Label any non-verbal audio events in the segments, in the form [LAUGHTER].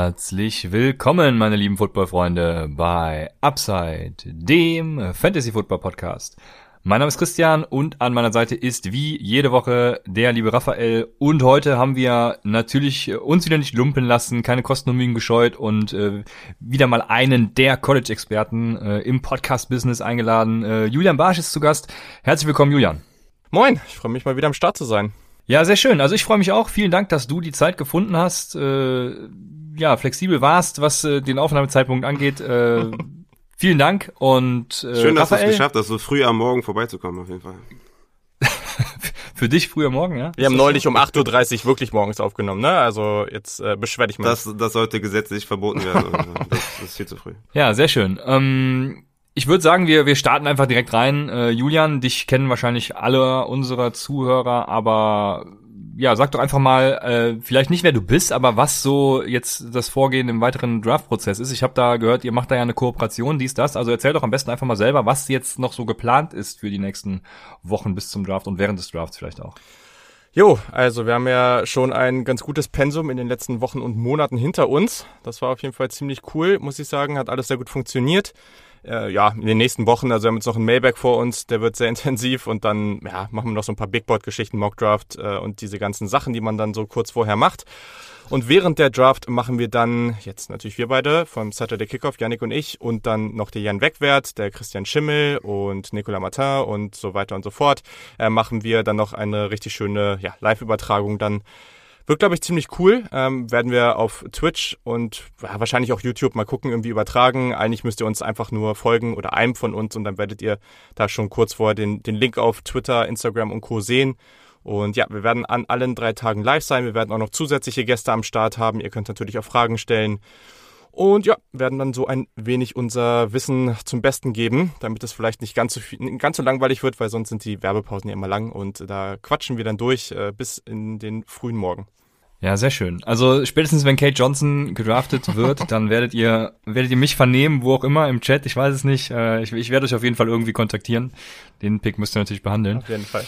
Herzlich willkommen, meine lieben Footballfreunde, bei Upside, dem Fantasy Football Podcast. Mein Name ist Christian und an meiner Seite ist wie jede Woche der liebe Raphael. Und heute haben wir natürlich uns wieder nicht lumpen lassen, keine Kosten und Mühen gescheut und äh, wieder mal einen der College-Experten äh, im Podcast-Business eingeladen. Äh, Julian Barsch ist zu Gast. Herzlich willkommen, Julian. Moin, ich freue mich mal wieder am Start zu sein. Ja, sehr schön. Also ich freue mich auch. Vielen Dank, dass du die Zeit gefunden hast. Äh, ja, flexibel warst, was äh, den Aufnahmezeitpunkt angeht. Äh, [LAUGHS] vielen Dank und äh, Schön, dass du es geschafft hast, so früh am Morgen vorbeizukommen, auf jeden Fall. [LAUGHS] Für dich früh am Morgen, ja? Wir haben neulich um 8.30 Uhr wirklich morgens aufgenommen, ne? Also jetzt äh, beschwer dich mal. Das, das sollte gesetzlich verboten werden. [LAUGHS] das, das ist viel zu früh. Ja, sehr schön. Ähm, ich würde sagen, wir, wir starten einfach direkt rein. Äh, Julian, dich kennen wahrscheinlich alle unserer Zuhörer, aber ja, sag doch einfach mal, äh, vielleicht nicht wer du bist, aber was so jetzt das Vorgehen im weiteren Draft-Prozess ist. Ich habe da gehört, ihr macht da ja eine Kooperation, dies, das. Also erzähl doch am besten einfach mal selber, was jetzt noch so geplant ist für die nächsten Wochen bis zum Draft und während des Drafts vielleicht auch. Jo, also wir haben ja schon ein ganz gutes Pensum in den letzten Wochen und Monaten hinter uns. Das war auf jeden Fall ziemlich cool, muss ich sagen. Hat alles sehr gut funktioniert äh, ja, in den nächsten Wochen, also wir haben jetzt noch einen Mailback vor uns, der wird sehr [LAUGHS] intensiv und dann ja, machen wir noch so ein paar Bigboard-Geschichten, Mockdraft äh, und diese ganzen Sachen, die man dann so kurz vorher macht. Und während der Draft machen wir dann, jetzt natürlich wir beide vom Saturday Kickoff, Yannick und ich, und dann noch der Jan Wegwert, der Christian Schimmel und Nicolas Martin und so weiter und so fort, äh, machen wir dann noch eine richtig schöne ja, Live-Übertragung dann wird, glaube ich, ziemlich cool. Ähm, werden wir auf Twitch und ja, wahrscheinlich auch YouTube mal gucken, irgendwie übertragen. Eigentlich müsst ihr uns einfach nur folgen oder einem von uns und dann werdet ihr da schon kurz vorher den, den Link auf Twitter, Instagram und Co. sehen. Und ja, wir werden an allen drei Tagen live sein. Wir werden auch noch zusätzliche Gäste am Start haben. Ihr könnt natürlich auch Fragen stellen. Und ja, werden dann so ein wenig unser Wissen zum Besten geben, damit es vielleicht nicht ganz so, viel, ganz so langweilig wird, weil sonst sind die Werbepausen ja immer lang und da quatschen wir dann durch äh, bis in den frühen Morgen. Ja, sehr schön. Also spätestens wenn Kate Johnson gedraftet wird, dann werdet ihr werdet ihr mich vernehmen, wo auch immer im Chat. Ich weiß es nicht. Äh, ich, ich werde euch auf jeden Fall irgendwie kontaktieren. Den Pick müsst ihr natürlich behandeln. Auf jeden Fall.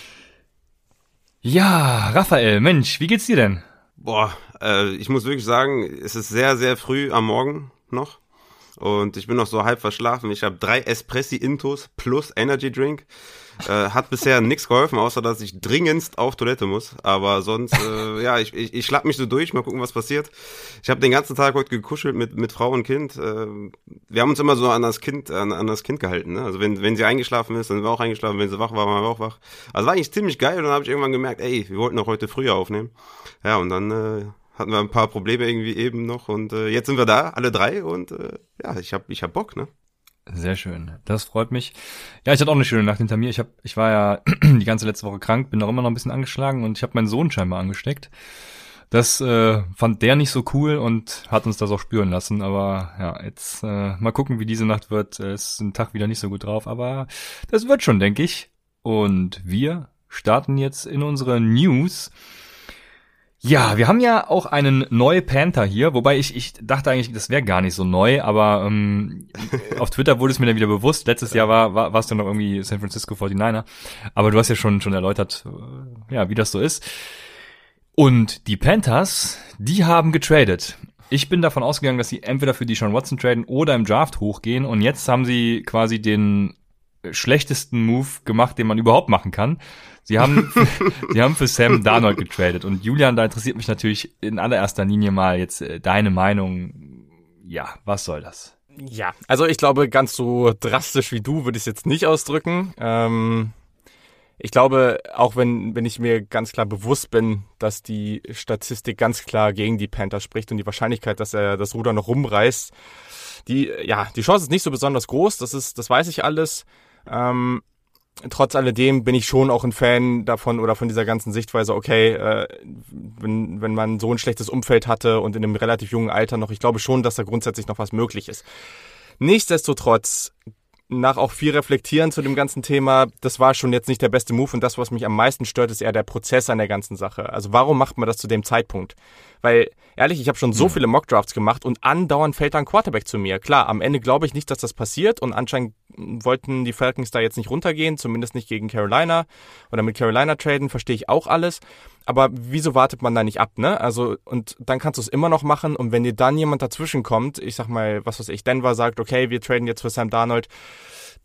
Ja, Raphael, Mensch, wie geht's dir denn? Boah, äh, ich muss wirklich sagen, es ist sehr sehr früh am Morgen noch und ich bin noch so halb verschlafen. Ich habe drei Espressi Intos plus Energy Drink. Äh, hat bisher nichts geholfen, außer dass ich dringendst auf Toilette muss. Aber sonst, äh, [LAUGHS] ja, ich, ich, ich schlapp mich so durch, mal gucken, was passiert. Ich habe den ganzen Tag heute gekuschelt mit, mit Frau und Kind. Äh, wir haben uns immer so an das Kind, an, an das Kind gehalten. Ne? Also wenn, wenn sie eingeschlafen ist, dann sind wir auch eingeschlafen. Wenn sie wach war, waren wir auch wach. Also war eigentlich ziemlich geil und dann habe ich irgendwann gemerkt, ey, wir wollten auch heute früher aufnehmen. Ja, und dann äh, hatten wir ein paar Probleme irgendwie eben noch und äh, jetzt sind wir da, alle drei und äh, ja, ich hab, ich hab Bock, ne? Sehr schön. Das freut mich. Ja, ich hatte auch eine schöne Nacht hinter mir. Ich hab, ich war ja [CLEARS THROAT] die ganze letzte Woche krank, bin auch immer noch ein bisschen angeschlagen und ich habe meinen Sohn scheinbar angesteckt. Das äh, fand der nicht so cool und hat uns das auch spüren lassen. Aber ja, jetzt äh, mal gucken, wie diese Nacht wird. Es ist ein Tag wieder nicht so gut drauf, aber das wird schon, denke ich. Und wir starten jetzt in unsere News. Ja, wir haben ja auch einen neue Panther hier, wobei ich, ich dachte eigentlich, das wäre gar nicht so neu, aber ähm, auf Twitter wurde es mir dann wieder bewusst. Letztes Jahr war, war warst du noch irgendwie San Francisco 49er, aber du hast ja schon schon erläutert, äh, ja, wie das so ist. Und die Panthers, die haben getradet. Ich bin davon ausgegangen, dass sie entweder für die Sean Watson traden oder im Draft hochgehen und jetzt haben sie quasi den schlechtesten Move gemacht, den man überhaupt machen kann. Sie haben, [LAUGHS] sie haben für Sam Darnold getradet. Und Julian, da interessiert mich natürlich in allererster Linie mal jetzt äh, deine Meinung. Ja, was soll das? Ja, also ich glaube, ganz so drastisch wie du würde ich es jetzt nicht ausdrücken. Ähm, ich glaube, auch wenn, wenn ich mir ganz klar bewusst bin, dass die Statistik ganz klar gegen die Panthers spricht und die Wahrscheinlichkeit, dass er das Ruder noch rumreißt, die, ja, die Chance ist nicht so besonders groß, das ist, das weiß ich alles. Ähm, trotz alledem bin ich schon auch ein Fan davon oder von dieser ganzen Sichtweise, okay, äh, wenn, wenn man so ein schlechtes Umfeld hatte und in einem relativ jungen Alter noch, ich glaube schon, dass da grundsätzlich noch was möglich ist. Nichtsdestotrotz nach auch viel Reflektieren zu dem ganzen Thema, das war schon jetzt nicht der beste Move und das, was mich am meisten stört, ist eher der Prozess an der ganzen Sache. Also warum macht man das zu dem Zeitpunkt? Weil, ehrlich, ich habe schon so hm. viele Mockdrafts gemacht und andauernd fällt da ein Quarterback zu mir. Klar, am Ende glaube ich nicht, dass das passiert und anscheinend wollten die Falcons da jetzt nicht runtergehen, zumindest nicht gegen Carolina oder mit Carolina traden, verstehe ich auch alles. Aber wieso wartet man da nicht ab, ne? Also, und dann kannst du es immer noch machen und wenn dir dann jemand dazwischen kommt, ich sag mal, was weiß ich, Denver sagt, okay, wir traden jetzt für Sam Darnold,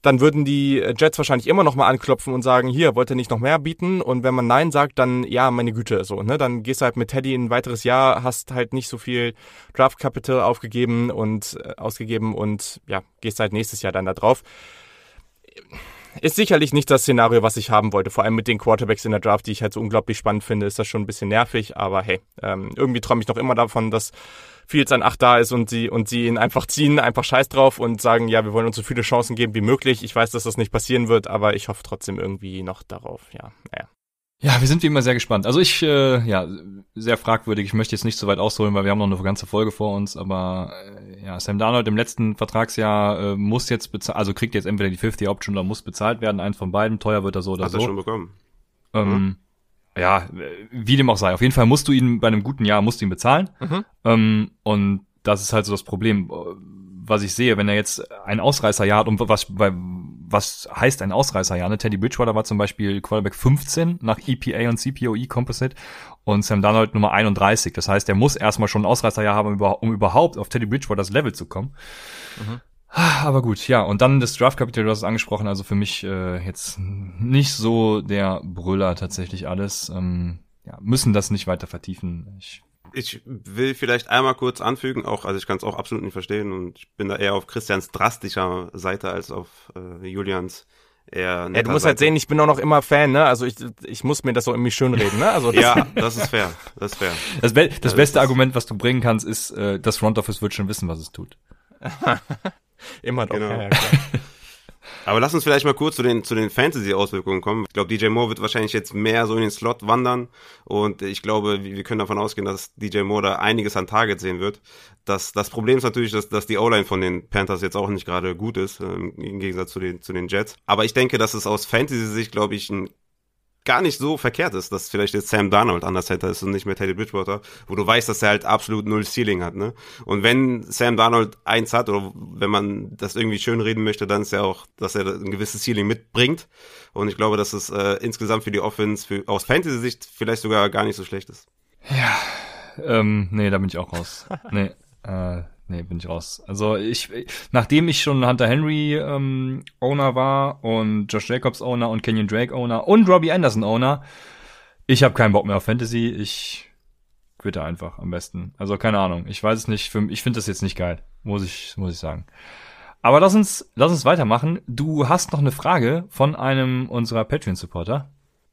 dann würden die Jets wahrscheinlich immer noch mal anklopfen und sagen, hier, wollt ihr nicht noch mehr bieten? Und wenn man Nein sagt, dann, ja, meine Güte, so, ne? Dann gehst du halt mit Teddy ein weiteres Jahr, hast halt nicht so viel Draft Capital aufgegeben und äh, ausgegeben und ja, gehst halt nächstes Jahr dann da drauf. Ist sicherlich nicht das Szenario, was ich haben wollte. Vor allem mit den Quarterbacks in der Draft, die ich halt so unglaublich spannend finde, ist das schon ein bisschen nervig. Aber hey, ähm, irgendwie träume ich noch immer davon, dass Fields an 8 da ist und sie, und sie ihn einfach ziehen, einfach scheiß drauf und sagen, ja, wir wollen uns so viele Chancen geben wie möglich. Ich weiß, dass das nicht passieren wird, aber ich hoffe trotzdem irgendwie noch darauf. Ja, naja. Ja, wir sind wie immer sehr gespannt. Also ich, äh, ja, sehr fragwürdig. Ich möchte jetzt nicht so weit ausholen, weil wir haben noch eine ganze Folge vor uns. Aber äh, ja, Sam Darnold im letzten Vertragsjahr äh, muss jetzt bezahlt, also kriegt jetzt entweder die 50 Option oder muss bezahlt werden. Eins von beiden. Teuer wird er so oder Hat so. Hat er schon bekommen. Ähm, mhm ja, wie dem auch sei. Auf jeden Fall musst du ihn bei einem guten Jahr musst du ihn bezahlen. Mhm. Ähm, und das ist halt so das Problem, was ich sehe, wenn er jetzt ein Ausreißerjahr hat und was, was heißt ein Ausreißerjahr? Ne? Teddy Bridgewater war zum Beispiel Quarterback 15 nach EPA und CPOE Composite und Sam Darnold Nummer 31. Das heißt, er muss erstmal schon ein Ausreißerjahr haben, um überhaupt auf Teddy Bridgewaters Level zu kommen. Mhm. Aber gut, ja, und dann das Draft-Kapitel, du hast es angesprochen, also für mich äh, jetzt nicht so der Brüller tatsächlich alles. Ähm, ja, müssen das nicht weiter vertiefen. Ich, ich will vielleicht einmal kurz anfügen, auch, also ich kann es auch absolut nicht verstehen und ich bin da eher auf Christians drastischer Seite als auf äh, Julians eher Ja, du musst halt sehen, ich bin auch noch immer Fan, ne? Also ich, ich muss mir das so irgendwie schönreden, ne? Also [LAUGHS] das ja, das ist fair, das ist fair. Das, be das, das beste Argument, was du bringen kannst, ist, äh, das Front Office wird schon wissen, was es tut. [LAUGHS] [LAUGHS] Immer doch. Genau. Ja, Aber lass uns vielleicht mal kurz zu den, zu den Fantasy-Auswirkungen kommen. Ich glaube, DJ Moore wird wahrscheinlich jetzt mehr so in den Slot wandern. Und ich glaube, wir können davon ausgehen, dass DJ Moore da einiges an Target sehen wird. Das, das Problem ist natürlich, dass, dass die O-Line von den Panthers jetzt auch nicht gerade gut ist, ähm, im Gegensatz zu den, zu den Jets. Aber ich denke, dass es aus Fantasy-Sicht, glaube ich, ein gar nicht so verkehrt ist, dass vielleicht jetzt Sam Darnold an der Center ist und nicht mehr Teddy Bridgewater, wo du weißt, dass er halt absolut null Ceiling hat, ne? Und wenn Sam Darnold eins hat oder wenn man das irgendwie schön reden möchte, dann ist ja auch, dass er ein gewisses Ceiling mitbringt. Und ich glaube, dass es äh, insgesamt für die Offense, für, aus Fantasy-Sicht vielleicht sogar gar nicht so schlecht ist. Ja, ähm, nee, da bin ich auch raus. nee, äh, nee, bin ich raus. Also ich, nachdem ich schon Hunter Henry ähm, Owner war und Josh Jacobs Owner und Kenyon Drake Owner und Robbie Anderson Owner, ich habe keinen Bock mehr auf Fantasy. Ich quitte einfach am besten. Also keine Ahnung. Ich weiß es nicht. Für, ich finde das jetzt nicht geil, muss ich, muss ich sagen. Aber lass uns, lass uns weitermachen. Du hast noch eine Frage von einem unserer Patreon-Supporter.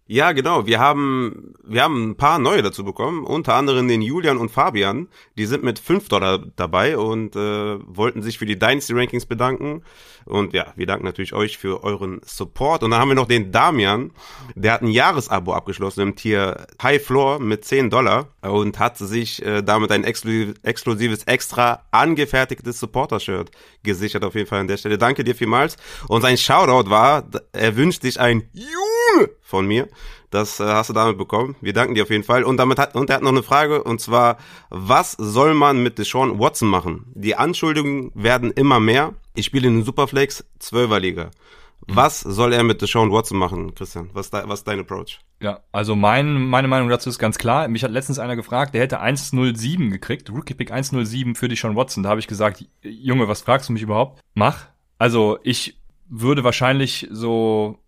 Ja, genau. Wir haben, wir haben ein paar neue dazu bekommen, unter anderem den Julian und Fabian. Die sind mit 5 Dollar dabei und äh, wollten sich für die Dynasty Rankings bedanken. Und ja, wir danken natürlich euch für euren Support. Und dann haben wir noch den Damian, der hat ein Jahresabo abgeschlossen im Tier High Floor mit 10 Dollar und hat sich äh, damit ein exklusives, extra angefertigtes Supporter-Shirt gesichert auf jeden Fall an der Stelle. Danke dir vielmals. Und sein Shoutout war, er wünscht sich ein Junge von mir. Das äh, hast du damit bekommen. Wir danken dir auf jeden Fall. Und damit hat, und er hat noch eine Frage, und zwar, was soll man mit Deshaun Watson machen? Die Anschuldigungen werden immer mehr. Ich spiele in den Superflex 12er Liga. Was soll er mit Deshaun Watson machen, Christian? Was, ist was ist dein Approach? Ja, also mein, meine Meinung dazu ist ganz klar. Mich hat letztens einer gefragt, der hätte 107 gekriegt, Rookie Pick 107 für Deshaun Watson. Da habe ich gesagt, Junge, was fragst du mich überhaupt? Mach. Also ich würde wahrscheinlich so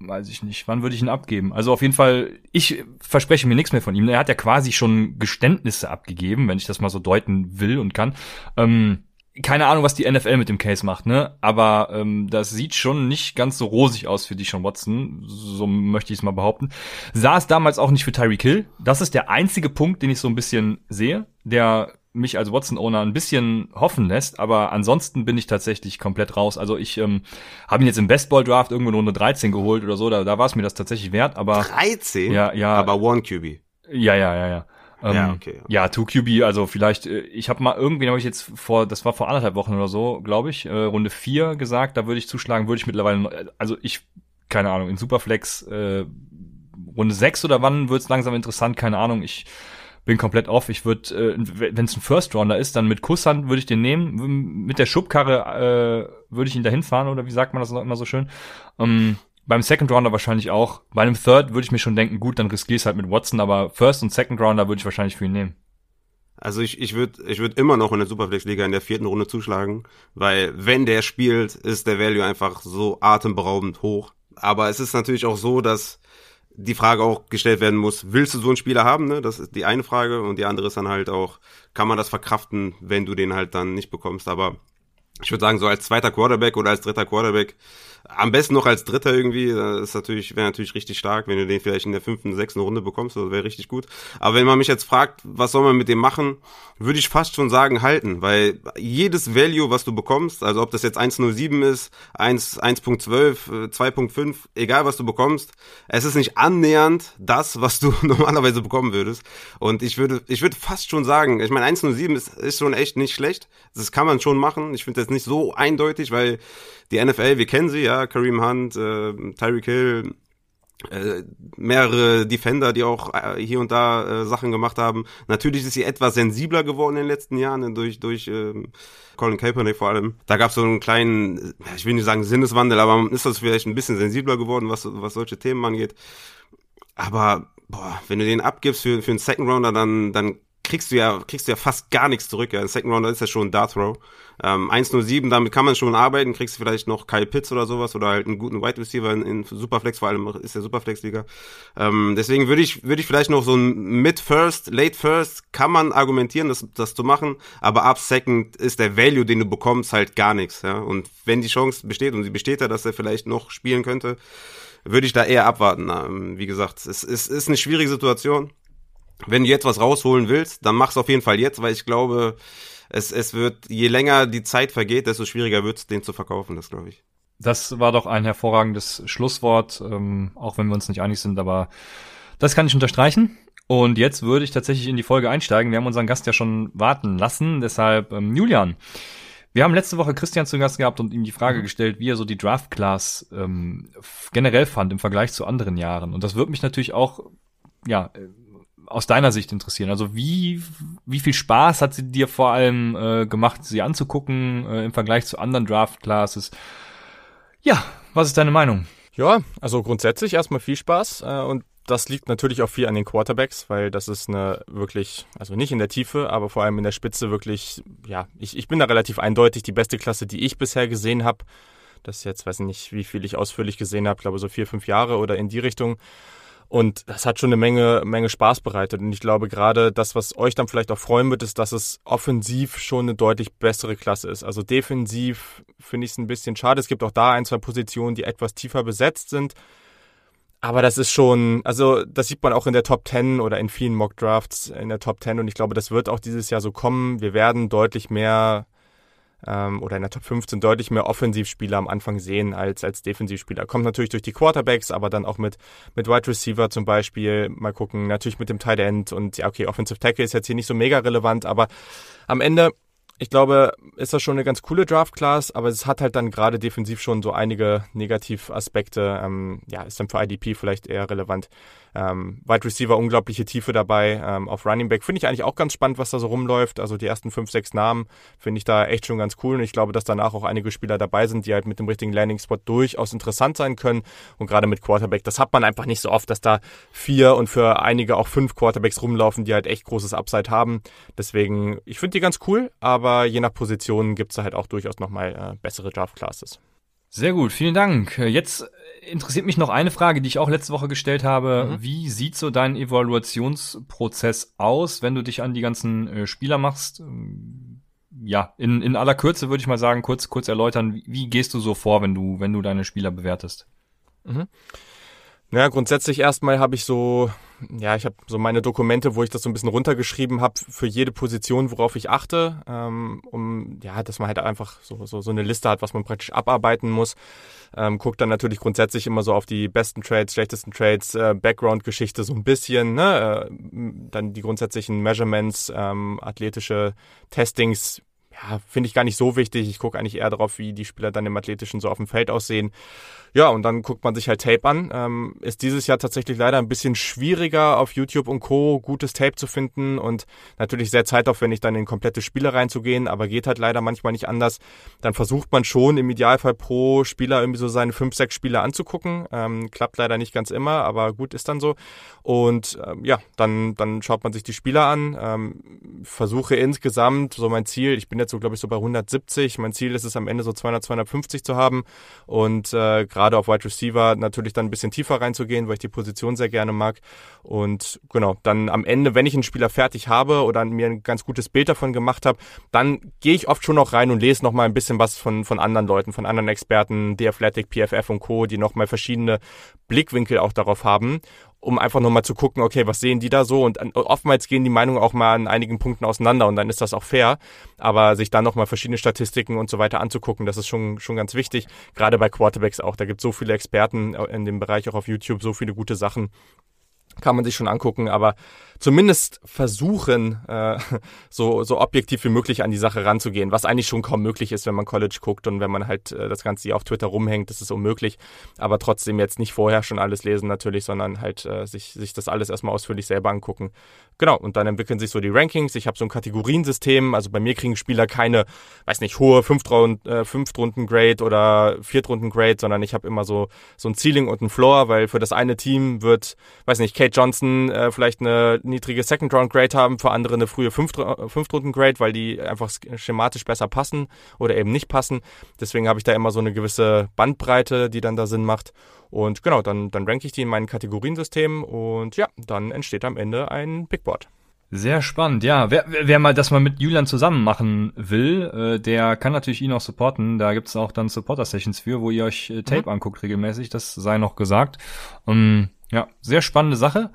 weiß ich nicht, wann würde ich ihn abgeben? Also auf jeden Fall, ich verspreche mir nichts mehr von ihm. Er hat ja quasi schon Geständnisse abgegeben, wenn ich das mal so deuten will und kann. Ähm, keine Ahnung, was die NFL mit dem Case macht, ne? Aber ähm, das sieht schon nicht ganz so rosig aus für die Sean Watson, so möchte ich es mal behaupten. Sah es damals auch nicht für Tyreek Hill. Das ist der einzige Punkt, den ich so ein bisschen sehe, der mich als Watson-Owner ein bisschen hoffen lässt, aber ansonsten bin ich tatsächlich komplett raus. Also ich ähm, habe ihn jetzt im Bestball-Draft irgendwo in Runde 13 geholt oder so, da, da war es mir das tatsächlich wert, aber... 13? Ja, ja. Aber One QB. Ja, ja, ja, ja. Ähm, Ja, okay. Ja, 2QB, also vielleicht, äh, ich habe mal irgendwie, habe ich jetzt vor, das war vor anderthalb Wochen oder so, glaube ich, äh, Runde 4 gesagt, da würde ich zuschlagen, würde ich mittlerweile, also ich, keine Ahnung, in Superflex äh, Runde 6 oder wann wird's langsam interessant, keine Ahnung, ich bin komplett off. Ich würde, äh, wenn es ein First Rounder ist, dann mit Kusshand würde ich den nehmen. Mit der Schubkarre äh, würde ich ihn dahin fahren oder wie sagt man das noch immer so schön. Ähm, beim Second Rounder wahrscheinlich auch. Bei einem Third würde ich mir schon denken, gut, dann riskiere ich halt mit Watson, aber First und Second Rounder würde ich wahrscheinlich für ihn nehmen. Also ich, ich würde ich würd immer noch in der Superflex-Liga in der vierten Runde zuschlagen, weil wenn der spielt, ist der Value einfach so atemberaubend hoch. Aber es ist natürlich auch so, dass die Frage auch gestellt werden muss, willst du so einen Spieler haben? Ne? Das ist die eine Frage und die andere ist dann halt auch, kann man das verkraften, wenn du den halt dann nicht bekommst? Aber ich würde sagen, so als zweiter Quarterback oder als dritter Quarterback, am besten noch als dritter irgendwie, das ist natürlich, wäre natürlich richtig stark, wenn du den vielleicht in der fünften, sechsten Runde bekommst, das wäre richtig gut. Aber wenn man mich jetzt fragt, was soll man mit dem machen, würde ich fast schon sagen, halten, weil jedes Value, was du bekommst, also ob das jetzt 1,07 ist, 1, 1.12, äh, 2.5, egal was du bekommst, es ist nicht annähernd das, was du [LAUGHS] normalerweise bekommen würdest. Und ich würde, ich würde fast schon sagen, ich meine, 1,07 ist, ist schon echt nicht schlecht. Das kann man schon machen. Ich finde das nicht so eindeutig, weil die NFL, wir kennen sie, ja, Kareem Hunt, äh, Tyreek Hill, äh, mehrere Defender, die auch äh, hier und da äh, Sachen gemacht haben. Natürlich ist sie etwas sensibler geworden in den letzten Jahren ne, durch durch ähm, Colin Kaepernick vor allem. Da gab es so einen kleinen, ich will nicht sagen Sinneswandel, aber ist das vielleicht ein bisschen sensibler geworden, was was solche Themen angeht. Aber boah, wenn du den abgibst für für einen Second Rounder, dann dann kriegst du ja kriegst du ja fast gar nichts zurück. Ja, ein Second Rounder ist ja schon ein Dart Throw. Ähm, 107, damit kann man schon arbeiten, kriegst du vielleicht noch Kyle Pitts oder sowas oder halt einen guten Wide Receiver in, in Superflex, vor allem ist der Superflex-Liga. Ähm, deswegen würde ich, würde ich vielleicht noch so ein Mid-First, Late-First, kann man argumentieren, das, das zu machen, aber ab Second ist der Value, den du bekommst, halt gar nichts. Ja? Und wenn die Chance besteht, und sie besteht ja, dass er vielleicht noch spielen könnte, würde ich da eher abwarten. Ähm, wie gesagt, es, es ist eine schwierige Situation. Wenn du jetzt was rausholen willst, dann mach's auf jeden Fall jetzt, weil ich glaube, es, es wird, je länger die Zeit vergeht, desto schwieriger wird's, den zu verkaufen, das glaube ich. Das war doch ein hervorragendes Schlusswort, ähm, auch wenn wir uns nicht einig sind, aber das kann ich unterstreichen. Und jetzt würde ich tatsächlich in die Folge einsteigen. Wir haben unseren Gast ja schon warten lassen, deshalb ähm, Julian. Wir haben letzte Woche Christian zu Gast gehabt und ihm die Frage gestellt, wie er so die Draft Class ähm, generell fand im Vergleich zu anderen Jahren. Und das würde mich natürlich auch, ja, äh, aus deiner Sicht interessieren. Also wie, wie viel Spaß hat sie dir vor allem äh, gemacht, sie anzugucken äh, im Vergleich zu anderen Draft Classes? Ja, was ist deine Meinung? Ja, also grundsätzlich erstmal viel Spaß äh, und das liegt natürlich auch viel an den Quarterbacks, weil das ist eine wirklich, also nicht in der Tiefe, aber vor allem in der Spitze wirklich, ja, ich, ich bin da relativ eindeutig die beste Klasse, die ich bisher gesehen habe. Das ist jetzt, weiß ich nicht, wie viel ich ausführlich gesehen habe, glaube so vier, fünf Jahre oder in die Richtung. Und das hat schon eine Menge, Menge Spaß bereitet. Und ich glaube gerade das, was euch dann vielleicht auch freuen wird, ist, dass es offensiv schon eine deutlich bessere Klasse ist. Also defensiv finde ich es ein bisschen schade. Es gibt auch da ein, zwei Positionen, die etwas tiefer besetzt sind. Aber das ist schon, also das sieht man auch in der Top 10 oder in vielen Mock Drafts in der Top 10 und ich glaube, das wird auch dieses Jahr so kommen. Wir werden deutlich mehr ähm, oder in der Top 15 deutlich mehr Offensivspieler am Anfang sehen als, als Defensivspieler. Kommt natürlich durch die Quarterbacks, aber dann auch mit, mit Wide Receiver zum Beispiel. Mal gucken, natürlich mit dem Tight End und ja, okay, Offensive Tackle ist jetzt hier nicht so mega relevant, aber am Ende ich glaube, ist das schon eine ganz coole Draft-Class, aber es hat halt dann gerade defensiv schon so einige Negativaspekte. Ähm, ja, ist dann für IDP vielleicht eher relevant. Ähm, Wide Receiver, unglaubliche Tiefe dabei. Ähm, auf Running Back finde ich eigentlich auch ganz spannend, was da so rumläuft. Also die ersten fünf, sechs Namen finde ich da echt schon ganz cool. Und ich glaube, dass danach auch einige Spieler dabei sind, die halt mit dem richtigen Landing-Spot durchaus interessant sein können. Und gerade mit Quarterback, das hat man einfach nicht so oft, dass da vier und für einige auch fünf Quarterbacks rumlaufen, die halt echt großes Upside haben. Deswegen, ich finde die ganz cool, aber je nach Position gibt es da halt auch durchaus nochmal äh, bessere Draft-Classes. Sehr gut, vielen Dank. Jetzt interessiert mich noch eine Frage, die ich auch letzte Woche gestellt habe. Mhm. Wie sieht so dein Evaluationsprozess aus, wenn du dich an die ganzen äh, Spieler machst? Ja, in, in aller Kürze würde ich mal sagen, kurz, kurz erläutern, wie, wie, gehst du so vor, wenn du, wenn du deine Spieler bewertest? Mhm. Ja, grundsätzlich erstmal habe ich so, ja, ich habe so meine Dokumente, wo ich das so ein bisschen runtergeschrieben habe für jede Position, worauf ich achte, ähm, um ja, dass man halt einfach so, so, so eine Liste hat, was man praktisch abarbeiten muss. Ähm, guckt dann natürlich grundsätzlich immer so auf die besten Trades, schlechtesten Trades, äh, Background-Geschichte so ein bisschen, ne? Äh, dann die grundsätzlichen Measurements, ähm, athletische Testings, ja, finde ich gar nicht so wichtig. Ich gucke eigentlich eher darauf, wie die Spieler dann im Athletischen so auf dem Feld aussehen. Ja, und dann guckt man sich halt Tape an. Ähm, ist dieses Jahr tatsächlich leider ein bisschen schwieriger auf YouTube und Co. gutes Tape zu finden und natürlich sehr zeitaufwendig dann in komplette Spiele reinzugehen, aber geht halt leider manchmal nicht anders. Dann versucht man schon im Idealfall pro Spieler irgendwie so seine fünf, sechs Spiele anzugucken. Ähm, klappt leider nicht ganz immer, aber gut ist dann so. Und ähm, ja, dann, dann schaut man sich die Spieler an. Ähm, versuche insgesamt, so mein Ziel, ich bin jetzt so, glaube ich, so bei 170. Mein Ziel ist es am Ende so 200, 250 zu haben und äh, gerade gerade auf Wide Receiver natürlich dann ein bisschen tiefer reinzugehen, weil ich die Position sehr gerne mag. Und genau, dann am Ende, wenn ich einen Spieler fertig habe oder mir ein ganz gutes Bild davon gemacht habe, dann gehe ich oft schon noch rein und lese noch mal ein bisschen was von, von anderen Leuten, von anderen Experten, The Athletic, PFF und Co., die noch mal verschiedene Blickwinkel auch darauf haben um einfach nochmal zu gucken, okay, was sehen die da so? Und oftmals gehen die Meinungen auch mal an einigen Punkten auseinander und dann ist das auch fair. Aber sich dann nochmal verschiedene Statistiken und so weiter anzugucken, das ist schon, schon ganz wichtig. Gerade bei Quarterbacks auch. Da gibt es so viele Experten in dem Bereich auch auf YouTube, so viele gute Sachen kann man sich schon angucken, aber zumindest versuchen, äh, so, so objektiv wie möglich an die Sache ranzugehen, was eigentlich schon kaum möglich ist, wenn man College guckt und wenn man halt äh, das Ganze hier auf Twitter rumhängt, das ist unmöglich, aber trotzdem jetzt nicht vorher schon alles lesen natürlich, sondern halt äh, sich, sich das alles erstmal ausführlich selber angucken. Genau, und dann entwickeln sich so die Rankings, ich habe so ein Kategoriensystem, also bei mir kriegen Spieler keine, weiß nicht, hohe Fünftrunden-Grade äh, oder Viertrunden-Grade, sondern ich habe immer so, so ein Ceiling und ein Floor, weil für das eine Team wird, weiß nicht, Kate Johnson äh, vielleicht eine niedrige Second-Round-Grade haben, für andere eine frühe Fünftrunden-Grade, weil die einfach schematisch besser passen oder eben nicht passen. Deswegen habe ich da immer so eine gewisse Bandbreite, die dann da Sinn macht. Und genau, dann, dann ranke ich die in meinen Kategoriensystem und ja, dann entsteht am Ende ein Big Board. Sehr spannend, ja. Wer, wer mal das mal mit Julian zusammen machen will, äh, der kann natürlich ihn auch supporten. Da gibt's auch dann Supporter-Sessions für, wo ihr euch äh, Tape mhm. anguckt regelmäßig. Das sei noch gesagt. Um, ähm, ja, sehr spannende Sache.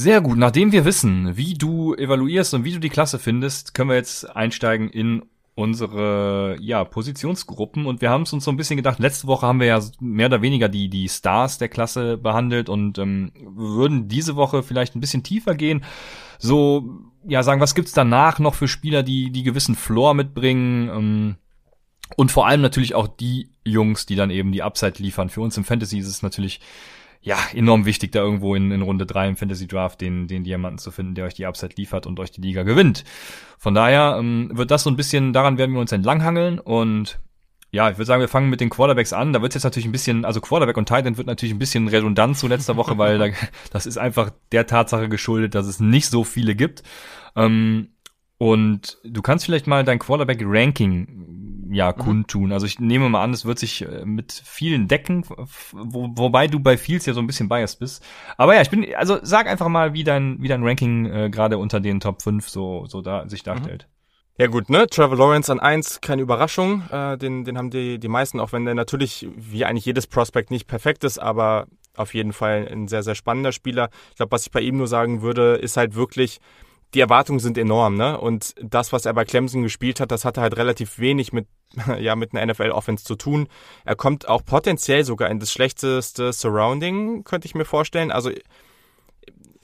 Sehr gut. Nachdem wir wissen, wie du evaluierst und wie du die Klasse findest, können wir jetzt einsteigen in unsere ja, Positionsgruppen und wir haben es uns so ein bisschen gedacht, letzte Woche haben wir ja mehr oder weniger die, die Stars der Klasse behandelt und ähm, würden diese Woche vielleicht ein bisschen tiefer gehen. So, ja, sagen, was gibt's danach noch für Spieler, die, die gewissen Floor mitbringen? Ähm, und vor allem natürlich auch die Jungs, die dann eben die Upside liefern. Für uns im Fantasy ist es natürlich ja, enorm wichtig, da irgendwo in, in Runde drei im Fantasy Draft den, den Diamanten zu finden, der euch die Upside liefert und euch die Liga gewinnt. Von daher ähm, wird das so ein bisschen, daran werden wir uns entlanghangeln und ja, ich würde sagen, wir fangen mit den Quarterbacks an. Da wird jetzt natürlich ein bisschen, also Quarterback und Titan wird natürlich ein bisschen redundant zu letzter Woche, weil da, [LAUGHS] das ist einfach der Tatsache geschuldet, dass es nicht so viele gibt. Ähm, und du kannst vielleicht mal dein Quarterback-Ranking ja mhm. kundtun. Also ich nehme mal an, es wird sich äh, mit vielen decken, wo, wobei du bei Fields ja so ein bisschen biased bist. Aber ja, ich bin, also sag einfach mal, wie dein, wie dein Ranking äh, gerade unter den Top 5 so, so da, sich darstellt. Mhm. Ja gut, ne? Trevor Lawrence an eins, keine Überraschung. Äh, den, den haben die, die meisten, auch wenn der natürlich, wie eigentlich jedes Prospect, nicht perfekt ist, aber auf jeden Fall ein sehr, sehr spannender Spieler. Ich glaube, was ich bei ihm nur sagen würde, ist halt wirklich, die Erwartungen sind enorm, ne? Und das, was er bei Clemson gespielt hat, das hatte halt relativ wenig mit, [LAUGHS] ja, mit einer NFL-Offense zu tun. Er kommt auch potenziell sogar in das schlechteste Surrounding, könnte ich mir vorstellen. Also,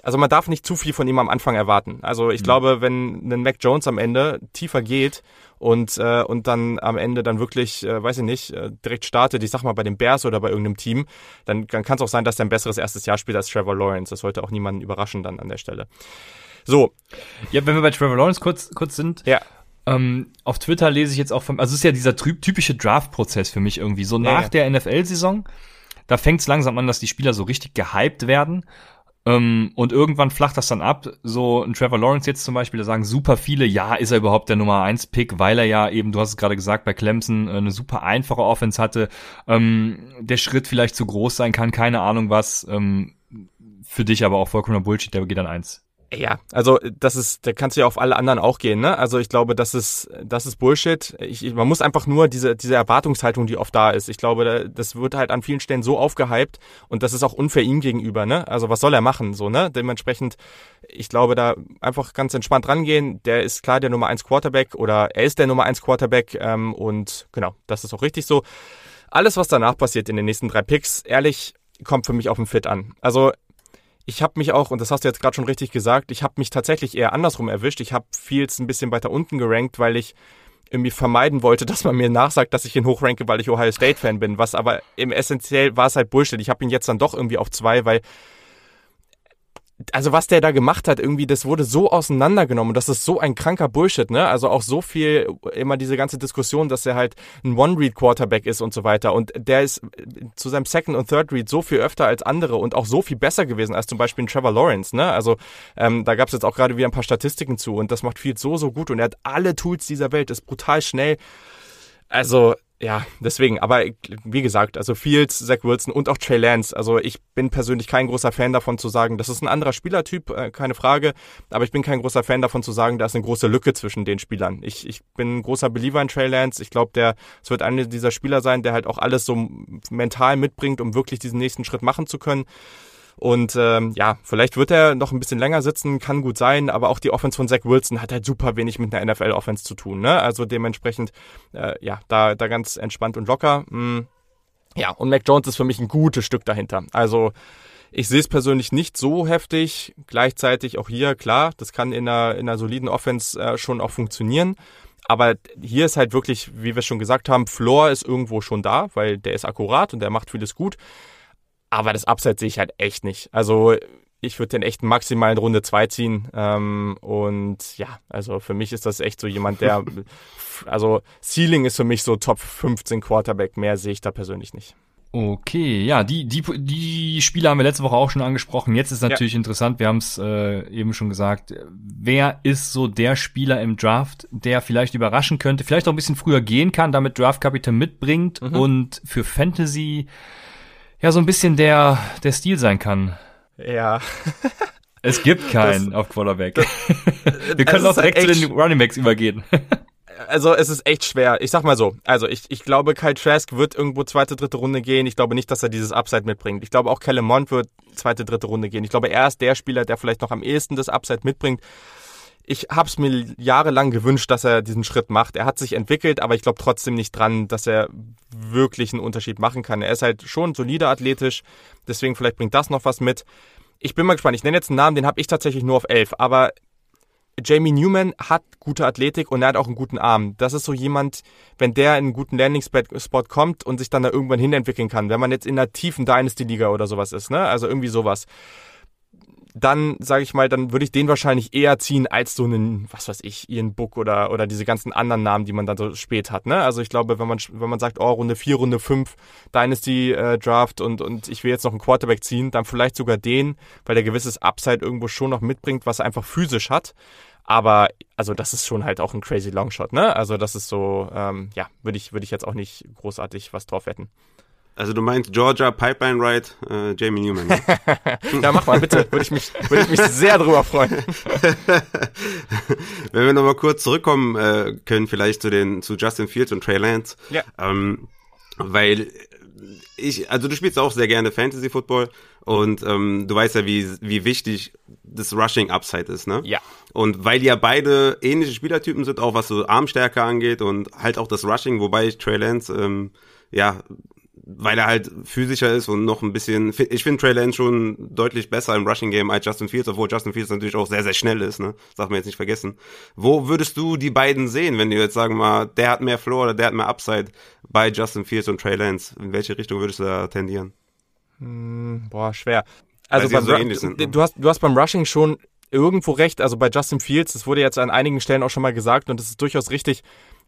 also man darf nicht zu viel von ihm am Anfang erwarten. Also ich mhm. glaube, wenn ein Mac Jones am Ende tiefer geht und, äh, und dann am Ende dann wirklich, äh, weiß ich nicht, äh, direkt startet, ich sag mal bei den Bears oder bei irgendeinem Team, dann, dann kann es auch sein, dass er ein besseres erstes Jahr spielt als Trevor Lawrence. Das sollte auch niemanden überraschen dann an der Stelle. So. Ja, wenn wir bei Trevor Lawrence kurz, kurz sind. Ja. Ähm, auf Twitter lese ich jetzt auch von, also es ist ja dieser typische Draft-Prozess für mich irgendwie. So nach ja. der NFL-Saison, da fängt es langsam an, dass die Spieler so richtig gehypt werden. Ähm, und irgendwann flacht das dann ab. So ein Trevor Lawrence jetzt zum Beispiel, da sagen super viele, ja, ist er überhaupt der Nummer 1 Pick, weil er ja eben, du hast es gerade gesagt, bei Clemson äh, eine super einfache Offense hatte, ähm, der Schritt vielleicht zu groß sein kann, keine Ahnung was. Ähm, für dich aber auch vollkommener Bullshit, der geht dann eins. Ja, also das ist, da kannst du ja auf alle anderen auch gehen, ne? Also ich glaube, das ist, das ist Bullshit. Ich, man muss einfach nur diese, diese Erwartungshaltung, die oft da ist. Ich glaube, das wird halt an vielen Stellen so aufgehypt und das ist auch unfair ihm gegenüber, ne? Also was soll er machen, so, ne? Dementsprechend, ich glaube, da einfach ganz entspannt rangehen. Der ist klar der Nummer eins Quarterback oder er ist der Nummer eins Quarterback ähm, und genau, das ist auch richtig so. Alles, was danach passiert in den nächsten drei Picks, ehrlich, kommt für mich auf den Fit an. Also ich habe mich auch, und das hast du jetzt gerade schon richtig gesagt, ich habe mich tatsächlich eher andersrum erwischt. Ich habe Fields ein bisschen weiter unten gerankt, weil ich irgendwie vermeiden wollte, [LAUGHS] dass man mir nachsagt, dass ich ihn hochranke, weil ich Ohio State Fan bin. Was aber im essentiell war es halt Bullshit. Ich habe ihn jetzt dann doch irgendwie auf zwei, weil also was der da gemacht hat, irgendwie, das wurde so auseinandergenommen. Das ist so ein kranker Bullshit, ne? Also auch so viel, immer diese ganze Diskussion, dass er halt ein One-Read-Quarterback ist und so weiter. Und der ist zu seinem Second- und Third-Read so viel öfter als andere und auch so viel besser gewesen als zum Beispiel ein Trevor Lawrence, ne? Also ähm, da gab es jetzt auch gerade wieder ein paar Statistiken zu und das macht viel so, so gut und er hat alle Tools dieser Welt, ist brutal schnell. Also ja, deswegen, aber wie gesagt, also Fields, Zach Wilson und auch Trey Lance, also ich bin persönlich kein großer Fan davon zu sagen, das ist ein anderer Spielertyp, äh, keine Frage, aber ich bin kein großer Fan davon zu sagen, da ist eine große Lücke zwischen den Spielern. Ich, ich bin ein großer Believer in Trey Lance, ich glaube, der, es wird einer dieser Spieler sein, der halt auch alles so mental mitbringt, um wirklich diesen nächsten Schritt machen zu können. Und ähm, ja, vielleicht wird er noch ein bisschen länger sitzen, kann gut sein, aber auch die Offense von Zach Wilson hat halt super wenig mit einer NFL-Offense zu tun. Ne? Also dementsprechend, äh, ja, da, da ganz entspannt und locker. Mm. Ja, und Mac Jones ist für mich ein gutes Stück dahinter. Also ich sehe es persönlich nicht so heftig. Gleichzeitig auch hier, klar, das kann in einer, in einer soliden Offense äh, schon auch funktionieren. Aber hier ist halt wirklich, wie wir schon gesagt haben, Floor ist irgendwo schon da, weil der ist akkurat und der macht vieles gut. Aber das Upside sehe ich halt echt nicht. Also ich würde den echt maximal in Runde 2 ziehen. Ähm, und ja, also für mich ist das echt so jemand, der, [LAUGHS] also Ceiling ist für mich so Top 15 Quarterback. Mehr sehe ich da persönlich nicht. Okay, ja, die, die, die Spiele haben wir letzte Woche auch schon angesprochen. Jetzt ist natürlich ja. interessant, wir haben es äh, eben schon gesagt, wer ist so der Spieler im Draft, der vielleicht überraschen könnte, vielleicht auch ein bisschen früher gehen kann, damit Draft Capital mitbringt mhm. und für Fantasy ja so ein bisschen der, der Stil sein kann. Ja. [LAUGHS] es gibt keinen das, auf Quarterback. Das, [LAUGHS] Wir können auch direkt zu den Running Backs übergehen. [LAUGHS] also es ist echt schwer. Ich sag mal so, also ich, ich glaube, Kyle Trask wird irgendwo zweite, dritte Runde gehen. Ich glaube nicht, dass er dieses Upside mitbringt. Ich glaube auch Kellen Mond wird zweite, dritte Runde gehen. Ich glaube, er ist der Spieler, der vielleicht noch am ehesten das Upside mitbringt ich habe es mir jahrelang gewünscht, dass er diesen Schritt macht. Er hat sich entwickelt, aber ich glaube trotzdem nicht dran, dass er wirklich einen Unterschied machen kann. Er ist halt schon solider athletisch, deswegen vielleicht bringt das noch was mit. Ich bin mal gespannt. Ich nenne jetzt einen Namen, den habe ich tatsächlich nur auf 11, aber Jamie Newman hat gute Athletik und er hat auch einen guten Arm. Das ist so jemand, wenn der in einen guten Landing-Spot kommt und sich dann da irgendwann hinentwickeln kann. Wenn man jetzt in einer tiefen Dynasty-Liga oder sowas ist, ne? Also irgendwie sowas dann sage ich mal, dann würde ich den wahrscheinlich eher ziehen als so einen, was weiß ich, Ian Book oder oder diese ganzen anderen Namen, die man dann so spät hat. Ne? Also ich glaube, wenn man wenn man sagt, oh Runde 4, Runde 5 Dynasty äh, Draft und und ich will jetzt noch einen Quarterback ziehen, dann vielleicht sogar den, weil der gewisses Upside irgendwo schon noch mitbringt, was er einfach physisch hat. Aber also das ist schon halt auch ein crazy Longshot, ne? Also das ist so, ähm, ja, würde ich würde ich jetzt auch nicht großartig was drauf wetten. Also du meinst Georgia Pipeline Ride, äh, Jamie Newman. Ne? [LAUGHS] ja, mach mal bitte, würde ich mich, würde ich mich [LAUGHS] sehr drüber freuen. [LAUGHS] Wenn wir nochmal kurz zurückkommen äh, können, vielleicht zu den zu Justin Fields und Trey Lance. Ja. Ähm, weil ich, also du spielst auch sehr gerne Fantasy Football und ähm, du weißt ja, wie wie wichtig das Rushing Upside ist, ne? Ja. Und weil die ja beide ähnliche Spielertypen sind, auch was so Armstärke angeht und halt auch das Rushing, wobei ich Trey Lance ähm, ja weil er halt physischer ist und noch ein bisschen, ich finde Trey Lance schon deutlich besser im Rushing Game als Justin Fields, obwohl Justin Fields natürlich auch sehr, sehr schnell ist, ne? Das darf man jetzt nicht vergessen. Wo würdest du die beiden sehen, wenn du jetzt sagen mal, der hat mehr Floor oder der hat mehr Upside bei Justin Fields und Trey Lance? In welche Richtung würdest du da tendieren? Hm, boah, schwer. Also beim, so sind, ne? du hast, du hast beim Rushing schon irgendwo recht, also bei Justin Fields, das wurde jetzt an einigen Stellen auch schon mal gesagt und das ist durchaus richtig,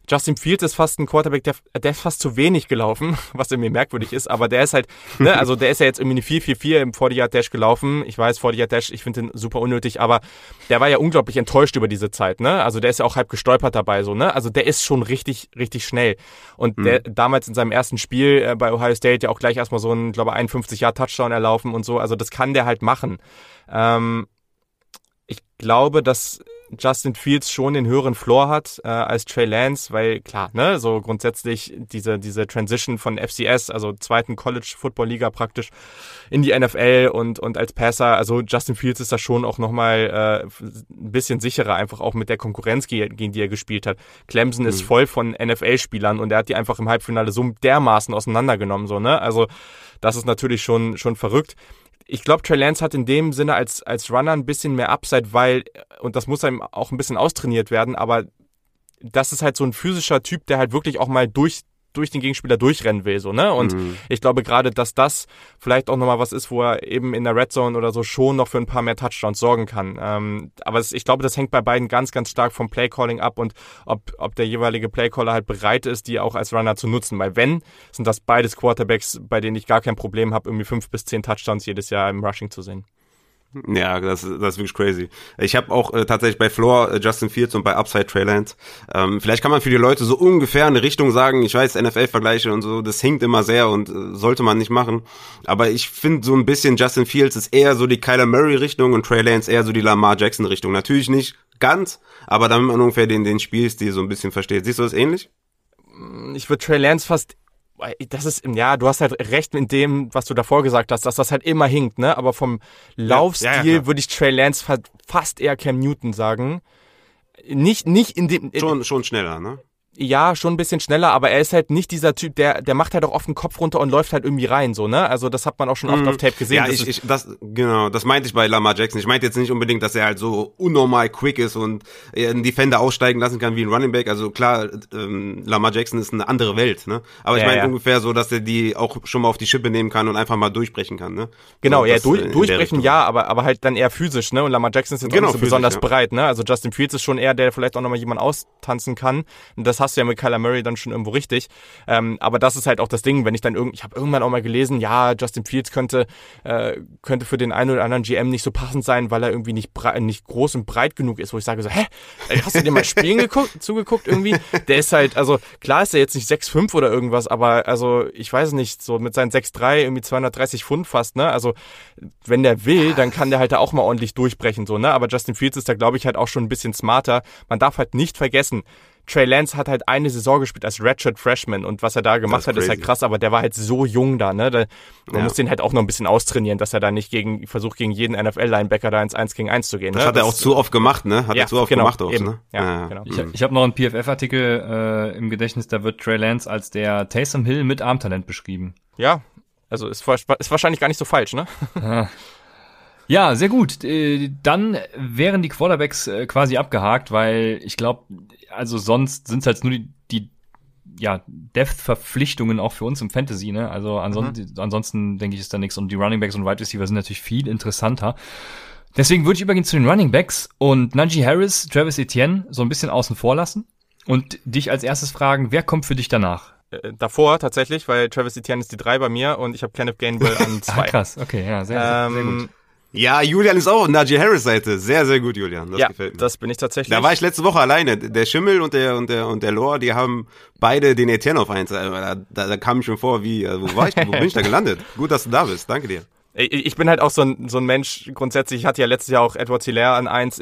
Justin Fields ist fast ein Quarterback, der, der ist fast zu wenig gelaufen, [LAUGHS] was irgendwie merkwürdig ist, aber der ist halt, ne, also der ist ja jetzt irgendwie eine 4-4-4 im 40-Yard-Dash gelaufen. Ich weiß, 40-Yard-Dash, ich finde den super unnötig, aber der war ja unglaublich enttäuscht über diese Zeit, ne? Also der ist ja auch halb gestolpert dabei, so, ne? Also der ist schon richtig, richtig schnell. Und mhm. der damals in seinem ersten Spiel äh, bei Ohio State ja auch gleich erstmal so ein, glaube 51 Yard Touchdown erlaufen und so. Also das kann der halt machen. Ähm, ich glaube, dass Justin Fields schon den höheren Floor hat äh, als Trey Lance, weil klar, ne, so grundsätzlich diese diese Transition von FCS, also zweiten College Football Liga praktisch in die NFL und und als Passer, also Justin Fields ist da schon auch noch mal äh, ein bisschen sicherer einfach auch mit der Konkurrenz gegen die er gespielt hat. Clemson mhm. ist voll von NFL Spielern und er hat die einfach im Halbfinale so dermaßen auseinandergenommen so, ne? Also das ist natürlich schon schon verrückt ich glaube, Trey Lance hat in dem Sinne als, als Runner ein bisschen mehr Upside, weil, und das muss einem auch ein bisschen austrainiert werden, aber das ist halt so ein physischer Typ, der halt wirklich auch mal durch durch den Gegenspieler durchrennen will, so, ne? Und mhm. ich glaube gerade, dass das vielleicht auch nochmal was ist, wo er eben in der Red Zone oder so schon noch für ein paar mehr Touchdowns sorgen kann. Ähm, aber es, ich glaube, das hängt bei beiden ganz, ganz stark vom Playcalling ab und ob, ob der jeweilige Playcaller halt bereit ist, die auch als Runner zu nutzen. Weil wenn, sind das beides Quarterbacks, bei denen ich gar kein Problem habe, irgendwie fünf bis zehn Touchdowns jedes Jahr im Rushing zu sehen. Ja, das, das ist wirklich crazy. Ich habe auch äh, tatsächlich bei Floor äh, Justin Fields und bei Upside Treyland. Ähm, vielleicht kann man für die Leute so ungefähr eine Richtung sagen. Ich weiß, NFL-Vergleiche und so, das hinkt immer sehr und äh, sollte man nicht machen. Aber ich finde so ein bisschen Justin Fields ist eher so die Kyler Murray-Richtung und Trey Lance eher so die Lamar Jackson-Richtung. Natürlich nicht ganz, aber damit man ungefähr den, den Spielstil so ein bisschen versteht. Siehst du das ähnlich? Ich würde Trey Lance fast das ist, ja, du hast halt recht mit dem, was du davor gesagt hast, dass das halt immer hinkt, ne? Aber vom Laufstil ja, ja, würde ich Trey Lance fast eher Cam Newton sagen. Nicht, nicht in dem. Schon, schon schneller, ne? Ja, schon ein bisschen schneller, aber er ist halt nicht dieser Typ, der, der macht halt auch oft den Kopf runter und läuft halt irgendwie rein, so, ne? Also das hat man auch schon oft mm, auf Tape gesehen. Ja, ich, ich, das, genau, das meinte ich bei Lamar Jackson. Ich meinte jetzt nicht unbedingt, dass er halt so unnormal quick ist und einen Defender aussteigen lassen kann wie ein Running Back. Also klar, ähm, Lamar Jackson ist eine andere Welt, ne? Aber ich ja, meine ja. ungefähr so, dass er die auch schon mal auf die Schippe nehmen kann und einfach mal durchbrechen kann, ne? Genau, so, ja, durch, durchbrechen ja, aber, aber halt dann eher physisch, ne? Und Lamar Jackson ist jetzt genau, auch nicht so physisch, besonders ja. breit, ne? Also Justin Fields ist schon eher der, vielleicht auch nochmal jemand austanzen kann. Und das hast du ja mit Kyler Murray dann schon irgendwo richtig. Ähm, aber das ist halt auch das Ding, wenn ich dann irgend, ich habe irgendwann auch mal gelesen, ja, Justin Fields könnte äh, könnte für den einen oder anderen GM nicht so passend sein, weil er irgendwie nicht nicht groß und breit genug ist, wo ich sage so, hä, hast du dir mal Spielen geguckt, [LAUGHS] zugeguckt irgendwie? Der ist halt, also klar ist er jetzt nicht 6'5 oder irgendwas, aber also ich weiß nicht, so mit seinen 6'3 irgendwie 230 Pfund fast, ne? Also wenn der will, dann kann der halt da auch mal ordentlich durchbrechen, so, ne? Aber Justin Fields ist da, glaube ich, halt auch schon ein bisschen smarter. Man darf halt nicht vergessen, Trey Lance hat halt eine Saison gespielt als Redshirt Freshman und was er da gemacht hat, ist halt krass, aber der war halt so jung da, ne? Da, man ja. muss den halt auch noch ein bisschen austrainieren, dass er da nicht gegen, versucht gegen jeden NFL-Linebacker da ins 1 gegen 1 zu gehen. Das ne? hat er auch zu oft gemacht, ne? Hat ja, er zu oft genau, gemacht auch, eben. ne? Ja, ja. genau. Ich, ich habe noch einen PFF-Artikel äh, im Gedächtnis, da wird Trey Lance als der Taysom Hill mit Armtalent beschrieben. Ja, also ist, ist wahrscheinlich gar nicht so falsch, ne? [LAUGHS] Ja, sehr gut. Äh, dann wären die Quarterbacks äh, quasi abgehakt, weil ich glaube, also sonst sind es halt nur die, die ja, Depth-Verpflichtungen auch für uns im Fantasy, ne? Also ansonsten, mhm. ansonsten denke ich, ist da nichts. Und die Running Backs und Wide Receiver sind natürlich viel interessanter. Deswegen würde ich übergehen zu den Running Backs und Najee Harris, Travis Etienne so ein bisschen außen vor lassen und dich als erstes fragen, wer kommt für dich danach? Äh, davor tatsächlich, weil Travis Etienne ist die drei bei mir und ich habe Kenneth Gainwell an [LAUGHS] zwei. ah, krass, okay, ja, sehr, ähm, sehr gut. Ja, Julian ist auch auf Najee Harris Seite. Sehr, sehr gut, Julian. Das ja, gefällt mir. das bin ich tatsächlich. Da war ich letzte Woche alleine. Der Schimmel und der und der und der Lore, die haben beide den Etienne auf eins. Da, da, da kam ich schon vor, wie, also, wo war ich, wo bin ich da gelandet? [LAUGHS] Gut, dass du da bist. Danke dir. Ich bin halt auch so ein, so ein Mensch, grundsätzlich, ich hatte ja letztes Jahr auch Edward Hilaire an eins.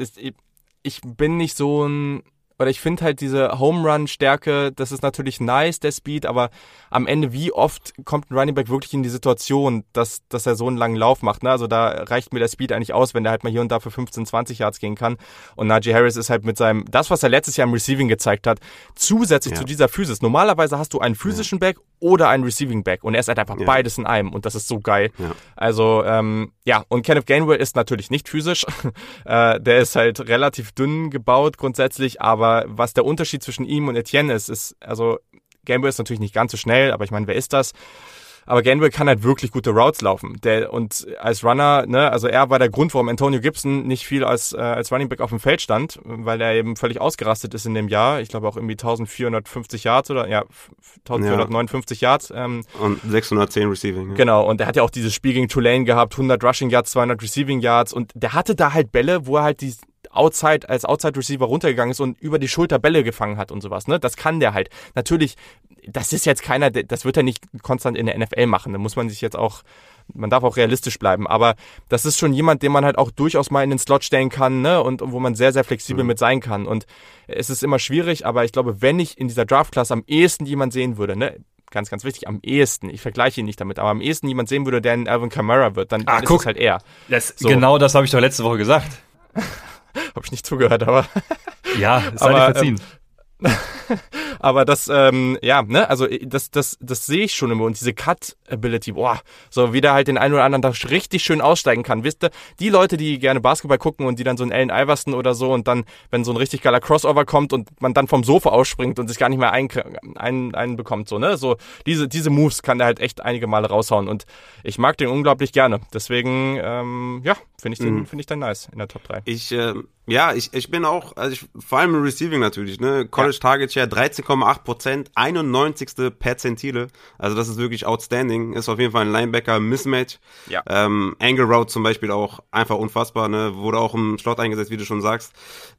Ich bin nicht so ein oder ich finde halt diese Home Run Stärke, das ist natürlich nice, der Speed, aber am Ende, wie oft kommt ein Running Back wirklich in die Situation, dass, dass er so einen langen Lauf macht, ne? Also da reicht mir der Speed eigentlich aus, wenn der halt mal hier und da für 15, 20 Yards gehen kann. Und Najee Harris ist halt mit seinem, das, was er letztes Jahr im Receiving gezeigt hat, zusätzlich ja. zu dieser Physis. Normalerweise hast du einen physischen. Back oder einen Receiving Back und er ist halt einfach ja. beides in einem und das ist so geil. Also, ähm, ja, und Kenneth Gainwell ist natürlich nicht physisch. [LAUGHS] äh, der ist halt relativ dünn gebaut grundsätzlich, aber was der Unterschied zwischen ihm und Etienne ist, ist, also Gainwell ist natürlich nicht ganz so schnell, aber ich meine, wer ist das? Aber Gainwell kann halt wirklich gute Routes laufen. Der, und als Runner, ne, also er war der Grund, warum Antonio Gibson nicht viel als, äh, als Running Back auf dem Feld stand, weil er eben völlig ausgerastet ist in dem Jahr. Ich glaube auch irgendwie 1450 Yards oder, ja, 1459 ja. Yards. Ähm, und 610 Receiving. Ja. Genau. Und er hat ja auch dieses Spiel gegen Tulane gehabt, 100 Rushing Yards, 200 Receiving Yards und der hatte da halt Bälle, wo er halt die Outside, als Outside Receiver runtergegangen ist und über die Schulter Bälle gefangen hat und sowas, ne? Das kann der halt. Natürlich, das ist jetzt keiner, das wird er nicht konstant in der NFL machen. Da muss man sich jetzt auch, man darf auch realistisch bleiben. Aber das ist schon jemand, den man halt auch durchaus mal in den Slot stellen kann, ne? Und wo man sehr, sehr flexibel mhm. mit sein kann. Und es ist immer schwierig, aber ich glaube, wenn ich in dieser Draft-Class am ehesten jemand sehen würde, ne? ganz, ganz wichtig, am ehesten, ich vergleiche ihn nicht damit, aber am ehesten jemand sehen würde, der ein Alvin Kamara wird, dann, ah, ist guck. es halt er. Das, so. Genau das habe ich doch letzte Woche gesagt. [LAUGHS] Habe ich nicht zugehört, aber. ja, es sei dir verziehen. Ähm, [LAUGHS] aber das, ähm, ja, ne, also äh, das, das, das sehe ich schon immer. Und diese Cut-Ability, boah, so wie der halt den einen oder anderen da richtig schön aussteigen kann. Wisst ihr, die Leute, die gerne Basketball gucken und die dann so einen Allen Iverson oder so und dann, wenn so ein richtig geiler Crossover kommt und man dann vom Sofa ausspringt und sich gar nicht mehr einbekommt, ein, ein so, ne, so diese, diese Moves kann der halt echt einige Male raushauen. Und ich mag den unglaublich gerne. Deswegen, ähm, ja, finde ich den, mhm. finde ich den nice in der Top 3. Ich, äh, ja, ich, ich bin auch, also ich, vor allem im Receiving natürlich, ne? College ja. Target Share 13,8 Prozent, 91. Perzentile. Also das ist wirklich outstanding. Ist auf jeden Fall ein Linebacker Mismatch. Ja. Ähm, Angle Route zum Beispiel auch einfach unfassbar, ne? Wurde auch im Slot eingesetzt, wie du schon sagst.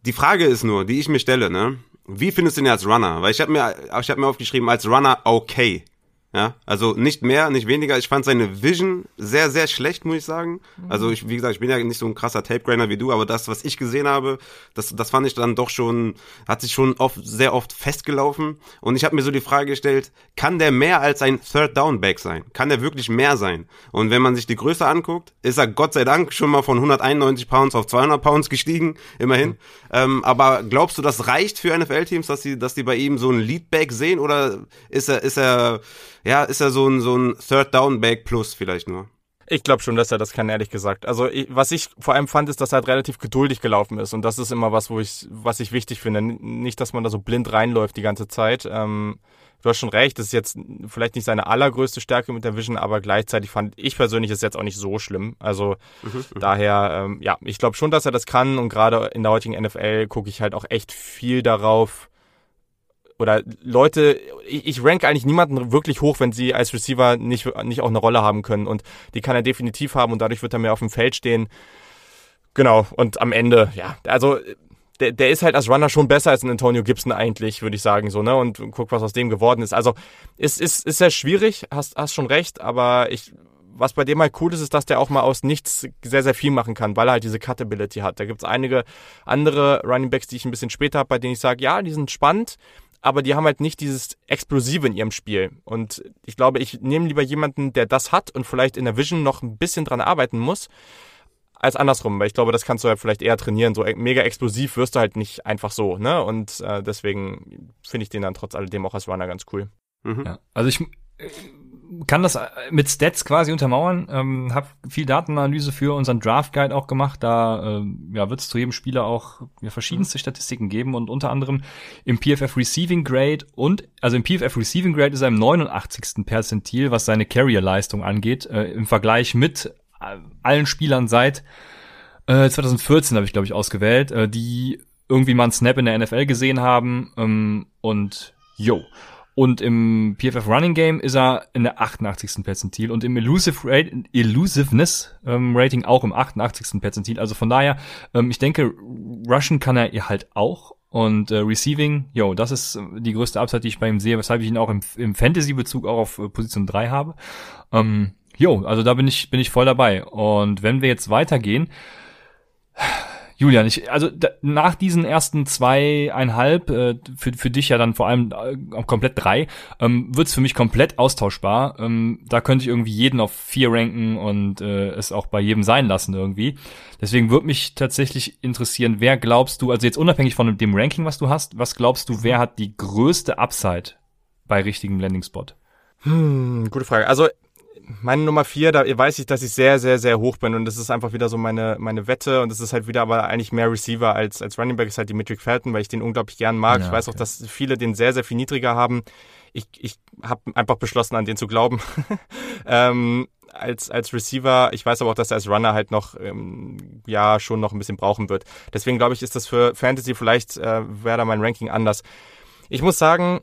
Die Frage ist nur, die ich mir stelle, ne? Wie findest du ihn als Runner? Weil ich habe mir, ich habe mir aufgeschrieben als Runner okay. Ja, also nicht mehr, nicht weniger. Ich fand seine Vision sehr, sehr schlecht, muss ich sagen. Also ich, wie gesagt, ich bin ja nicht so ein krasser Tape-Grainer wie du, aber das, was ich gesehen habe, das, das fand ich dann doch schon, hat sich schon oft, sehr oft festgelaufen. Und ich habe mir so die Frage gestellt, kann der mehr als ein Third-Down-Back sein? Kann der wirklich mehr sein? Und wenn man sich die Größe anguckt, ist er Gott sei Dank schon mal von 191 Pounds auf 200 Pounds gestiegen, immerhin. Mhm. Ähm, aber glaubst du, das reicht für NFL-Teams, dass die, dass die bei ihm so einen Leadback sehen oder ist er, ist er, ja, ist er so ein, so ein Third Down Back Plus vielleicht nur. Ich glaube schon, dass er das kann, ehrlich gesagt. Also ich, was ich vor allem fand, ist, dass er halt relativ geduldig gelaufen ist. Und das ist immer was, wo ich, was ich wichtig finde. Nicht, dass man da so blind reinläuft die ganze Zeit. Ähm, du hast schon recht, das ist jetzt vielleicht nicht seine allergrößte Stärke mit der Vision, aber gleichzeitig fand ich persönlich ist jetzt auch nicht so schlimm. Also mhm, mhm. daher, ähm, ja, ich glaube schon, dass er das kann. Und gerade in der heutigen NFL gucke ich halt auch echt viel darauf, oder Leute, ich, ich rank eigentlich niemanden wirklich hoch, wenn sie als Receiver nicht, nicht auch eine Rolle haben können. Und die kann er definitiv haben und dadurch wird er mehr auf dem Feld stehen. Genau, und am Ende, ja, also der, der ist halt als Runner schon besser als ein Antonio Gibson eigentlich, würde ich sagen, so, ne? Und guck, was aus dem geworden ist. Also, ist, ist, ist sehr schwierig, hast, hast schon recht, aber ich, was bei dem halt cool ist, ist, dass der auch mal aus nichts sehr, sehr viel machen kann, weil er halt diese Cut-Ability hat. Da gibt's einige andere Running Backs, die ich ein bisschen später habe, bei denen ich sage, ja, die sind spannend, aber die haben halt nicht dieses Explosive in ihrem Spiel. Und ich glaube, ich nehme lieber jemanden, der das hat und vielleicht in der Vision noch ein bisschen dran arbeiten muss, als andersrum, weil ich glaube, das kannst du halt vielleicht eher trainieren. So mega explosiv wirst du halt nicht einfach so, ne? Und äh, deswegen finde ich den dann trotz alledem auch als Runner ganz cool. Mhm. Ja, also ich kann das äh, mit Stats quasi untermauern. Ähm, habe viel Datenanalyse für unseren Draft Guide auch gemacht. Da ähm, ja, wird es zu jedem Spieler auch ja, verschiedenste Statistiken geben und unter anderem im PFF Receiving Grade und also im PFF Receiving Grade ist er im 89. Perzentil, was seine Carrier-Leistung angeht, äh, im Vergleich mit äh, allen Spielern seit äh, 2014 habe ich glaube ich ausgewählt, äh, die irgendwie mal einen Snap in der NFL gesehen haben ähm, und yo. Und im PFF Running Game ist er in der 88. Perzentil und im Elusive Rate, Elusiveness ähm, Rating auch im 88. Perzentil. Also von daher, ähm, ich denke, Rushen kann er halt auch. Und äh, Receiving, yo, das ist die größte Upside, die ich bei ihm sehe, weshalb ich ihn auch im, im Fantasy-Bezug auch auf äh, Position 3 habe. Ähm, jo, also da bin ich, bin ich voll dabei. Und wenn wir jetzt weitergehen, Julian, ich, also da, nach diesen ersten zweieinhalb, äh, für, für dich ja dann vor allem äh, komplett drei, ähm, wird's für mich komplett austauschbar. Ähm, da könnte ich irgendwie jeden auf vier ranken und äh, es auch bei jedem sein lassen irgendwie. Deswegen würde mich tatsächlich interessieren, wer glaubst du, also jetzt unabhängig von dem Ranking, was du hast, was glaubst du, wer hat die größte Upside bei richtigem Landing Spot? Hm, gute Frage. Also meine Nummer vier, da weiß ich, dass ich sehr, sehr, sehr hoch bin und das ist einfach wieder so meine, meine Wette und das ist halt wieder aber eigentlich mehr Receiver als, als Running Back ist halt Dimitri Felton, weil ich den unglaublich gern mag. Ja, ich weiß okay. auch, dass viele den sehr, sehr viel niedriger haben. Ich, ich habe einfach beschlossen, an den zu glauben. [LAUGHS] ähm, als, als Receiver. Ich weiß aber auch, dass er als Runner halt noch, ähm, ja, schon noch ein bisschen brauchen wird. Deswegen glaube ich, ist das für Fantasy vielleicht, äh, wäre da mein Ranking anders. Ich muss sagen,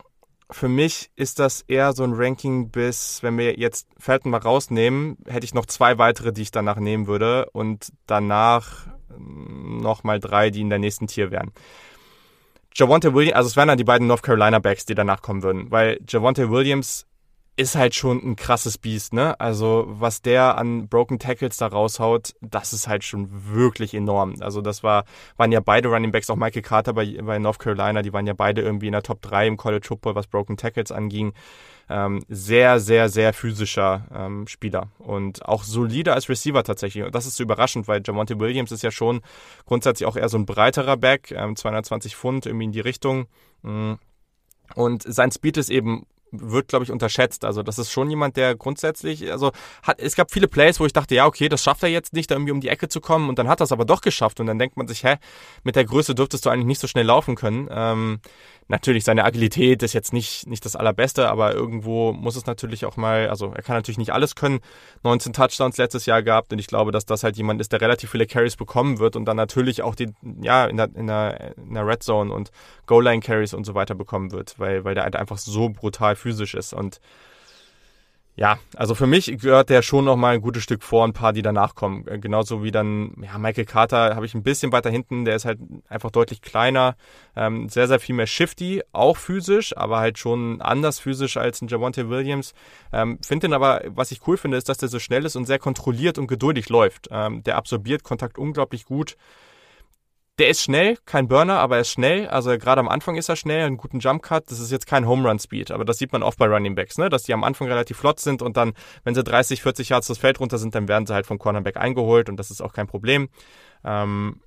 für mich ist das eher so ein Ranking bis, wenn wir jetzt Felton mal rausnehmen, hätte ich noch zwei weitere, die ich danach nehmen würde und danach ähm, nochmal drei, die in der nächsten Tier wären. Javonte Williams, also es wären dann die beiden North Carolina Backs, die danach kommen würden, weil Javonte Williams ist halt schon ein krasses Biest, ne? Also was der an Broken Tackles da raushaut, das ist halt schon wirklich enorm. Also das war, waren ja beide Running Backs, auch Michael Carter bei, bei North Carolina, die waren ja beide irgendwie in der Top 3 im College Football, was Broken Tackles anging. Ähm, sehr, sehr, sehr physischer ähm, Spieler und auch solider als Receiver tatsächlich. Und das ist so überraschend, weil Jamonte Williams ist ja schon grundsätzlich auch eher so ein breiterer Back, ähm, 220 Pfund irgendwie in die Richtung. Mm. Und sein Speed ist eben wird, glaube ich, unterschätzt. Also das ist schon jemand, der grundsätzlich, also hat, es gab viele Plays, wo ich dachte, ja, okay, das schafft er jetzt nicht, da irgendwie um die Ecke zu kommen und dann hat er es aber doch geschafft und dann denkt man sich, hä, mit der Größe dürftest du eigentlich nicht so schnell laufen können. Ähm, natürlich, seine Agilität ist jetzt nicht, nicht das allerbeste, aber irgendwo muss es natürlich auch mal, also er kann natürlich nicht alles können. 19 Touchdowns letztes Jahr gehabt und ich glaube, dass das halt jemand ist, der relativ viele Carries bekommen wird und dann natürlich auch die, ja, in der, in der, in der Red Zone und Goal-Line Carries und so weiter bekommen wird, weil, weil der halt einfach so brutal physisch ist und ja, also für mich gehört der schon noch mal ein gutes Stück vor, ein paar, die danach kommen. Äh, genauso wie dann, ja, Michael Carter habe ich ein bisschen weiter hinten, der ist halt einfach deutlich kleiner, ähm, sehr, sehr viel mehr shifty, auch physisch, aber halt schon anders physisch als ein Javonte Williams. Ähm, finde den aber, was ich cool finde, ist, dass der so schnell ist und sehr kontrolliert und geduldig läuft. Ähm, der absorbiert Kontakt unglaublich gut der ist schnell, kein Burner, aber er ist schnell. Also gerade am Anfang ist er schnell, einen guten Jump Cut. Das ist jetzt kein Home Run Speed, aber das sieht man oft bei Running Backs, ne? dass die am Anfang relativ flott sind und dann, wenn sie 30, 40 Yards das Feld runter sind, dann werden sie halt vom Cornerback eingeholt und das ist auch kein Problem. Ähm,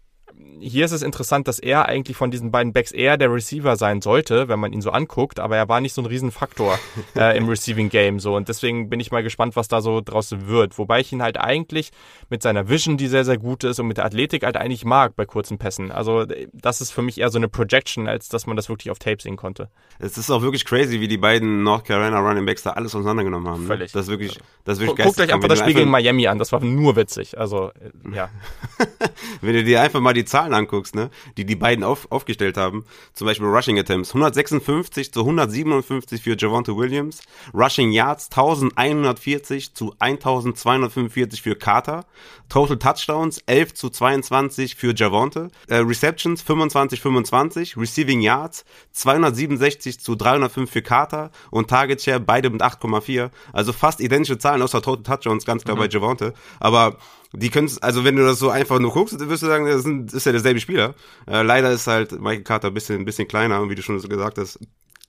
hier ist es interessant, dass er eigentlich von diesen beiden Backs eher der Receiver sein sollte, wenn man ihn so anguckt, aber er war nicht so ein Riesenfaktor [LAUGHS] äh, im Receiving Game so und deswegen bin ich mal gespannt, was da so draus wird. Wobei ich ihn halt eigentlich mit seiner Vision, die sehr, sehr gut ist und mit der Athletik halt eigentlich mag bei kurzen Pässen. Also das ist für mich eher so eine Projection, als dass man das wirklich auf Tape sehen konnte. Es ist auch wirklich crazy, wie die beiden North Carolina Running Backs da alles auseinandergenommen haben. Ne? Völlig. Das ist wirklich, das ist wirklich Guckt euch einfach das Spiel gegen Miami an, das war nur witzig. Also, äh, ja. [LAUGHS] wenn du dir einfach mal die Zahlen anguckst, ne, die die beiden auf, aufgestellt haben, zum Beispiel Rushing Attempts, 156 zu 157 für Javonte Williams, Rushing Yards 1140 zu 1245 für Carter, Total Touchdowns 11 zu 22 für Javonte, äh, Receptions 25 25, Receiving Yards 267 zu 305 für Carter. Und Target Share beide mit 8,4, also fast identische Zahlen außer Total Touchdowns ganz klar mhm. bei Javonte, aber die können also wenn du das so einfach nur guckst, wirst du sagen, das ist ja derselbe Spieler. Äh, leider ist halt Michael Carter ein bisschen, ein bisschen kleiner, wie du schon gesagt hast,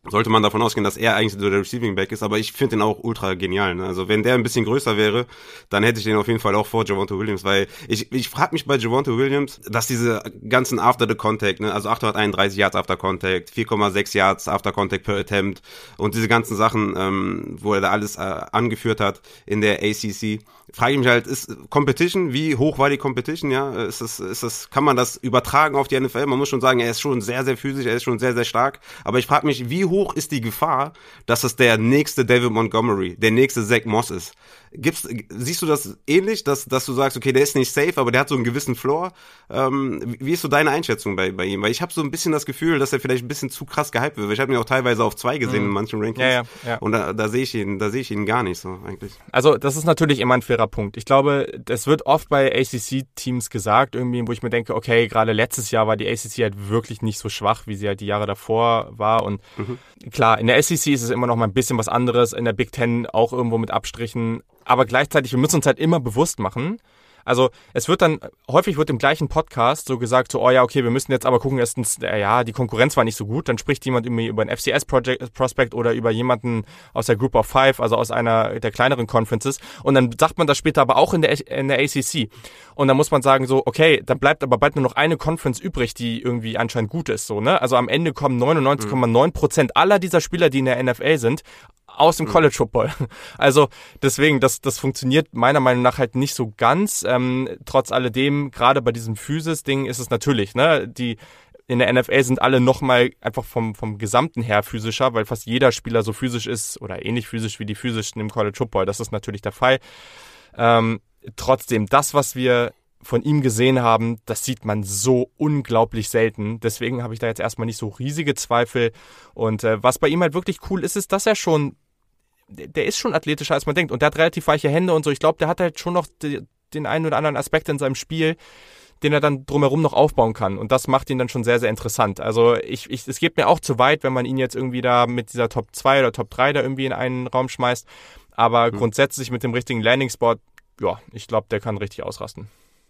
sollte man davon ausgehen, dass er eigentlich so der Receiving Back ist, aber ich finde den auch ultra genial. Ne? Also wenn der ein bisschen größer wäre, dann hätte ich den auf jeden Fall auch vor Javonte Williams, weil ich, ich frage mich bei Javonte Williams, dass diese ganzen After the Contact, ne? also 831 Yards After Contact, 4,6 Yards After Contact per Attempt und diese ganzen Sachen, ähm, wo er da alles äh, angeführt hat in der ACC, frage ich mich halt, ist Competition, wie hoch war die Competition, ja? Ist das, ist das, kann man das übertragen auf die NFL? Man muss schon sagen, er ist schon sehr, sehr physisch, er ist schon sehr, sehr stark, aber ich frage mich, wie hoch ist die Gefahr, dass es der nächste David Montgomery, der nächste Zach Moss ist? Gibt's, siehst du das ähnlich, dass, dass du sagst, okay, der ist nicht safe, aber der hat so einen gewissen Floor? Ähm, wie ist so deine Einschätzung bei, bei ihm? Weil ich habe so ein bisschen das Gefühl, dass er vielleicht ein bisschen zu krass gehypt wird. Ich habe ihn auch teilweise auf zwei gesehen mhm. in manchen Rankings. Ja, ja, ja. Und da, da sehe ich ihn, da sehe ich ihn gar nicht so eigentlich. Also das ist natürlich immer ein fairer Punkt. Ich glaube, es wird oft bei ACC-Teams gesagt, irgendwie, wo ich mir denke, okay, gerade letztes Jahr war die ACC halt wirklich nicht so schwach, wie sie halt die Jahre davor war. Und mhm. Klar, in der SEC ist es immer noch mal ein bisschen was anderes, in der Big Ten auch irgendwo mit Abstrichen. Aber gleichzeitig, wir müssen uns halt immer bewusst machen, also es wird dann, häufig wird im gleichen Podcast so gesagt, so, oh ja, okay, wir müssen jetzt aber gucken, erstens, äh, ja, die Konkurrenz war nicht so gut, dann spricht jemand über, über ein FCS-Prospect oder über jemanden aus der Group of Five, also aus einer der kleineren Conferences. Und dann sagt man das später aber auch in der, in der ACC und dann muss man sagen so, okay, dann bleibt aber bald nur noch eine Conference übrig, die irgendwie anscheinend gut ist, so, ne? Also am Ende kommen 99,9 Prozent aller dieser Spieler, die in der NFL sind, aus dem mhm. College Football. [LAUGHS] Also deswegen, das, das funktioniert meiner Meinung nach halt nicht so ganz. Ähm, trotz alledem, gerade bei diesem Physis-Ding ist es natürlich, ne, die in der NFL sind alle nochmal einfach vom, vom Gesamten her physischer, weil fast jeder Spieler so physisch ist oder ähnlich physisch wie die physischen im College Football. Das ist natürlich der Fall. Ähm, trotzdem, das, was wir von ihm gesehen haben, das sieht man so unglaublich selten. Deswegen habe ich da jetzt erstmal nicht so riesige Zweifel. Und äh, was bei ihm halt wirklich cool ist, ist, dass er schon, der ist schon athletischer als man denkt. Und der hat relativ weiche Hände und so. Ich glaube, der hat halt schon noch die, den einen oder anderen Aspekt in seinem Spiel, den er dann drumherum noch aufbauen kann. Und das macht ihn dann schon sehr, sehr interessant. Also ich, ich, es geht mir auch zu weit, wenn man ihn jetzt irgendwie da mit dieser Top 2 oder Top 3 da irgendwie in einen Raum schmeißt. Aber mhm. grundsätzlich mit dem richtigen Landing Spot, ja, ich glaube, der kann richtig ausrasten.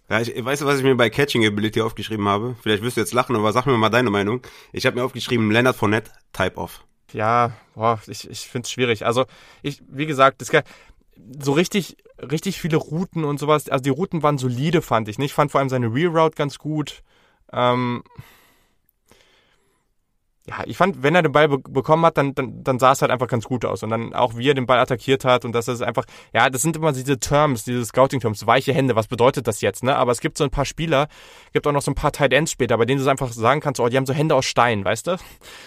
Ja, ich, weißt du, was ich mir bei Catching Ability aufgeschrieben habe? Vielleicht wirst du jetzt lachen, aber sag mir mal deine Meinung. Ich habe mir aufgeschrieben, Leonard Fournette, Type Off. Ja, boah, ich, ich finde es schwierig. Also, ich, wie gesagt, das so richtig, richtig viele Routen und sowas. Also die Routen waren solide, fand ich. Ich fand vor allem seine Real Route ganz gut. Ähm, ja, ich fand, wenn er den Ball be bekommen hat, dann, dann, dann sah es halt einfach ganz gut aus. Und dann auch, wie er den Ball attackiert hat und dass es einfach, ja, das sind immer diese Terms, diese Scouting-Terms, weiche Hände, was bedeutet das jetzt, ne? Aber es gibt so ein paar Spieler, gibt auch noch so ein paar Tight Ends später, bei denen du einfach sagen kannst, oh, die haben so Hände aus Stein, weißt du?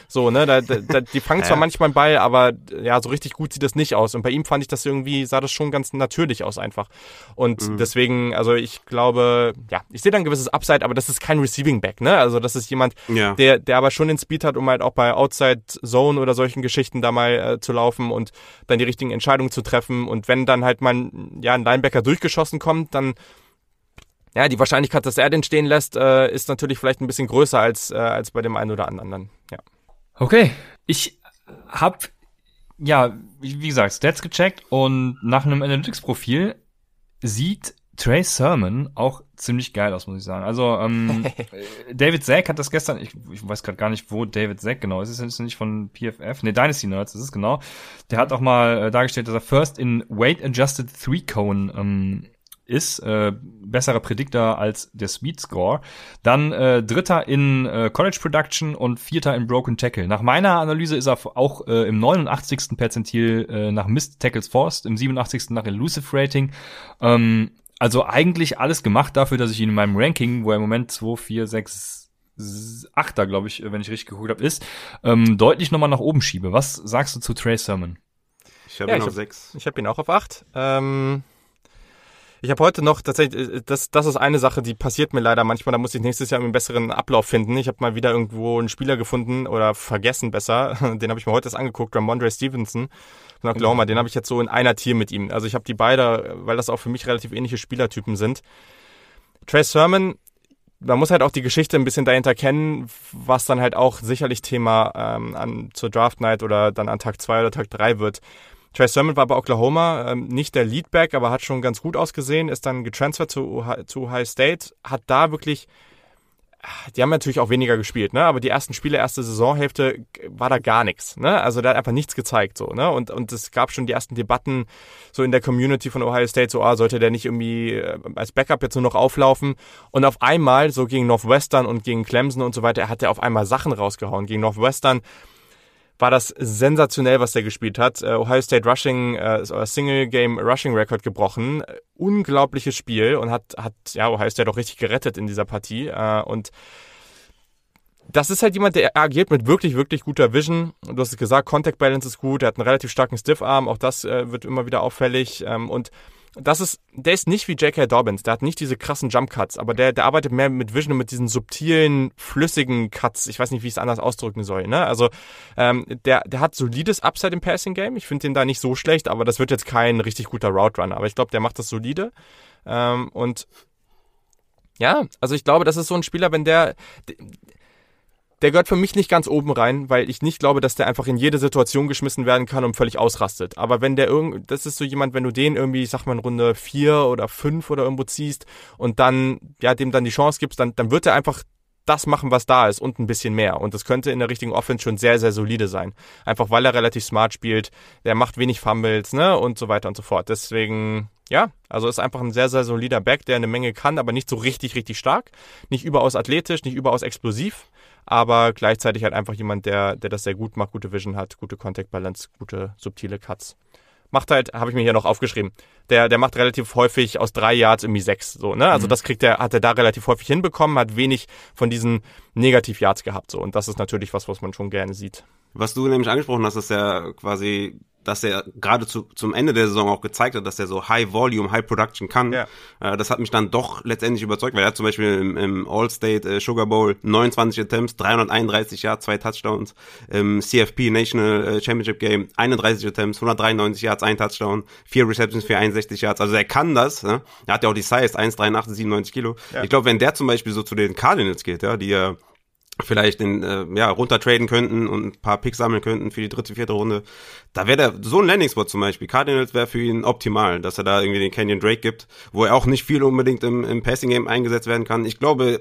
So, ne? Da, da, die fangen [LAUGHS] zwar manchmal einen Ball, aber ja, so richtig gut sieht das nicht aus. Und bei ihm fand ich das irgendwie, sah das schon ganz natürlich aus einfach. Und mhm. deswegen, also ich glaube, ja, ich sehe da ein gewisses Upside, aber das ist kein Receiving Back, ne? Also das ist jemand, ja. der, der aber schon den Speed hat, um halt auch bei Outside Zone oder solchen Geschichten da mal äh, zu laufen und dann die richtigen Entscheidungen zu treffen. Und wenn dann halt mal ja, ein Linebacker durchgeschossen kommt, dann ja, die Wahrscheinlichkeit, dass er den stehen lässt, äh, ist natürlich vielleicht ein bisschen größer als, äh, als bei dem einen oder anderen. Ja. Okay, ich habe ja, wie gesagt, Stats gecheckt und nach einem Analytics-Profil sieht Trey Sermon auch ziemlich geil aus, muss ich sagen. Also ähm, [LAUGHS] David Zack hat das gestern, ich, ich weiß gerade gar nicht, wo David Zack genau ist. Ist es nicht von PFF? Ne, Dynasty Nerds ist es genau. Der hat auch mal äh, dargestellt, dass er first in Weight Adjusted Three Cone ähm, ist, äh, besserer Predictor als der Speed Score. Dann äh, Dritter in äh, College Production und Vierter in Broken Tackle. Nach meiner Analyse ist er auch äh, im 89. Perzentil äh, nach Missed Tackles Forced, im 87. nach Elusive Rating. Ähm, also eigentlich alles gemacht dafür, dass ich ihn in meinem Ranking, wo er im Moment 2, 4, 6, 8 da, glaube ich, wenn ich richtig geguckt habe, ist, ähm, deutlich nochmal nach oben schiebe. Was sagst du zu Trey Sermon? Ich habe ja, ihn auf 6. Ich habe ihn auch auf 8. Ähm, ich habe heute noch tatsächlich, äh, das, das ist eine Sache, die passiert mir leider manchmal. Da muss ich nächstes Jahr einen besseren Ablauf finden. Ich habe mal wieder irgendwo einen Spieler gefunden oder vergessen besser. [LAUGHS] Den habe ich mir heute erst angeguckt, Ramondre Stevenson von Oklahoma. Den habe ich jetzt so in einer Tier mit ihm. Also ich habe die beide, weil das auch für mich relativ ähnliche Spielertypen sind. Trey Sermon, man muss halt auch die Geschichte ein bisschen dahinter kennen, was dann halt auch sicherlich Thema ähm, an, zur Draft Night oder dann an Tag 2 oder Tag 3 wird. Trey Sermon war bei Oklahoma ähm, nicht der Leadback, aber hat schon ganz gut ausgesehen, ist dann getransfert zu, zu Ohio State, hat da wirklich die haben natürlich auch weniger gespielt, ne? Aber die ersten Spiele, erste Saisonhälfte war da gar nichts, ne? Also der hat einfach nichts gezeigt, so, ne? Und und es gab schon die ersten Debatten so in der Community von Ohio State, so, ah, sollte der nicht irgendwie äh, als Backup jetzt nur noch auflaufen? Und auf einmal so gegen Northwestern und gegen Clemson und so weiter, hat er auf einmal Sachen rausgehauen. Gegen Northwestern war das sensationell, was der gespielt hat. Äh, Ohio State Rushing, äh, Single Game Rushing Record gebrochen. Unglaubliches Spiel und hat, hat ja, Ohio State auch richtig gerettet in dieser Partie. Äh, und das ist halt jemand, der agiert mit wirklich, wirklich guter Vision. Du hast es gesagt, Contact Balance ist gut, er hat einen relativ starken Stiff Arm, auch das äh, wird immer wieder auffällig. Ähm, und das ist, der ist nicht wie J.K. Dobbins, der hat nicht diese krassen Jump Cuts, aber der, der arbeitet mehr mit Vision und mit diesen subtilen, flüssigen Cuts. Ich weiß nicht, wie ich es anders ausdrücken soll. Ne? Also ähm, der, der hat solides Upside im Passing Game. Ich finde den da nicht so schlecht, aber das wird jetzt kein richtig guter Route Runner. Aber ich glaube, der macht das solide. Ähm, und ja, also ich glaube, das ist so ein Spieler, wenn der, der gehört für mich nicht ganz oben rein, weil ich nicht glaube, dass der einfach in jede Situation geschmissen werden kann und völlig ausrastet. Aber wenn der irgendwie, das ist so jemand, wenn du den irgendwie, ich sag mal, in Runde vier oder fünf oder irgendwo ziehst und dann, ja, dem dann die Chance gibst, dann, dann wird er einfach das machen, was da ist und ein bisschen mehr. Und das könnte in der richtigen Offense schon sehr, sehr solide sein. Einfach weil er relativ smart spielt, der macht wenig Fumbles, ne, und so weiter und so fort. Deswegen, ja, also ist einfach ein sehr, sehr solider Back, der eine Menge kann, aber nicht so richtig, richtig stark. Nicht überaus athletisch, nicht überaus explosiv aber gleichzeitig halt einfach jemand, der, der das sehr gut macht, gute Vision hat, gute Contact Balance, gute subtile Cuts. Macht halt, habe ich mir hier noch aufgeschrieben, der, der macht relativ häufig aus drei Yards irgendwie sechs, so, ne? Also mhm. das kriegt er, hat er da relativ häufig hinbekommen, hat wenig von diesen Negativ-Yards gehabt, so. Und das ist natürlich was, was man schon gerne sieht. Was du nämlich angesprochen hast, dass er quasi dass er gerade zu, zum Ende der Saison auch gezeigt hat, dass er so High Volume, High Production kann. Ja. Äh, das hat mich dann doch letztendlich überzeugt, weil er hat zum Beispiel im, im All-State äh, Sugar Bowl 29 Attempts, 331 Yards, zwei Touchdowns, im CFP National äh, Championship Game 31 Attempts, 193 Yards, ein Touchdown, vier Receptions für 61 Yards. Also er kann das. Ne? Er hat ja auch die Size, 1,83, 97 Kilo. Ja. Ich glaube, wenn der zum Beispiel so zu den Cardinals geht, ja, die ja vielleicht in, äh, ja, runtertraden könnten und ein paar Picks sammeln könnten für die dritte, vierte Runde. Da wäre der so ein Landing-Spot zum Beispiel. Cardinals wäre für ihn optimal, dass er da irgendwie den Canyon Drake gibt, wo er auch nicht viel unbedingt im, im Passing-Game eingesetzt werden kann. Ich glaube,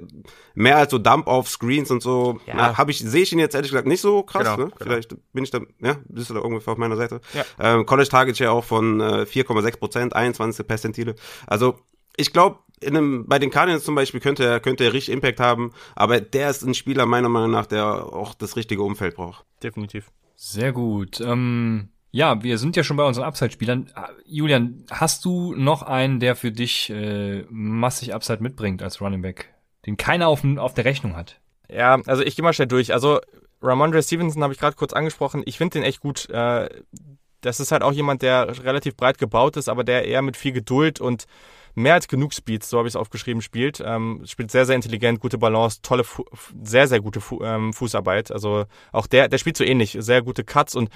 mehr als so Dump-Off-Screens und so, ja. habe ich, sehe ich ihn jetzt ehrlich gesagt nicht so krass. Genau, ne? Genau. Vielleicht bin ich da, ja, bist du da ungefähr auf meiner Seite. Ja. Ähm, College Target Share auch von äh, 4,6 Prozent, 21 Percentile. Also ich glaube, in einem, bei den Cardinals zum Beispiel könnte er, könnte er richtig Impact haben, aber der ist ein Spieler meiner Meinung nach, der auch das richtige Umfeld braucht. Definitiv. Sehr gut. Ähm, ja, wir sind ja schon bei unseren Upside-Spielern. Ah, Julian, hast du noch einen, der für dich äh, massig Upside mitbringt als Running Back, den keiner auf, auf der Rechnung hat? Ja, also ich gehe mal schnell durch. Also Ramondre Stevenson habe ich gerade kurz angesprochen. Ich finde den echt gut. Äh, das ist halt auch jemand, der relativ breit gebaut ist, aber der eher mit viel Geduld und mehr als genug Speed, so habe ich es aufgeschrieben, spielt. Ähm, spielt sehr, sehr intelligent, gute Balance, tolle, Fu sehr, sehr gute Fu ähm, Fußarbeit. Also auch der, der spielt so ähnlich, sehr gute Cuts und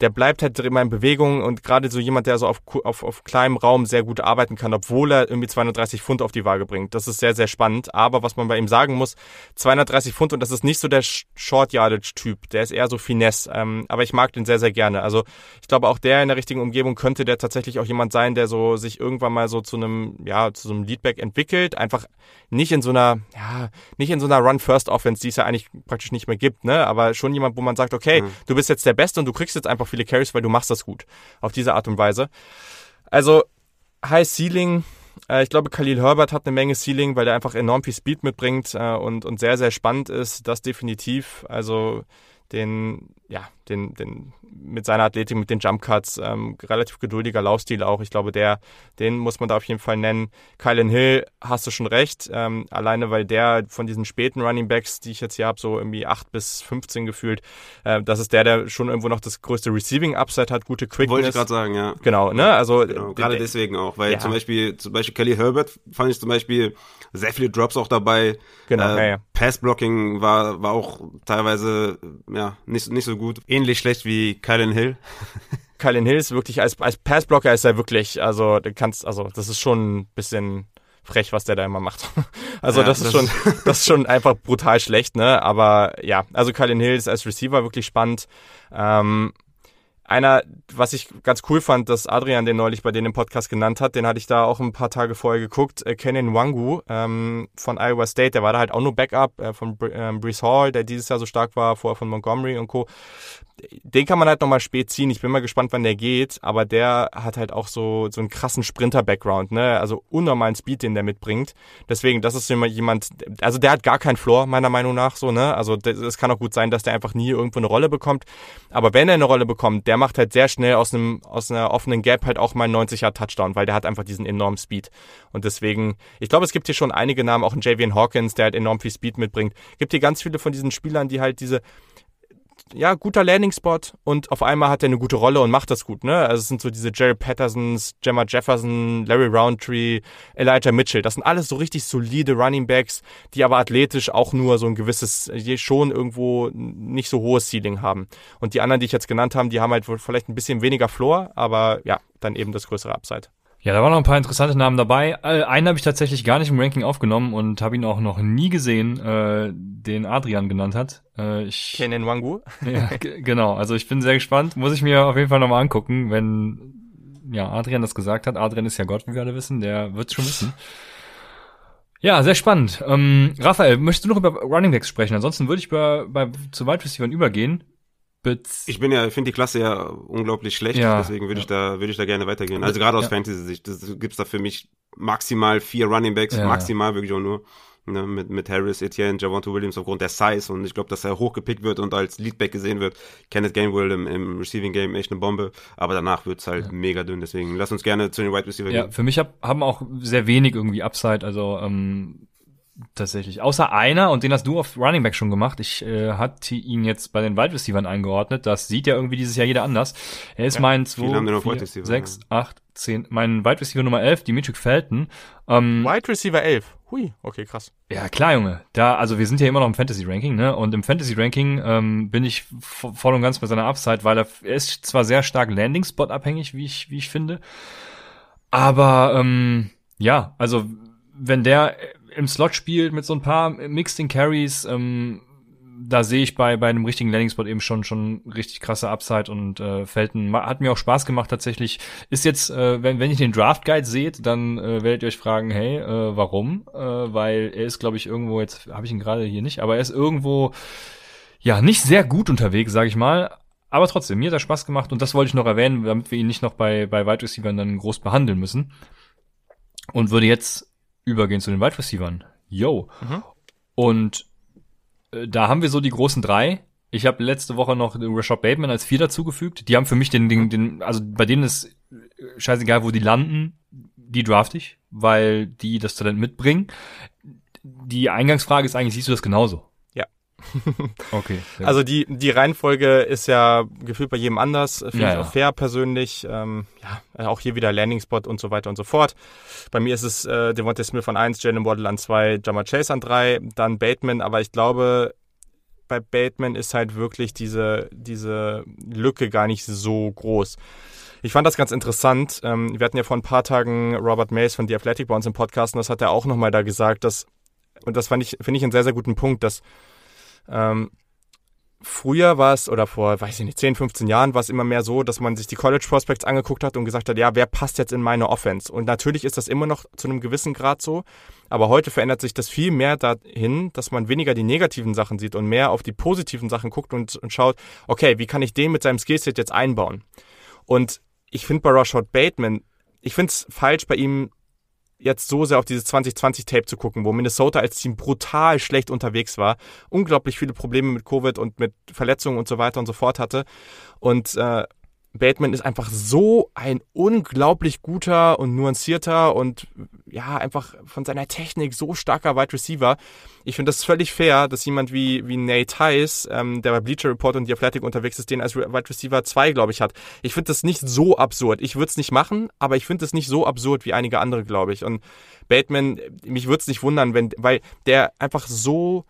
der bleibt halt immer in Bewegung und gerade so jemand, der so auf, auf, auf kleinem Raum sehr gut arbeiten kann, obwohl er irgendwie 230 Pfund auf die Waage bringt. Das ist sehr, sehr spannend. Aber was man bei ihm sagen muss, 230 Pfund und das ist nicht so der Short Yardage Typ. Der ist eher so Finesse. Ähm, aber ich mag den sehr, sehr gerne. Also ich glaube auch der in der richtigen Umgebung könnte der tatsächlich auch jemand sein, der so sich irgendwann mal so zu einem, ja, zu so einem Leadback entwickelt. Einfach nicht in so einer, ja, nicht in so einer Run-First-Offense, die es ja eigentlich praktisch nicht mehr gibt, ne? Aber schon jemand, wo man sagt, okay, mhm. du bist jetzt der Beste und du kriegst jetzt einfach auch viele Carries, weil du machst das gut. Auf diese Art und Weise. Also, High Ceiling. Äh, ich glaube, Khalil Herbert hat eine Menge Ceiling, weil er einfach enorm viel Speed mitbringt äh, und, und sehr, sehr spannend ist. Das definitiv. Also, den, ja, den, den, mit seiner Athletik, mit den Jump Cuts, ähm, relativ geduldiger Laufstil auch. Ich glaube, der, den muss man da auf jeden Fall nennen. Kylan Hill, hast du schon recht, ähm, alleine weil der von diesen späten Running Backs, die ich jetzt hier habe, so irgendwie 8 bis 15 gefühlt, äh, das ist der, der schon irgendwo noch das größte Receiving Upside hat, gute Quickness. Wollte ich gerade sagen, ja. Genau, ne, also. Genau, gerade deswegen auch, weil ja. zum Beispiel, zum Beispiel Kelly Herbert fand ich zum Beispiel sehr viele Drops auch dabei. Genau, äh, ja, ja. Passblocking war, war auch teilweise, ja, nicht, nicht so gut. Ähnlich schlecht wie Kylan Hill. [LAUGHS] Kylan Hill ist wirklich, als, als Passblocker ist er wirklich, also, du kannst, also, das ist schon ein bisschen frech, was der da immer macht. [LAUGHS] Also ja, das, das, ist schon, [LAUGHS] das ist schon einfach brutal schlecht, ne? Aber ja, also Kylan Hill ist als Receiver wirklich spannend. Ähm, einer, was ich ganz cool fand, dass Adrian den neulich bei denen im Podcast genannt hat, den hatte ich da auch ein paar Tage vorher geguckt, äh, Kenan Wangu ähm, von Iowa State, der war da halt auch nur Backup äh, von Br äh, Brees Hall, der dieses Jahr so stark war, vorher von Montgomery und Co den kann man halt nochmal spät ziehen. Ich bin mal gespannt, wann der geht, aber der hat halt auch so, so einen krassen Sprinter-Background, ne? Also unnormalen Speed, den der mitbringt. Deswegen, das ist immer jemand, also der hat gar keinen Floor, meiner Meinung nach, so, ne? Also es kann auch gut sein, dass der einfach nie irgendwo eine Rolle bekommt. Aber wenn er eine Rolle bekommt, der macht halt sehr schnell aus einem, aus einer offenen Gap halt auch mal einen 90 Yard Touchdown, weil der hat einfach diesen enormen Speed. Und deswegen, ich glaube, es gibt hier schon einige Namen, auch ein Javian Hawkins, der halt enorm viel Speed mitbringt. Gibt hier ganz viele von diesen Spielern, die halt diese, ja, guter Landing-Spot und auf einmal hat er eine gute Rolle und macht das gut, ne? Also es sind so diese Jerry Pattersons, Gemma Jefferson, Larry Roundtree, Elijah Mitchell. Das sind alles so richtig solide Running Backs, die aber athletisch auch nur so ein gewisses, schon irgendwo nicht so hohes Ceiling haben. Und die anderen, die ich jetzt genannt habe, die haben halt vielleicht ein bisschen weniger Floor, aber ja, dann eben das größere Upside. Ja, da waren noch ein paar interessante Namen dabei. Äh, einen habe ich tatsächlich gar nicht im Ranking aufgenommen und habe ihn auch noch nie gesehen, äh, den Adrian genannt hat. Äh, ich Kennen Wangu. [LAUGHS] ja, genau. Also ich bin sehr gespannt. Muss ich mir auf jeden Fall nochmal angucken, wenn ja Adrian das gesagt hat. Adrian ist ja Gott, wie wir alle wissen. Der wird schon wissen. Ja, sehr spannend. Ähm, Raphael, möchtest du noch über Running Backs sprechen? Ansonsten würde ich bei, bei zu Wide Receivers übergehen. Bits. Ich bin ja, finde die Klasse ja unglaublich schlecht, ja, deswegen würde ja. ich da, würde ich da gerne weitergehen. Also gerade aus ja. Fantasy-Sicht, das gibt's da für mich maximal vier Running Backs, maximal wirklich auch nur. Ne, mit, mit Harris, Etienne, Javonto Williams aufgrund der Size und ich glaube, dass er hochgepickt wird und als Leadback gesehen wird. Kenneth Gainwell im, im Receiving Game echt eine Bombe, aber danach wird's halt mega dünn, deswegen lass uns gerne zu den Wide Receiver gehen. Ja, für mich hab, haben auch sehr wenig irgendwie Upside, also ähm, tatsächlich. Außer einer, und den hast du auf Running Back schon gemacht. Ich äh, hatte ihn jetzt bei den Wide Receivers eingeordnet. Das sieht ja irgendwie dieses Jahr jeder anders. Er ist Ja, mein viele haben den 2, auf Wide 4, Receiver, 6, ja. 8, 10. Mein Wide Receiver Nummer 11, Dimitri Felton. Ähm, Wide Receiver 11. Hui, okay, krass. ja, klar, Junge. Da, also wir sind ja immer noch im Fantasy-Ranking, ne? Und im Fantasy-Ranking ähm, bin ich vo- voll und ganz bei seiner Upside, weil er, er ist zwar sehr stark Landing-Spot abhängig, wie ich, wie ich finde. Aber ähm, ja, also wenn der im Slot spielt mit so ein paar Mixed Carries, ähm, da sehe ich bei bei einem richtigen Landing Spot eben schon schon richtig krasse Upside und äh, Felton hat mir auch Spaß gemacht tatsächlich. Ist jetzt äh, wenn wenn ihr den Draft Guide seht, dann äh, werdet ihr euch fragen, hey, äh, warum? Äh, weil er ist glaube ich irgendwo jetzt habe ich ihn gerade hier nicht, aber er ist irgendwo ja nicht sehr gut unterwegs, sage ich mal. Aber trotzdem, mir hat er Spaß gemacht und das wollte ich noch erwähnen, damit wir ihn nicht noch bei bei Wide Receivers dann groß behandeln müssen. Und würde jetzt übergehen zu den Wide Receivers. Yo. Mhm. Und äh, da haben wir so die großen drei. Ich habe letzte Woche noch Rashad Bateman als vier dazugefügt. Die haben für mich den, den, den, also bei denen ist äh, scheißegal, wo die landen, die draft ich, weil die das Talent mitbringen. Die Eingangsfrage ist eigentlich, siehst du das genauso? [LAUGHS] Ja. Okay. sehr Also die, die Reihenfolge ist ja gefühlt bei jedem anders. Finde Ja, ich ja. auch fair persönlich. Ähm, ja, auch hier wieder Landing Spot und so weiter und so fort. Bei mir ist es äh, Devontae Smith an 1, Jalen Waddle an 2, Jamar Chase an 3, dann Bateman. Aber ich glaube, bei Bateman ist halt wirklich diese, diese Lücke gar nicht so groß. Ich fand das ganz interessant. Ähm, wir hatten ja vor ein paar Tagen Robert Mays von The Athletic bei uns im Podcast und das hat er auch nochmal da gesagt, dass, und das fand ich, finde ich einen sehr, sehr guten Punkt, dass ähm, früher war es, oder vor, weiß ich nicht, 10, 15 Jahren war es immer mehr so, dass man sich die College Prospects angeguckt hat und gesagt hat, ja, wer passt jetzt in meine Offense? Und natürlich ist das immer noch zu einem gewissen Grad so, aber heute verändert sich das viel mehr dahin, dass man weniger die negativen Sachen sieht und mehr auf die positiven Sachen guckt und, und schaut, okay, wie kann ich den mit seinem Skillset jetzt einbauen? Und ich finde bei Rashad Bateman, ich finde es falsch bei ihm jetzt so sehr auf dieses 2020-Tape zu gucken, wo Minnesota als Team brutal schlecht unterwegs war, unglaublich viele Probleme mit Covid und mit Verletzungen und so weiter und so fort hatte. Und äh, Bateman ist einfach so ein unglaublich guter und nuancierter und ja, einfach von seiner Technik so starker Wide Receiver. Ich finde das völlig fair, dass jemand wie, wie Nate Heiss, ähm, der bei Bleacher Report und The Athletic unterwegs ist, den als Wide Receiver 2, glaube ich, hat. Ich finde das nicht so absurd. Ich würde es nicht machen, aber ich finde es nicht so absurd wie einige andere, glaube ich. Und Bateman, mich würde es nicht wundern, wenn, weil der einfach so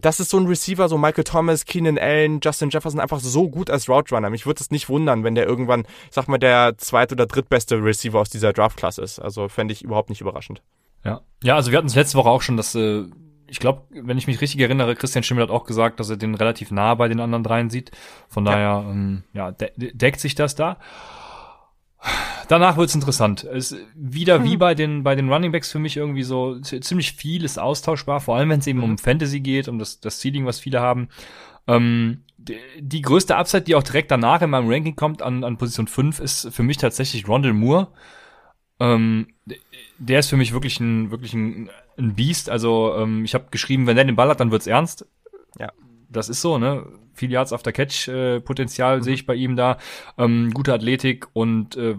das ist so ein Receiver, so Michael Thomas, Keenan Allen, Justin Jefferson, einfach so gut als Route Runner. Mich würde es nicht wundern, wenn der irgendwann, sag mal, der zweit- oder drittbeste Receiver aus dieser Draft-Klasse ist. Also fände ich überhaupt nicht überraschend. Ja, ja also wir hatten es letzte Woche auch schon, dass, äh, ich glaube, wenn ich mich richtig erinnere, Christian Schimmel hat auch gesagt, dass er den relativ nah bei den anderen dreien sieht. Von daher, ähm, ja, de deckt sich das da. Danach wird's interessant. Es ist wieder wie bei den bei den Running Backs für mich irgendwie so ziemlich viel ist austauschbar, vor allem wenn es eben um Fantasy geht, um das das Ceiling, was viele haben. Ähm, die, die größte Upside, die auch direkt danach in meinem Ranking kommt an, an Position 5, ist für mich tatsächlich Rondell Moore. Ähm, der ist für mich wirklich ein wirklich ein, ein Biest. Also ähm, ich habe geschrieben, wenn der den Ball hat, dann wird's ernst. Ja. Das ist so, ne? Viel Yards after Catch äh, Potenzial sehe ich bei ihm da. Ähm, gute Athletik und äh,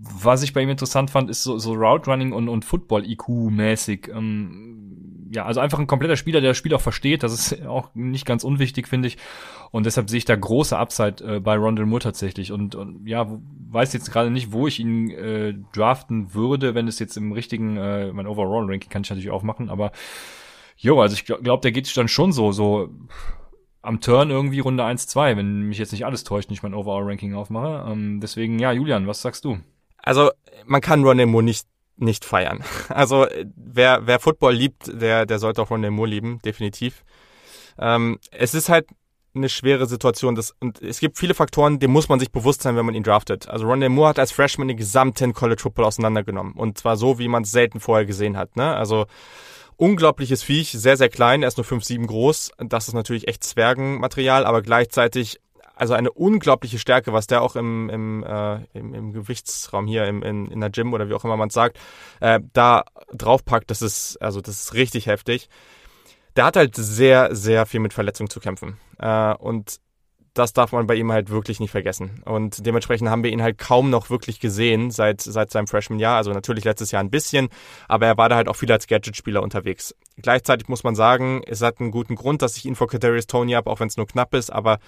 was ich bei ihm interessant fand, ist so, so Route Running und, und Football IQ mäßig. Ähm, ja, also einfach ein kompletter Spieler, der das Spiel auch versteht. Das ist [LAUGHS] auch nicht ganz unwichtig, finde ich. Und deshalb sehe ich da große Upside äh, bei Rondell Moore tatsächlich. Und, und ja, weiß jetzt gerade nicht, wo ich ihn äh, draften würde, wenn es jetzt im richtigen, äh, mein Overall Ranking kann ich natürlich auch machen, aber jo, also ich glaube, glaub, der geht sich dann schon so, so am Turn irgendwie Runde 1, 2, wenn mich jetzt nicht alles täuscht, nicht mein Overall Ranking aufmache. Ähm, deswegen, ja, Julian, was sagst du? Also man kann Moore nicht nicht feiern. [LAUGHS] Also äh, wer wer Football liebt, der der sollte auch Moore lieben, definitiv. Ähm, es ist halt eine schwere Situation. Das, und es gibt viele Faktoren, dem muss man sich bewusst sein, wenn man ihn draftet. Also Rondell Moore hat als Freshman den gesamten College Football auseinandergenommen. Und zwar so, wie man es selten vorher gesehen hat. Ne? Also unglaubliches Viech, sehr, sehr klein. Er ist nur 5'7 groß. Das ist natürlich echt Zwergenmaterial, aber gleichzeitig also eine unglaubliche Stärke, was der auch im, im, äh, im, im Gewichtsraum hier im, in, in der Gym oder wie auch immer man sagt, äh, da draufpackt, das ist, also das ist richtig heftig. Der hat halt sehr, sehr viel mit Verletzungen zu kämpfen. Äh, und das darf man bei ihm halt wirklich nicht vergessen. Und dementsprechend haben wir ihn halt kaum noch wirklich gesehen seit, seit seinem Freshman-Jahr. Also natürlich letztes Jahr ein bisschen, aber er war da halt auch viel als Gadget-Spieler unterwegs. Gleichzeitig muss man sagen, es hat einen guten Grund, dass ich ihn vor Kadarius Tony habe, auch wenn es nur knapp ist, aber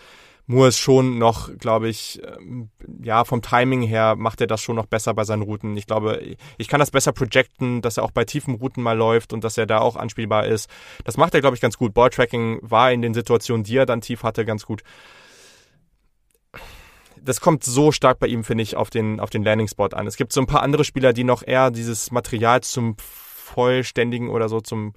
Moore ist schon noch, glaube ich, ähm, ja, vom Timing her macht er das schon noch besser bei seinen Routen. Ich glaube, ich kann das besser projecten, dass er auch bei tiefen Routen mal läuft und dass er da auch anspielbar ist. Das macht er, glaube ich, ganz gut. Balltracking war in den Situationen, die er dann tief hatte, ganz gut. Das kommt so stark bei ihm, finde ich, auf den, auf den Landing-Spot an. Es gibt so ein paar andere Spieler, die noch eher dieses Material zum vollständigen oder so zum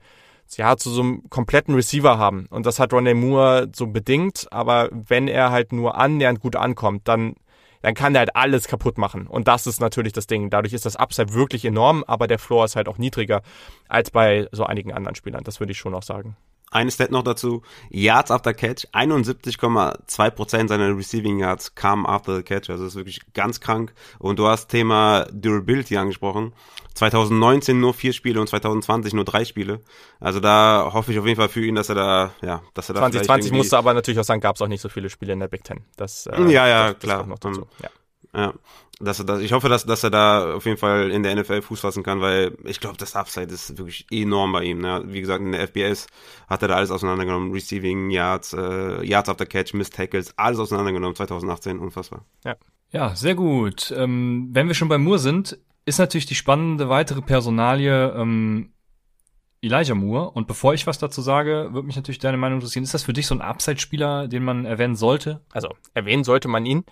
ja, zu so einem kompletten Receiver haben. Und das hat Ronnie Moore so bedingt, aber wenn er halt nur annähernd gut ankommt, dann, dann kann er halt alles kaputt machen. Und das ist natürlich das Ding. Dadurch ist das Upside wirklich enorm, aber der Floor ist halt auch niedriger als bei so einigen anderen Spielern. Das würde ich schon auch sagen. Eine Stat noch dazu. Yards after Catch. 71,2% seiner Receiving Yards kamen after the Catch. Also das ist wirklich ganz krank. Und du hast Thema Durability angesprochen. 2019 nur vier Spiele und 2020 nur drei Spiele. Also da hoffe ich auf jeden Fall für ihn, dass er da, ja, dass er da 2020 musste aber natürlich auch sagen, gab es auch nicht so viele Spiele in der Big Ten. Das, äh, ja, ja, das, klar. Das noch dazu. Ja. Ja, dass er das, ich hoffe, dass, dass er da auf jeden Fall in der NFL Fuß fassen kann, weil ich glaube, das Upside ist wirklich enorm bei ihm. Ne? Wie gesagt, in der FBS hat er da alles auseinandergenommen. Receiving, Yards, äh, Yards after Catch, Miss Tackles, alles auseinandergenommen 2018, unfassbar. Ja, ja sehr gut. Ähm, wenn wir schon bei Moore sind, ist natürlich die spannende weitere Personalie ähm, Elijah Moore. Und bevor ich was dazu sage, würde mich natürlich deine Meinung interessieren. Ist das für dich so ein Upside-Spieler, den man erwähnen sollte? Also, erwähnen sollte man ihn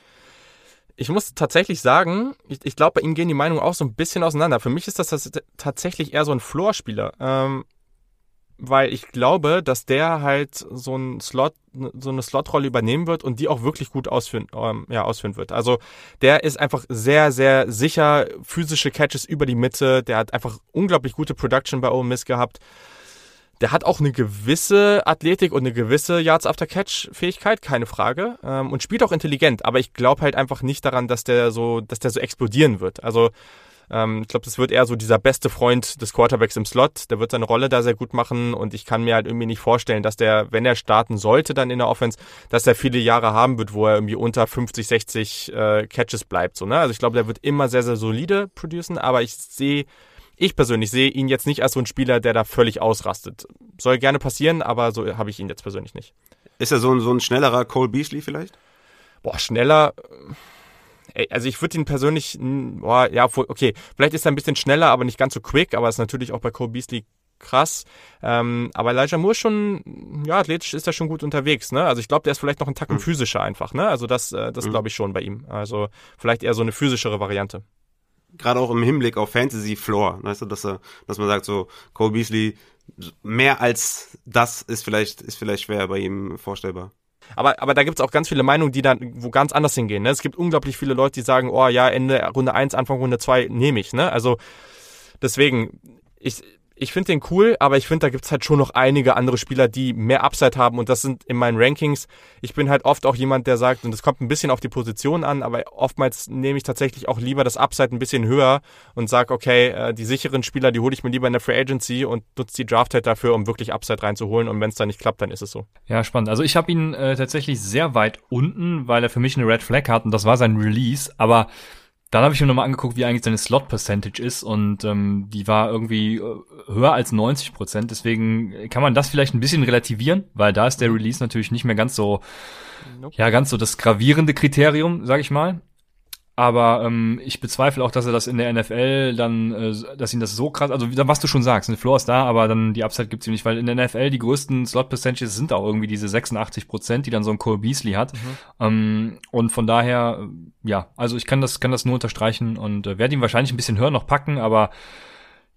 ich muss tatsächlich sagen, ich, ich glaube, bei ihm gehen die Meinungen auch so ein bisschen auseinander. Für mich ist das, tatsächlich eher so ein Floor-Spieler. Ähm, weil ich glaube, dass der halt so ein Slot, so eine Slot-Rolle übernehmen wird und die auch wirklich gut ausführen, ähm, ja, ausführen wird. Also der ist einfach sehr, sehr sicher, physische Catches über die Mitte, der hat einfach unglaublich gute Production bei Ole Miss gehabt. Der hat auch eine gewisse Athletik und eine gewisse Yards After Catch Fähigkeit, keine Frage, ähm, und spielt auch intelligent. Aber ich glaube halt einfach nicht daran, dass der so, dass der so explodieren wird. Also ähm, ich glaube, das wird eher so dieser beste Freund des Quarterbacks im Slot. Der wird seine Rolle da sehr gut machen und ich kann mir halt irgendwie nicht vorstellen, dass der, wenn er starten sollte dann in der Offense, dass er viele Jahre haben wird, wo er irgendwie unter 50, 60 äh, Catches bleibt. So, ne? Also ich glaube, der wird immer sehr, sehr solide producen, aber ich sehe ich persönlich sehe ihn jetzt nicht als so ein Spieler, der da völlig ausrastet. Soll gerne passieren, aber so habe ich ihn jetzt persönlich nicht. Ist er so ein, so ein schnellerer Cole Beasley vielleicht? Boah, schneller. Äh, also ich würde ihn persönlich, boah, ja, okay, vielleicht ist er ein bisschen schneller, aber nicht ganz so quick, aber ist natürlich auch bei Cole Beasley krass. Ähm, aber Elijah Moore schon, ja, athletisch ist er schon gut unterwegs, ne? Also ich glaube, der ist vielleicht noch einen Tacken mhm. physischer einfach, ne? Also das, äh, das mhm. glaube ich schon bei ihm. Also vielleicht eher so eine physischere Variante gerade auch im Hinblick auf Fantasy Floor, weißt du, dass er, dass man sagt so, Cole Beasley, mehr als das ist vielleicht, ist vielleicht schwer bei ihm vorstellbar. Aber, aber da gibt's auch ganz viele Meinungen, die dann wo ganz anders hingehen. Ne? Es gibt unglaublich viele Leute, die sagen, oh ja, Ende Runde 1, Anfang Runde 2 nehme ich. Ne? Also deswegen, ich, ich finde den cool, aber ich finde, da gibt's halt schon noch einige andere Spieler, die mehr Upside haben und das sind in meinen Rankings. Ich bin halt oft auch jemand, der sagt, und das kommt ein bisschen auf die Position an, aber oftmals nehme ich tatsächlich auch lieber das Upside ein bisschen höher und sage, okay, äh, die sicheren Spieler, die hole ich mir lieber in der Free Agency und nutze die Draft halt dafür, um wirklich Upside reinzuholen und wenn es dann nicht klappt, dann ist es so. Ja, spannend. Also ich habe ihn äh, tatsächlich sehr weit unten, weil er für mich eine Red Flag hat und das war sein Release, aber dann habe ich mir nochmal angeguckt, wie eigentlich seine Slot-Percentage ist und ähm, die war irgendwie äh, höher als 90 Prozent. Deswegen kann man das vielleicht ein bisschen relativieren, weil da ist der Release natürlich nicht mehr ganz so, nope. ja, ganz so das gravierende Kriterium, sag ich mal. Aber ähm, ich bezweifle auch, dass er das in der NFL dann, äh, dass ihn das so krass, also was du schon sagst, ein Floor ist da, aber dann die Upside gibt's ihm nicht, weil in der NFL die größten Slot-Percentages sind auch irgendwie diese 86 Prozent, die dann so ein Cole Beasley hat. Mhm. Ähm, und von daher, ja, also ich kann das, kann das nur unterstreichen und äh, werde ihn wahrscheinlich ein bisschen höher noch packen, aber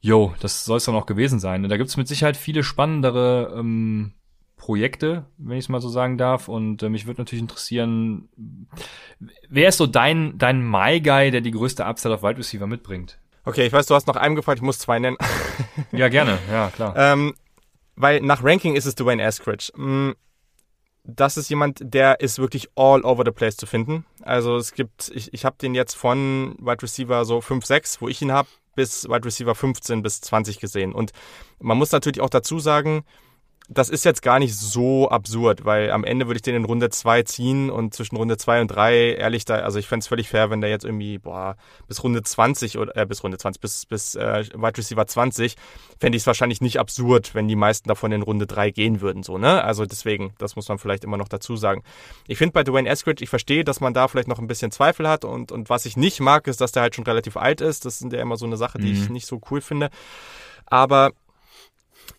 yo, das soll es dann auch gewesen sein. Und da gibt's mit Sicherheit viele spannendere ähm, Projekte, wenn ich es mal so sagen darf. Und äh, mich würde natürlich interessieren, wer ist so dein, dein My Guy, der die größte Upside auf Wide Receiver mitbringt? Okay, ich weiß, du hast noch einen gefragt, ich muss zwei nennen. [LAUGHS] ja, gerne, ja, klar. Ähm, weil nach Ranking ist es Dwayne Eskridge. Mm, das ist jemand, der ist wirklich all over the place zu finden. Also es gibt, ich, ich habe den jetzt von Wide Receiver so 5, 6, wo ich ihn habe, bis Wide Receiver 15 bis 20 gesehen. Und man muss natürlich auch dazu sagen, das ist jetzt gar nicht so absurd, weil am Ende würde ich den in Runde 2 ziehen und zwischen Runde 2 und 3, ehrlich, da, also ich fände es völlig fair, wenn der jetzt irgendwie, boah, bis Runde 20 oder äh, bis Runde 20, bis, bis äh, Wide Receiver 20, fände ich es wahrscheinlich nicht absurd, wenn die meisten davon in Runde 3 gehen würden, so, ne? Also deswegen, das muss man vielleicht immer noch dazu sagen. Ich finde bei Dwayne Eskridge, ich verstehe, dass man da vielleicht noch ein bisschen Zweifel hat und, und was ich nicht mag, ist, dass der halt schon relativ alt ist. Das ist ja immer so eine Sache, die mhm. ich nicht so cool finde. Aber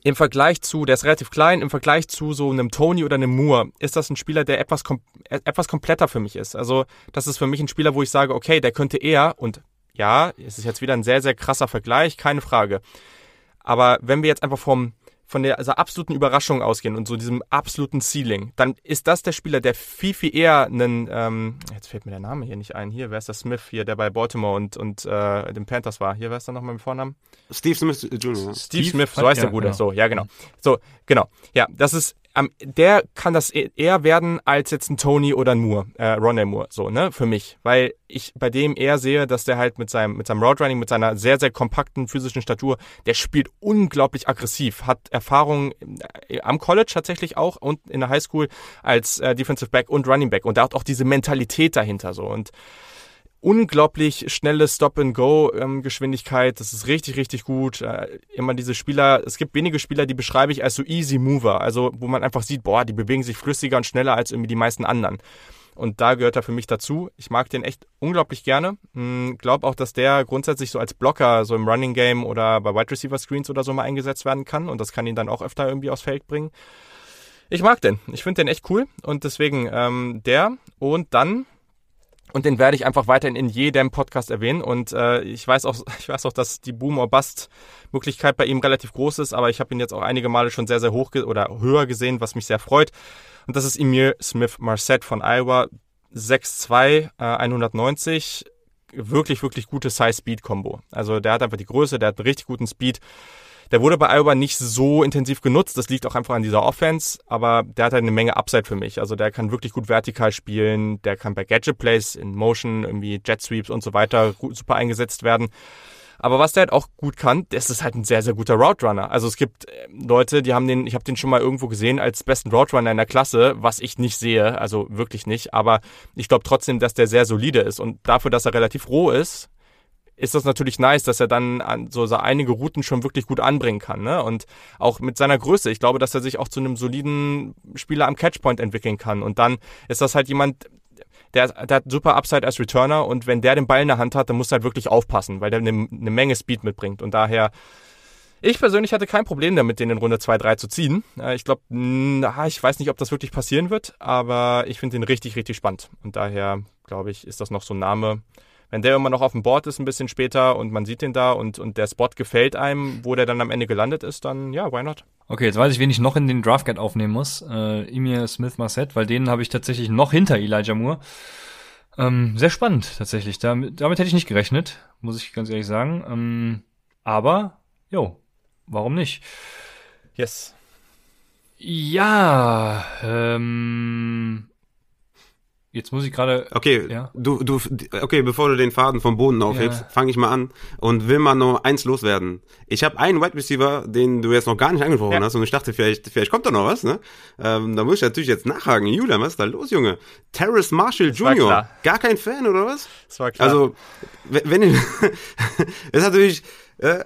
im Vergleich zu, der ist relativ klein, im Vergleich zu so einem Tony oder einem Moore, ist das ein Spieler, der etwas, kom äh, etwas kompletter für mich ist. Also, das ist für mich ein Spieler, wo ich sage, okay, der könnte eher, und ja, es ist jetzt wieder ein sehr, sehr krasser Vergleich, keine Frage. Aber wenn wir jetzt einfach vom, von der also absoluten Überraschung ausgehen und so diesem absoluten Ceiling, dann ist das der Spieler, der viel, viel eher einen, ähm, jetzt fällt mir der Name hier nicht ein, hier, wer ist der Smith hier, der bei Baltimore und, und äh, den Panthers war, hier, wer ist da nochmal mit Vornamen? Steve Smith Jr. Steve, Steve Smith, so heißt ja, der Bruder, genau. so, ja genau. So, genau, ja, das ist der kann das e-, eher werden als jetzt ein Tony oder ein Moore, äh, Ronald Moore, so, ne, für mich. Weil ich bei dem eher sehe, dass der halt mit seinem, mit seinem Roadrunning, mit seiner sehr, sehr kompakten physischen Statur, der spielt unglaublich aggressiv, hat Erfahrung äh, am College tatsächlich auch und in der Highschool als äh, Defensive Back und Running Back und da hat auch diese Mentalität dahinter so und unglaublich schnelle Stop-and-Go-Geschwindigkeit. das ist richtig, richtig gut. Äh, immer diese Spieler, es gibt wenige Spieler, die beschreibe ich als so easy mover. Also, wo man einfach sieht, boah, die bewegen sich flüssiger und schneller als irgendwie die meisten anderen. Und da gehört er für mich dazu. Ich mag den echt unglaublich gerne. Hm, Glaube auch, dass der grundsätzlich so als Blocker, so im Running Game oder bei Wide Receiver Screens oder so mal eingesetzt werden kann. Und das kann ihn dann auch öfter irgendwie aufs Feld bringen. Ich mag den. Ich finde den echt cool. Und deswegen ähm, der. Und dann und den werde ich einfach weiterhin in jedem Podcast erwähnen. Und äh, ich weiß auch, [LAUGHS] ich weiß auch, dass die Boom or Bust Möglichkeit bei ihm relativ groß ist, aber ich habe ihn jetzt auch einige Male schon sehr, sehr hoch oder höher gesehen, was mich sehr freut. Und das ist Emil Smith Marset von Iowa. 6'2, äh, 190 wirklich, wirklich gute Size-Speed-Kombo. Also der hat einfach die Größe, der hat einen richtig guten Speed. Der wurde bei Iowa nicht so intensiv genutzt. Das liegt auch einfach an dieser Offense. Aber der hat halt eine Menge Upside für mich. Also der kann wirklich gut vertikal spielen. Der kann bei Gadget Plays in Motion, irgendwie Jet Sweeps und so weiter super eingesetzt werden. Aber was der halt auch gut kann, ist halt ein sehr, sehr guter Route Runner. Also es gibt äh, Leute, die haben den, ich habe den schon mal irgendwo gesehen als besten Route Runner in der Klasse, was ich nicht sehe, also wirklich nicht. Aber ich glaube trotzdem, dass der sehr solide ist. Und dafür, dass er relativ roh ist, ist das natürlich nice, dass er dann an so, einige Routen schon wirklich gut anbringen kann. Ne? Und auch mit seiner Größe. Ich glaube, dass er sich auch zu einem soliden Spieler am Catchpoint entwickeln kann. Und dann ist das halt jemand, der, der hat super Upside als Returner. Und wenn der den Ball in der Hand hat, dann muss er halt wirklich aufpassen, weil der eine, eine Menge Speed mitbringt. Und daher ich persönlich hatte kein Problem damit, den in Runde 2, 3 zu ziehen. Ich glaube, ich weiß nicht, ob das wirklich passieren wird, aber ich finde den richtig, richtig spannend. Und daher, glaube ich, ist das noch so ein Name, wenn der immer noch auf dem Board ist ein bisschen später und man sieht den da und, und der Spot gefällt einem, wo der dann am Ende gelandet ist, dann ja, why not? Okay, jetzt weiß ich, wen ich noch in den Draft Guide aufnehmen muss. Äh, Emir Smith Marset, weil den habe ich tatsächlich noch hinter Elijah Moore. Ähm, sehr spannend tatsächlich. Damit, damit hätte ich nicht gerechnet, muss ich ganz ehrlich sagen. Ähm, aber, jo, warum nicht? Yes. Ja, ähm, Jetzt muss ich gerade. Okay, ja? du, du, okay, bevor du den Faden vom Boden aufhebst, ja. fange ich mal an und will mal nur eins loswerden. Ich habe einen Wide Receiver, den du jetzt noch gar nicht angesprochen ja. hast, und ich dachte, vielleicht, vielleicht kommt da noch was, ne? Ähm, da muss ich natürlich jetzt nachhaken. Julian, was ist da los, Junge? Terrace Marshall das Jr. Gar kein Fan, oder was? Das war klar. Also, wenn, wenn [LAUGHS] ist natürlich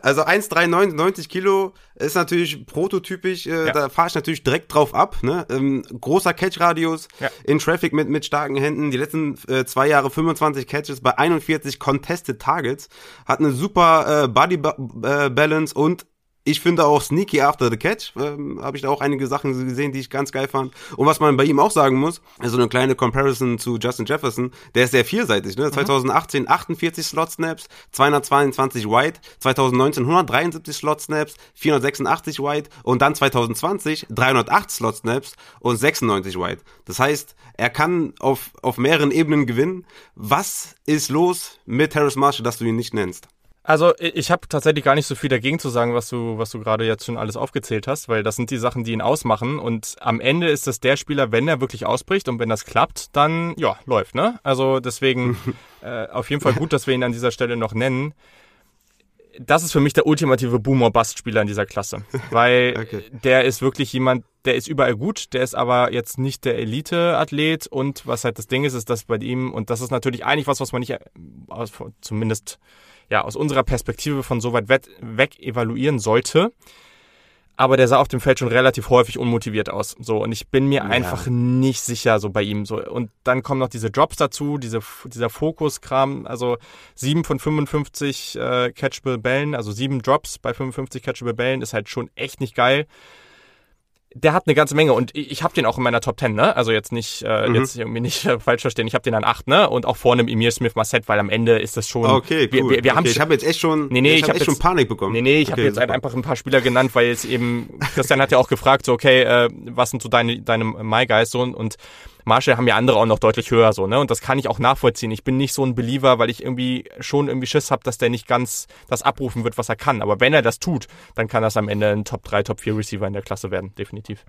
also 1,93 Kilo ist natürlich prototypisch, äh, ja. da fahre ich natürlich direkt drauf ab. Ne? Ähm, großer Catch-Radius ja. in Traffic mit, mit starken Händen. Die letzten äh, zwei Jahre 25 Catches bei 41 Contested Targets. Hat eine super äh, Body äh, Balance und ich finde auch Sneaky After the Catch, ähm, habe ich da auch einige Sachen gesehen, die ich ganz geil fand. Und was man bei ihm auch sagen muss, also eine kleine Comparison zu Justin Jefferson, der ist sehr vielseitig. Ne? Mhm. 2018 48 Slot Snaps, 222 White, 2019 173 Slot Snaps, 486 White und dann 2020 308 Slot Snaps und 96 White. Das heißt, er kann auf, auf mehreren Ebenen gewinnen. Was ist los mit Harris Marshall, dass du ihn nicht nennst? Also ich habe tatsächlich gar nicht so viel dagegen zu sagen, was du, was du gerade jetzt schon alles aufgezählt hast, weil das sind die Sachen, die ihn ausmachen. Und am Ende ist das der Spieler, wenn er wirklich ausbricht und wenn das klappt, dann ja, läuft, ne? Also deswegen [LAUGHS] äh, auf jeden Fall gut, dass wir ihn an dieser Stelle noch nennen. das ist für mich der ultimative Boomer-Bust-Spieler in dieser Klasse. [LAUGHS] Weil okay. der ist wirklich jemand, der ist überall gut, der ist aber jetzt nicht der Elite-Athlet. Und was halt das Ding ist, ist, dass bei ihm, und das ist natürlich eigentlich was, was man nicht, äh, zumindest ja, aus unserer Perspektive von so weit weg evaluieren sollte, aber der sah auf dem Feld schon relativ häufig unmotiviert aus. So, und ich bin mir ja. einfach nicht sicher so bei ihm. So, und dann kommen noch diese Drops dazu, diese, dieser Fokuskram, also sieben von 55 äh, catchable Bällen, also sieben Drops bei 55 catchable Bällen ist halt schon echt nicht geil der hat eine ganze Menge und ich, habe den auch in meiner Top 10, ne? Also jetzt nicht, äh, mhm. jetzt irgendwie nicht äh, falsch verstehen, ich habe den an 8, ne? Und auch vor einem Emir Smith Masset, weil am Ende ist das schon. Okay, cool. Wir, wir, wir okay, ich habe jetzt echt schon, nee, nee, ich, ich habe hab schon Panik bekommen. Nee, nee, ich okay, habe jetzt super. einfach ein paar Spieler genannt, weil jetzt eben, Christian hat ja auch gefragt, so, okay, äh, was sind so deine, deine My Guys so und Marshall haben ja andere auch noch deutlich höher so, ne? Und das kann ich auch nachvollziehen. Ich bin nicht so ein Believer, weil ich irgendwie schon irgendwie Schiss habe, dass der nicht ganz das abrufen wird, was er kann. Aber wenn er das tut, dann kann das am Ende ein Top 3, Top 4 Receiver in der Klasse werden, definitiv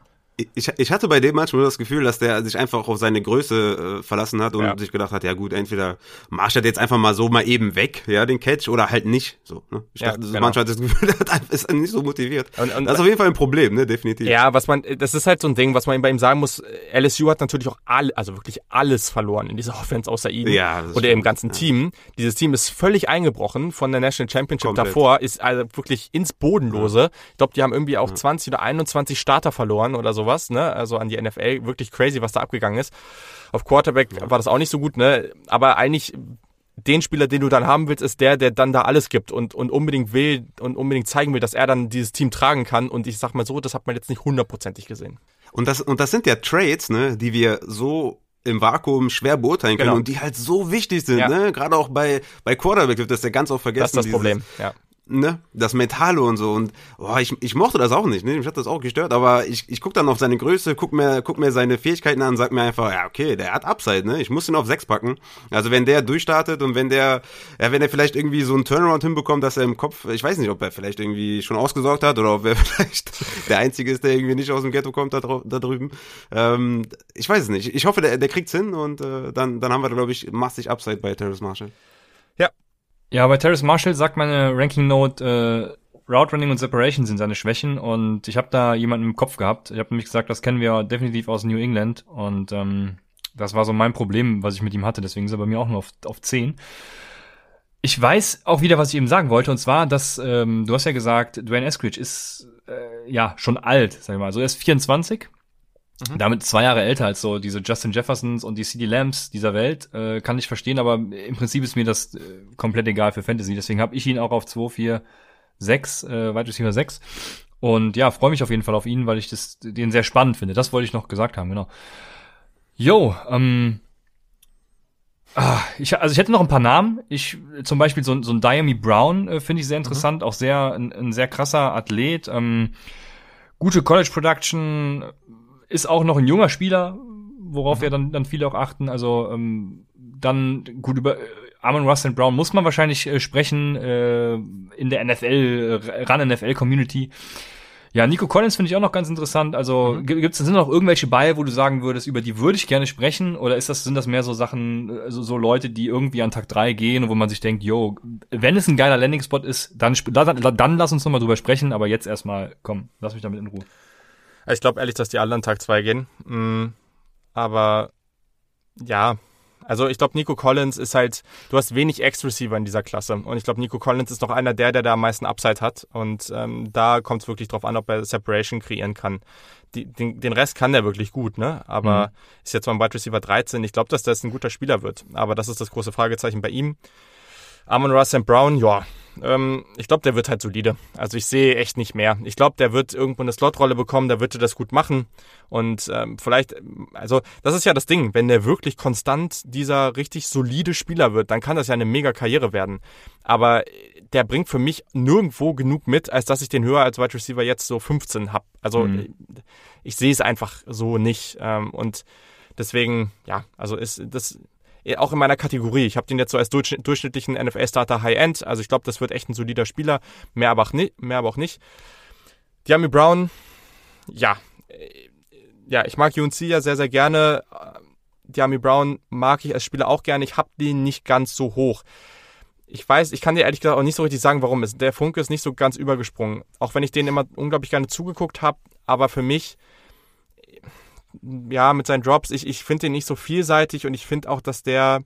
ich, ich hatte bei dem manchmal das Gefühl, dass der sich einfach auf seine Größe äh, verlassen hat und ja. sich gedacht hat, ja gut, entweder marscht er jetzt einfach mal so mal eben weg, ja, den Catch, oder halt nicht. So, ne? Ich ja, dachte, genau. manchmal hat das Gefühl, [LAUGHS] er ist nicht so motiviert. Und, und, das ist auf jeden Fall ein Problem, ne, definitiv. Ja, was man, das ist halt so ein Ding, was man bei ihm sagen muss, LSU hat natürlich auch alle, also wirklich alles verloren in dieser [LAUGHS] Offense außer ihm ja, oder im ganzen ja. Team. Dieses Team ist völlig eingebrochen von der National Championship Komplett. davor, ist also wirklich ins Bodenlose. Ich glaube, die haben irgendwie auch 20 oder 21 Starter verloren oder sowas, ne, also an die NFL. Wirklich crazy, was da abgegangen ist. Auf Quarterback ja. war das auch nicht so gut, ne? Aber eigentlich den Spieler, den du dann haben willst, ist der, der dann da alles gibt und, und unbedingt will und unbedingt zeigen will, dass er dann dieses Team tragen kann. Und ich sag mal so, das hat man jetzt nicht hundertprozentig gesehen. Und das, und das sind ja Trades, ne, die wir so im Vakuum schwer beurteilen können genau. und die halt so wichtig sind, ja. ne? Gerade auch bei, bei Quarterback wird das ja ganz oft vergessen. Das ist das dieses, Problem, ja ne, das Mentale und so. Und boah, ich, ich mochte das auch nicht, ne? Mich hat das auch gestört, aber ich, ich guck dann auf seine Größe, guck mir, guck mir seine Fähigkeiten an, sag mir einfach, ja, okay, der hat Upside, ne? Ich muss ihn auf sechs packen. Also wenn der durchstartet und wenn der, ja, wenn er vielleicht irgendwie so einen Turnaround hinbekommt, dass er im Kopf, ich weiß nicht, ob er vielleicht irgendwie schon ausgesorgt hat oder ob er [LAUGHS] vielleicht der Einzige ist, der irgendwie nicht aus dem Ghetto kommt da, da drüben. Ähm, ich weiß es nicht. Ich hoffe, der, der kriegt's hin und äh, dann, dann haben wir, glaube ich, massig Upside bei Terrace Marshall. Ja, ja, bei Terrace Marshall sagt meine Ranking Note, äh, Route Running und Separation sind seine Schwächen und ich habe da jemanden im Kopf gehabt. Ich habe nämlich gesagt, das kennen wir definitiv aus New England und ähm, das war so mein Problem, was ich mit ihm hatte. Deswegen ist er bei mir auch nur auf, auf 10. Ich weiß auch wieder, was ich eben sagen wollte, und zwar, dass ähm, du hast ja gesagt, Dwayne Eskridge ist äh, ja schon alt, sag ich mal. Also er ist 24 Mhm. Damit zwei Jahre älter als so diese Justin Jeffersons und die CD Lambs dieser Welt, äh, kann ich verstehen, aber im Prinzip ist mir das äh, komplett egal für Fantasy. Deswegen habe ich ihn auch auf 2, 4, 6, äh, Wide Receiver 6. Und ja, freue mich auf jeden Fall auf ihn, weil ich das, den sehr spannend finde. Das wollte ich noch gesagt haben, genau. Yo, ähm, ah, ich, also ich hätte noch ein paar Namen. Ich zum Beispiel so, so ein Diami Brown äh, finde ich sehr interessant, mhm. auch sehr ein, ein, sehr krasser Athlet. Ähm, gute College Production, ist auch noch ein junger Spieler, worauf mhm. wir dann, dann viele auch achten. Also ähm, dann gut über äh, Amon Russell Brown muss man wahrscheinlich äh, sprechen äh, in der NFL, äh, ran NFL Community. Ja, Nico Collins finde ich auch noch ganz interessant. Also mhm. gibt es sind noch irgendwelche bei, wo du sagen würdest, über die würde ich gerne sprechen? Oder ist das sind das mehr so Sachen, so, so Leute, die irgendwie an Tag drei gehen, wo man sich denkt, yo, wenn es ein geiler Landing-Spot ist, dann, dann, dann lass uns noch mal drüber sprechen. Aber jetzt erstmal, komm, lass mich damit in Ruhe. Ich glaube ehrlich, dass die alle an Tag 2 gehen. Mm, aber ja, also ich glaube, Nico Collins ist halt, du hast wenig Ex-Receiver in dieser Klasse. Und ich glaube, Nico Collins ist noch einer der, der da am meisten Upside hat. Und ähm, da kommt es wirklich drauf an, ob er Separation kreieren kann. Die, den, den Rest kann der wirklich gut, ne? Aber mhm. ist jetzt beim Wide Receiver 13. Ich glaube, dass das ein guter Spieler wird. Aber das ist das große Fragezeichen bei ihm. Amon Russell Brown, ja, ähm, ich glaube, der wird halt solide. Also ich sehe echt nicht mehr. Ich glaube, der wird irgendwo eine Slotrolle bekommen, der wird das gut machen. Und ähm, vielleicht, also das ist ja das Ding, wenn der wirklich konstant dieser richtig solide Spieler wird, dann kann das ja eine mega Karriere werden. Aber der bringt für mich nirgendwo genug mit, als dass ich den höher als Wide Receiver jetzt so 15 habe. Also mhm. ich, ich sehe es einfach so nicht. Ähm, und deswegen, ja, also ist das auch in meiner Kategorie. Ich habe den jetzt so als durchschnittlichen NFL-Starter High-End. Also ich glaube, das wird echt ein solider Spieler. Mehr aber auch nicht. Mehr aber auch nicht. Diami Brown, ja. Äh, ja, ich mag UNC ja sehr, sehr gerne. Diami Brown mag ich als Spieler auch gerne. Ich habe den nicht ganz so hoch. ich weiß, ich kann dir ehrlich gesagt auch nicht so richtig sagen, warum. Der Funke ist nicht so ganz übergesprungen. Auch wenn ich den immer unglaublich gerne zugeguckt habe, aber für mich, ja, mit seinen Drops, ich, ich finde den nicht so vielseitig und ich finde auch, dass der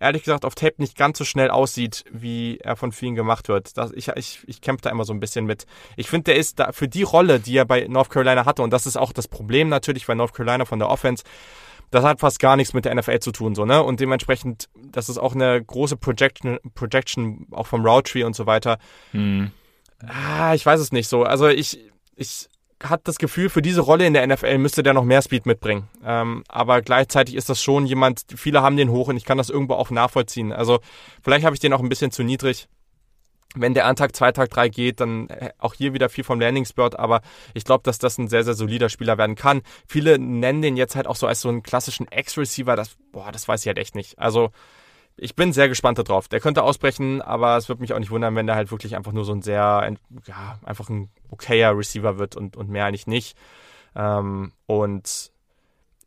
ehrlich gesagt auf Tape nicht ganz so schnell aussieht, wie er von vielen gemacht wird. Das, ich ich, ich kämpfe da immer so ein bisschen mit. Ich finde, der ist da für die Rolle, die er bei North Carolina hatte, und das ist auch das Problem natürlich bei North Carolina von der Offense, das hat fast gar nichts mit der NFL zu tun, so, ne? Und dementsprechend, das ist auch eine große Projection, Projection auch vom Route Tree und so weiter. Hm. Ah, ich weiß es nicht so. Also ich, ich hatte das Gefühl, für diese Rolle in der NFL müsste der noch mehr Speed mitbringen. Ähm, aber gleichzeitig ist das schon jemand, viele haben den hoch und ich kann das irgendwo auch nachvollziehen. Also vielleicht habe ich den auch ein bisschen zu niedrig wenn der an Tag 2, Tag 3 geht, dann äh, auch hier wieder viel vom Landing Spurt, aber ich glaube, dass das ein sehr, sehr solider Spieler werden kann. Viele nennen den jetzt halt auch so als so einen klassischen X-Receiver, das, boah, das weiß ich halt echt nicht. Also, ich bin sehr gespannt darauf. Der könnte ausbrechen, aber es würde mich auch nicht wundern, wenn der halt wirklich einfach nur so ein sehr, ja, einfach ein okayer Receiver wird und, und mehr eigentlich nicht. Ähm, und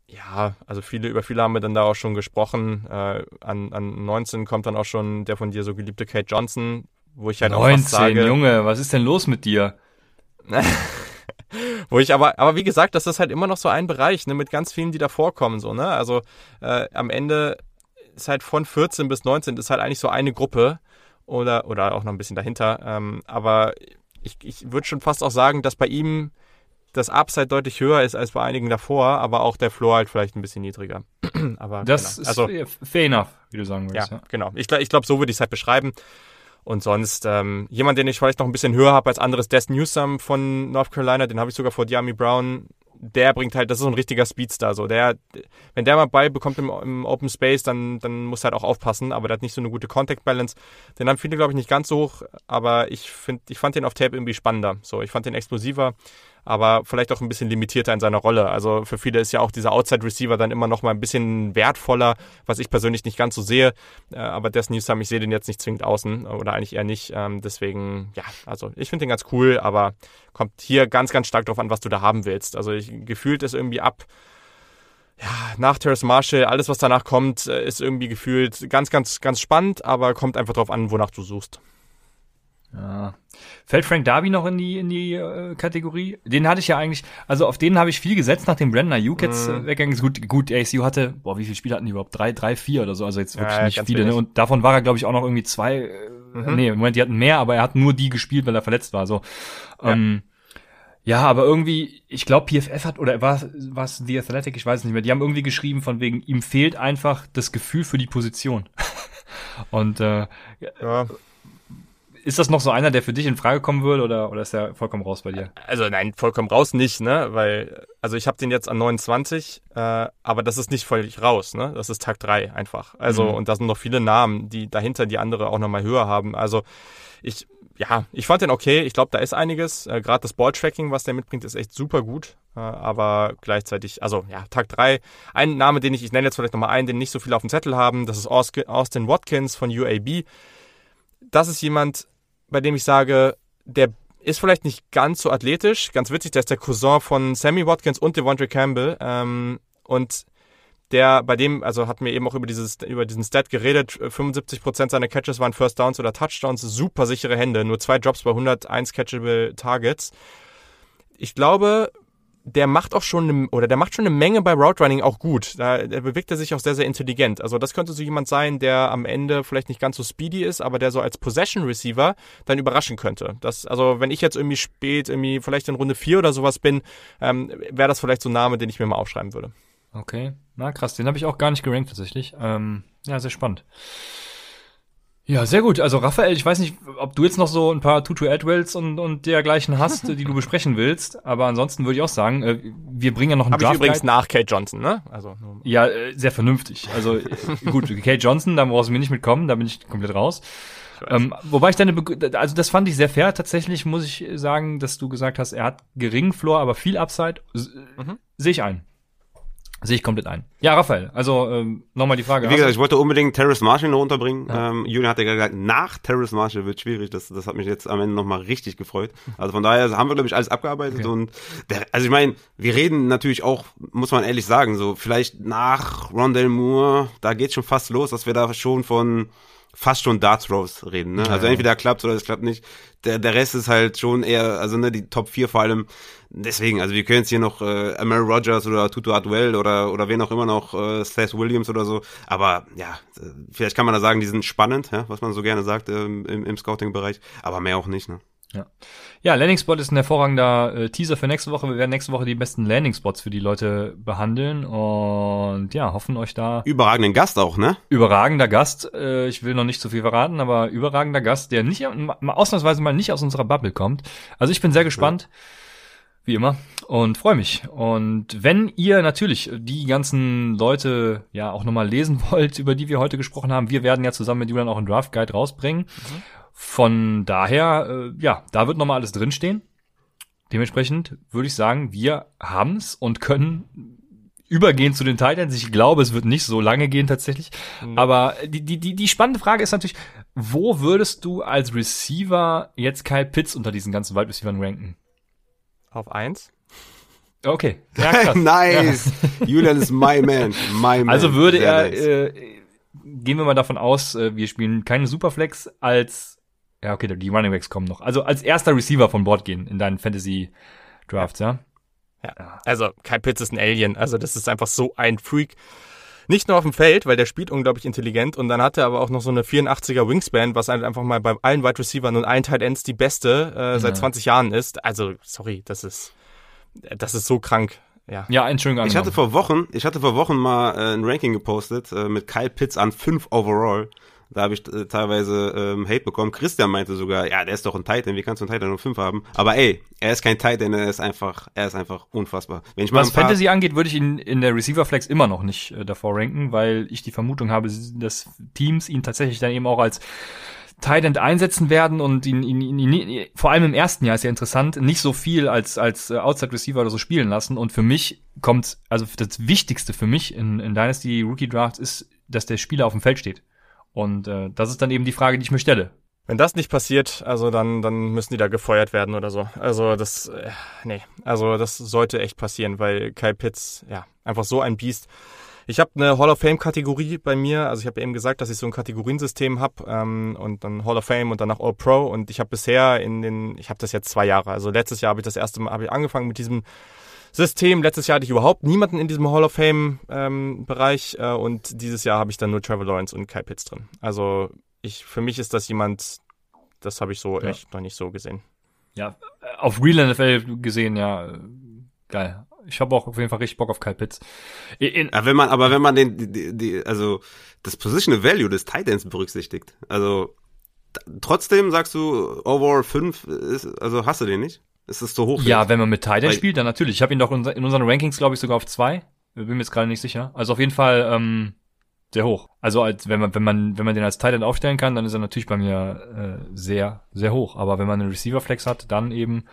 ja, also viele, über viele haben wir dann da auch schon gesprochen. Äh, an, an 19 kommt dann auch schon der von dir so geliebte Kate Johnson, wo ich halt 19, auch fast sage, Junge, was ist denn los mit dir? [LAUGHS] wo ich aber, aber wie gesagt, das ist halt immer noch so ein Bereich, ne, mit ganz vielen, die da vorkommen, so, ne, also äh, am Ende ist halt von 14 bis 19 ist halt eigentlich so eine Gruppe oder, oder auch noch ein bisschen dahinter, ähm, aber ich, ich würde schon fast auch sagen, dass bei ihm das Upside deutlich höher ist als bei einigen davor, aber auch der Floor halt vielleicht ein bisschen niedriger. [CLEARS THROAT] aber Das genau. also, ist fair enough, wie du sagen ja, würdest. Ja, genau. Ich, ich glaube, so würde ich es halt beschreiben. Und sonst, ähm, jemand, den ich vielleicht noch ein bisschen höher habe als anderes, Des Newsome von North Carolina, den habe ich sogar vor Diami Brown. Der bringt halt, das ist so ein richtiger Speedstar. So. Der, wenn der mal Ball bekommt im, im Open Space, dann, dann muss er halt auch aufpassen, aber der hat nicht so eine gute Contact Balance. Den haben viele, glaube ich, nicht ganz so hoch, aber ich, find, ich fand den auf Tape irgendwie spannender. So, ich fand den explosiver, aber vielleicht auch ein bisschen limitierter in seiner Rolle. Also für viele ist ja auch dieser Outside Receiver dann immer noch mal ein bisschen wertvoller, was ich persönlich nicht ganz so sehe. Äh, aber Des Newsome, ich sehe den jetzt nicht zwingend außen oder eigentlich eher nicht. Ähm, deswegen, ja, also ich finde den ganz cool, aber kommt hier ganz, ganz stark drauf an, was du da haben willst. Also ich, gefühlt ist irgendwie ab ja, nach Terrace Marshall, alles was danach kommt, äh, ist irgendwie gefühlt ganz, ganz, ganz spannend, aber kommt einfach drauf an, wonach du suchst. Ja. Fällt Frank Darby noch in die in die äh, Kategorie? Den hatte ich ja eigentlich, also auf den habe ich viel gesetzt, nachdem Brandon Ayuk jetzt Mhm. äh, weggegangen ist. Gut, gut, ASU hatte, boah, wie viele Spiele hatten die überhaupt? Drei, drei, vier oder so, also jetzt wirklich Ja, nicht viele. Ne? Und davon war er, glaube ich, auch noch irgendwie zwei. Äh, Mhm. Nee, im Moment, die hatten mehr, aber er hat nur die gespielt, weil er verletzt war. So. Ja. Ähm, ja, aber irgendwie, ich glaube, PFF hat, oder war es The Athletic, ich weiß es nicht mehr, die haben irgendwie geschrieben, von wegen, ihm fehlt einfach das Gefühl für die Position. [LAUGHS] Und äh, Ja. Ist das noch so einer, der für dich in Frage kommen würde oder, oder ist er vollkommen raus bei dir? Also nein, vollkommen raus nicht, ne? Weil, also ich habe den jetzt an 29, äh, aber das ist nicht völlig raus, ne? Das ist Tag 3 einfach. Also, Mhm. und da sind noch viele Namen, die dahinter die andere auch nochmal höher haben. Also ich, ja, ich fand den okay. Ich glaube, da ist einiges. Äh, Gerade das Balltracking, was der mitbringt, ist echt super gut. Äh, aber gleichzeitig, also ja, Tag 3. Ein Name, den ich, ich nenne jetzt vielleicht nochmal einen, den nicht so viele auf dem Zettel haben, das ist Austin Watkins von UAB. Das ist jemand, bei dem ich sage, der ist vielleicht nicht ganz so athletisch. Ganz witzig, der ist der Cousin von Sammy Watkins und Devontae Campbell. Ähm, und der, bei dem, also hatten wir eben auch über, dieses, über diesen Stat geredet, 75% seiner Catches waren First Downs oder Touchdowns, super sichere Hände, nur zwei Drops bei 101 catchable Targets. Ich glaube, der macht auch schon eine, oder der macht schon eine Menge bei Route Running auch gut. Da, da bewegt er sich auch sehr, sehr intelligent. Also das könnte so jemand sein, der am Ende vielleicht nicht ganz so speedy ist, aber der so als Possession Receiver dann überraschen könnte. Das, also wenn ich jetzt irgendwie spät, irgendwie vielleicht in Runde 4 oder sowas bin, ähm, wäre das vielleicht so ein Name, den ich mir mal aufschreiben würde. Okay, na krass, den habe ich auch gar nicht gerankt tatsächlich. Ähm, ja, sehr spannend. Ja, sehr gut. Also Raphael, ich weiß nicht, ob du jetzt noch so ein paar Tutu Edwells und, und dergleichen hast, die du besprechen willst, aber ansonsten würde ich auch sagen, äh, wir bringen ja noch einen ich Draft übrigens Guide. nach Kate Johnson, ne? Also Ja, äh, sehr vernünftig. Also äh, gut, Kate Johnson, da brauchst du mir nicht mitkommen, da bin ich komplett raus. Ähm, wobei ich deine, Be also das fand ich sehr fair. Tatsächlich muss ich sagen, dass du gesagt hast, er hat geringen Floor, aber viel Upside. Mhm. Sehe ich ein. Sehe ich komplett ein. Ja, Raphael, also ähm, nochmal die Frage. Wie gesagt, ich wollte unbedingt Terrace Marshall noch unterbringen. Ja. Ähm, Julian hat ja gesagt, nach Terrace Marshall wird schwierig. Das, das hat mich jetzt am Ende nochmal richtig gefreut. Also von daher haben wir, glaube ich, alles abgearbeitet. Okay. Und der, also ich meine, wir reden natürlich auch, muss man ehrlich sagen, so vielleicht nach Rondell Moore, da geht schon fast los, dass wir da schon von fast schon Darts Throws reden. Ne? Also entweder klappt oder es klappt nicht. Der, der Rest ist halt schon eher, also ne, die Top 4 vor allem. Deswegen, also wir können jetzt hier noch äh, Mary Rogers oder Tutu Atwell oder oder wen auch immer noch, äh, Seth Williams oder so. Aber ja, äh, vielleicht kann man da sagen, die sind spannend, ja, was man so gerne sagt ähm, im, im Scouting-Bereich. Aber mehr auch nicht. Ne? Ja, ja Landing Spot ist ein hervorragender äh, Teaser für nächste Woche. Wir werden nächste Woche die besten Landing Spots für die Leute behandeln und ja, hoffen euch da. Überragenden Gast auch, ne? Überragender Gast. Äh, ich will noch nicht zu viel verraten, aber überragender Gast, der nicht mal ausnahmsweise mal nicht aus unserer Bubble kommt. Also ich bin sehr gespannt. Ja. Wie immer. Und freue mich. Und wenn ihr natürlich die ganzen Leute ja auch nochmal lesen [LAUGHS] wollt, über die wir heute gesprochen haben, wir werden ja zusammen mit Julian auch einen Draft Guide rausbringen. Mhm. Von daher, äh, ja, da wird nochmal alles drinstehen. Dementsprechend würde ich sagen, wir haben's und können übergehen zu den Titans. Ich glaube, es wird nicht so lange gehen tatsächlich. Mhm. Aber die, die, die, die spannende Frage ist natürlich, wo würdest du als Receiver jetzt Kyle Pitts unter diesen ganzen Wide Receivers ranken? Auf eins. Okay. [LAUGHS] Ja, nice. Ja. Julian ist my man. My man. Also würde Sehr er, nice. äh, gehen wir mal davon aus, äh, wir spielen keine Superflex als ja, okay, die Running Backs kommen noch. Also als erster Receiver von Bord gehen in deinen Fantasy Drafts, ja? ja? Ja, also Kai Pitts ist ein Alien. Also das ist einfach so ein Freak. Nicht nur auf dem Feld, weil der spielt unglaublich intelligent und dann hat er aber auch noch so eine 84er Wingspan, was halt einfach mal bei allen Wide Receivers und allen Tight Ends die beste äh, seit ja. 20 Jahren ist. Also, sorry, das ist, das ist so krank. Ja, ja Entschuldigung. Ich hatte vor Wochen, ich hatte vor Wochen mal äh, ein Ranking gepostet äh, mit Kyle Pitts an 5 overall. Da habe ich äh, teilweise ähm, Hate bekommen. Christian meinte sogar, ja, der ist doch ein Titan, wie kannst du einen Titan nur 5 haben? Aber ey, er ist kein Titan, er ist einfach, er ist einfach unfassbar. Wenn ich mal Was Fantasy angeht, würde ich ihn in der Receiver Flex immer noch nicht äh, davor ranken, weil ich die Vermutung habe, dass Teams ihn tatsächlich dann eben auch als Titan einsetzen werden und ihn, ihn, ihn, ihn, vor allem im ersten Jahr ist ja interessant, nicht so viel als, als äh, Outside Receiver oder so spielen lassen. Und für mich kommt, also das Wichtigste für mich in, in Dynasty Rookie Drafts ist, dass der Spieler auf dem Feld steht. Und äh, das ist dann eben die Frage, die ich mir stelle. Wenn das nicht passiert, also dann, dann müssen die da gefeuert werden oder so. Also das, äh, nee, also das sollte echt passieren, weil Kai Pitts, ja, einfach so ein Biest. Ich habe eine Hall of Fame-Kategorie bei mir. Also ich habe eben gesagt, dass ich so ein Kategoriensystem habe ähm, und dann Hall of Fame und danach All Pro. Und ich habe bisher in den, ich habe das jetzt zwei Jahre. Also letztes Jahr habe ich das erste Mal hab ich angefangen mit diesem System. Letztes Jahr hatte ich überhaupt niemanden in diesem Hall of Fame ähm, Bereich äh, und dieses Jahr habe ich dann nur Trevor Lawrence und Kyle Pitts drin. Also ich, für mich ist das jemand, das habe ich so ja. echt noch nicht so gesehen. Ja, auf Real NFL gesehen, ja, geil. Ich habe auch auf jeden Fall richtig Bock auf Kyle Pitts. In ja, wenn man, aber wenn man den, die, die, also das Positional Value des Titans berücksichtigt, also trotzdem sagst du Overall 5 ist, also hast du den nicht? Ist das so hoch? Ja, wenn man mit Titan spielt, dann natürlich. Ich habe ihn doch in unseren Rankings, glaube ich, sogar auf zwei. Bin mir jetzt gerade nicht sicher. Also auf jeden Fall ähm, sehr hoch. Also als wenn man wenn man wenn man den als Titan aufstellen kann, dann ist er natürlich bei mir äh, sehr sehr hoch. Aber wenn man einen Receiver Flex hat, dann eben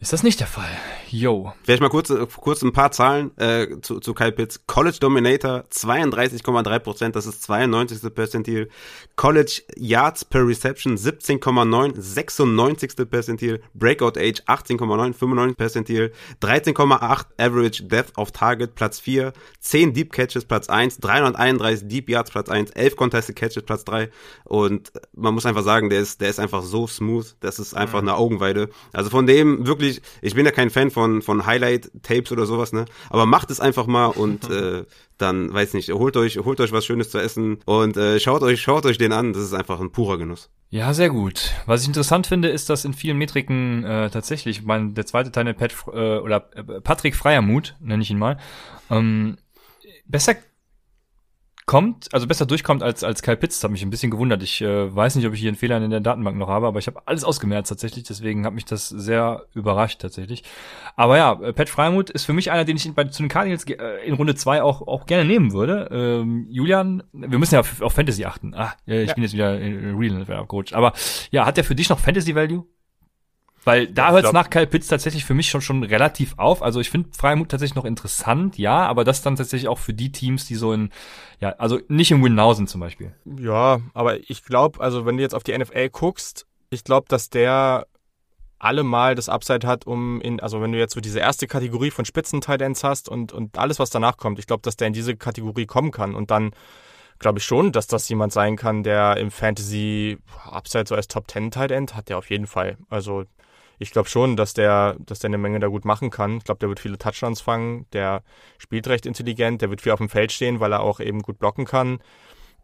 ist das nicht der Fall? Yo. Vielleicht mal kurz, kurz ein paar Zahlen äh, zu, zu Kyle Pitts. College Dominator 32,3 Prozent, das ist 92. Perzentil. College Yards per Reception 17,9, 96. Perzentil. Breakout Age 18,9, 95 Perzentil. 13,8 Average Depth of Target, Platz 4. 10 Deep Catches, Platz 1. 331 Deep Yards, Platz 1. 11 Contested Catches, Platz 3. Und man muss einfach sagen, der ist, der ist einfach so smooth. Das ist einfach mhm. eine Augenweide. Also von dem wirklich wirklich, ich bin ja kein Fan von, von Highlight-Tapes oder sowas, ne? Aber macht es einfach mal und [LAUGHS] äh, dann, weiß nicht, holt euch, holt euch was Schönes zu essen und äh, schaut euch, schaut euch den an. Das ist einfach ein purer Genuss. Ja, sehr gut. Was ich interessant finde, ist, dass in vielen Metriken äh, tatsächlich, mein, der zweite Teil, Pat, äh, oder äh, Patrick Freiermut, nenne ich ihn mal, ähm, besser kommt, also besser durchkommt als, als Kyle Pitts. Das hat mich ein bisschen gewundert. Ich äh, weiß nicht, ob ich hier einen Fehler in der Datenbank noch habe, aber ich habe alles ausgemerzt tatsächlich, deswegen hat mich das sehr überrascht tatsächlich. Aber ja, äh, Pat Freimuth ist für mich einer, den ich bei, zu den Cardinals äh, in Runde zwei auch, auch gerne nehmen würde. Ähm, Julian, wir müssen ja auf, Fantasy achten. Ah, ich ja. bin jetzt wieder in Real Coach. Aber ja, hat der für dich noch Fantasy Value? Weil da hört es nach Kyle Pitts tatsächlich für mich schon schon relativ auf. Also ich finde Freimut tatsächlich noch interessant, ja, aber das dann tatsächlich auch für die Teams, die so in, ja, also nicht im Win sind zum Beispiel. Ja, aber ich glaube, also wenn du jetzt auf die NFL guckst, ich glaube, dass der allemal das Upside hat, um in, also wenn du jetzt so diese erste Kategorie von spitzen hast und, und alles, was danach kommt, ich glaube, dass der in diese Kategorie kommen kann und dann glaube ich schon, dass das jemand sein kann, der im Fantasy Upside so als Top 10 Tight End hat, der auf jeden Fall. Also ich glaube schon, dass der, dass der eine Menge da gut machen kann. Ich glaube, der wird viele Touchdowns fangen, der spielt recht intelligent, der wird viel auf dem Feld stehen, weil er auch eben gut blocken kann.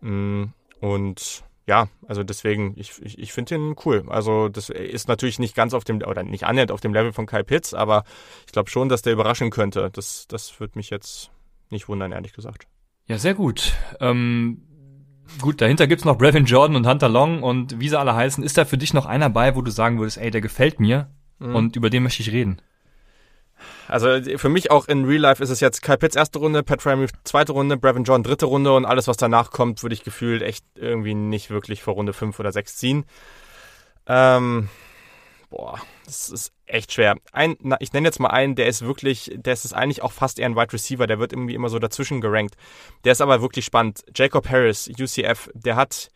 Mm, und ja, also deswegen, ich, ich, ich finde ihn cool. Also das ist natürlich nicht ganz auf dem, oder nicht annähernd auf dem Level von Kyle Pitts, aber ich glaube schon, dass der überraschen könnte. Das, das wird mich jetzt nicht wundern, ehrlich gesagt. Ja, sehr gut. Ähm, gut, dahinter gibt's noch Brevin Jordan und Hunter Long und wie sie alle heißen. Ist da für dich noch einer bei, wo du sagen würdest, ey, der gefällt mir mhm. und über den möchte ich reden? Also für mich auch in Real Life ist es jetzt Kyle Pitts erste Runde, Pat Framey zweite Runde, Brevin John dritte Runde und alles, was danach kommt, würde ich gefühlt echt irgendwie nicht wirklich vor Runde fünf oder sechs ziehen. Ähm, boah, das ist echt schwer. Ein, na, ich nenne jetzt mal einen, der ist wirklich, der ist eigentlich auch fast eher ein Wide Receiver, der wird irgendwie immer so dazwischen gerankt. Der ist aber wirklich spannend. Jacob Harris, UCF, der hat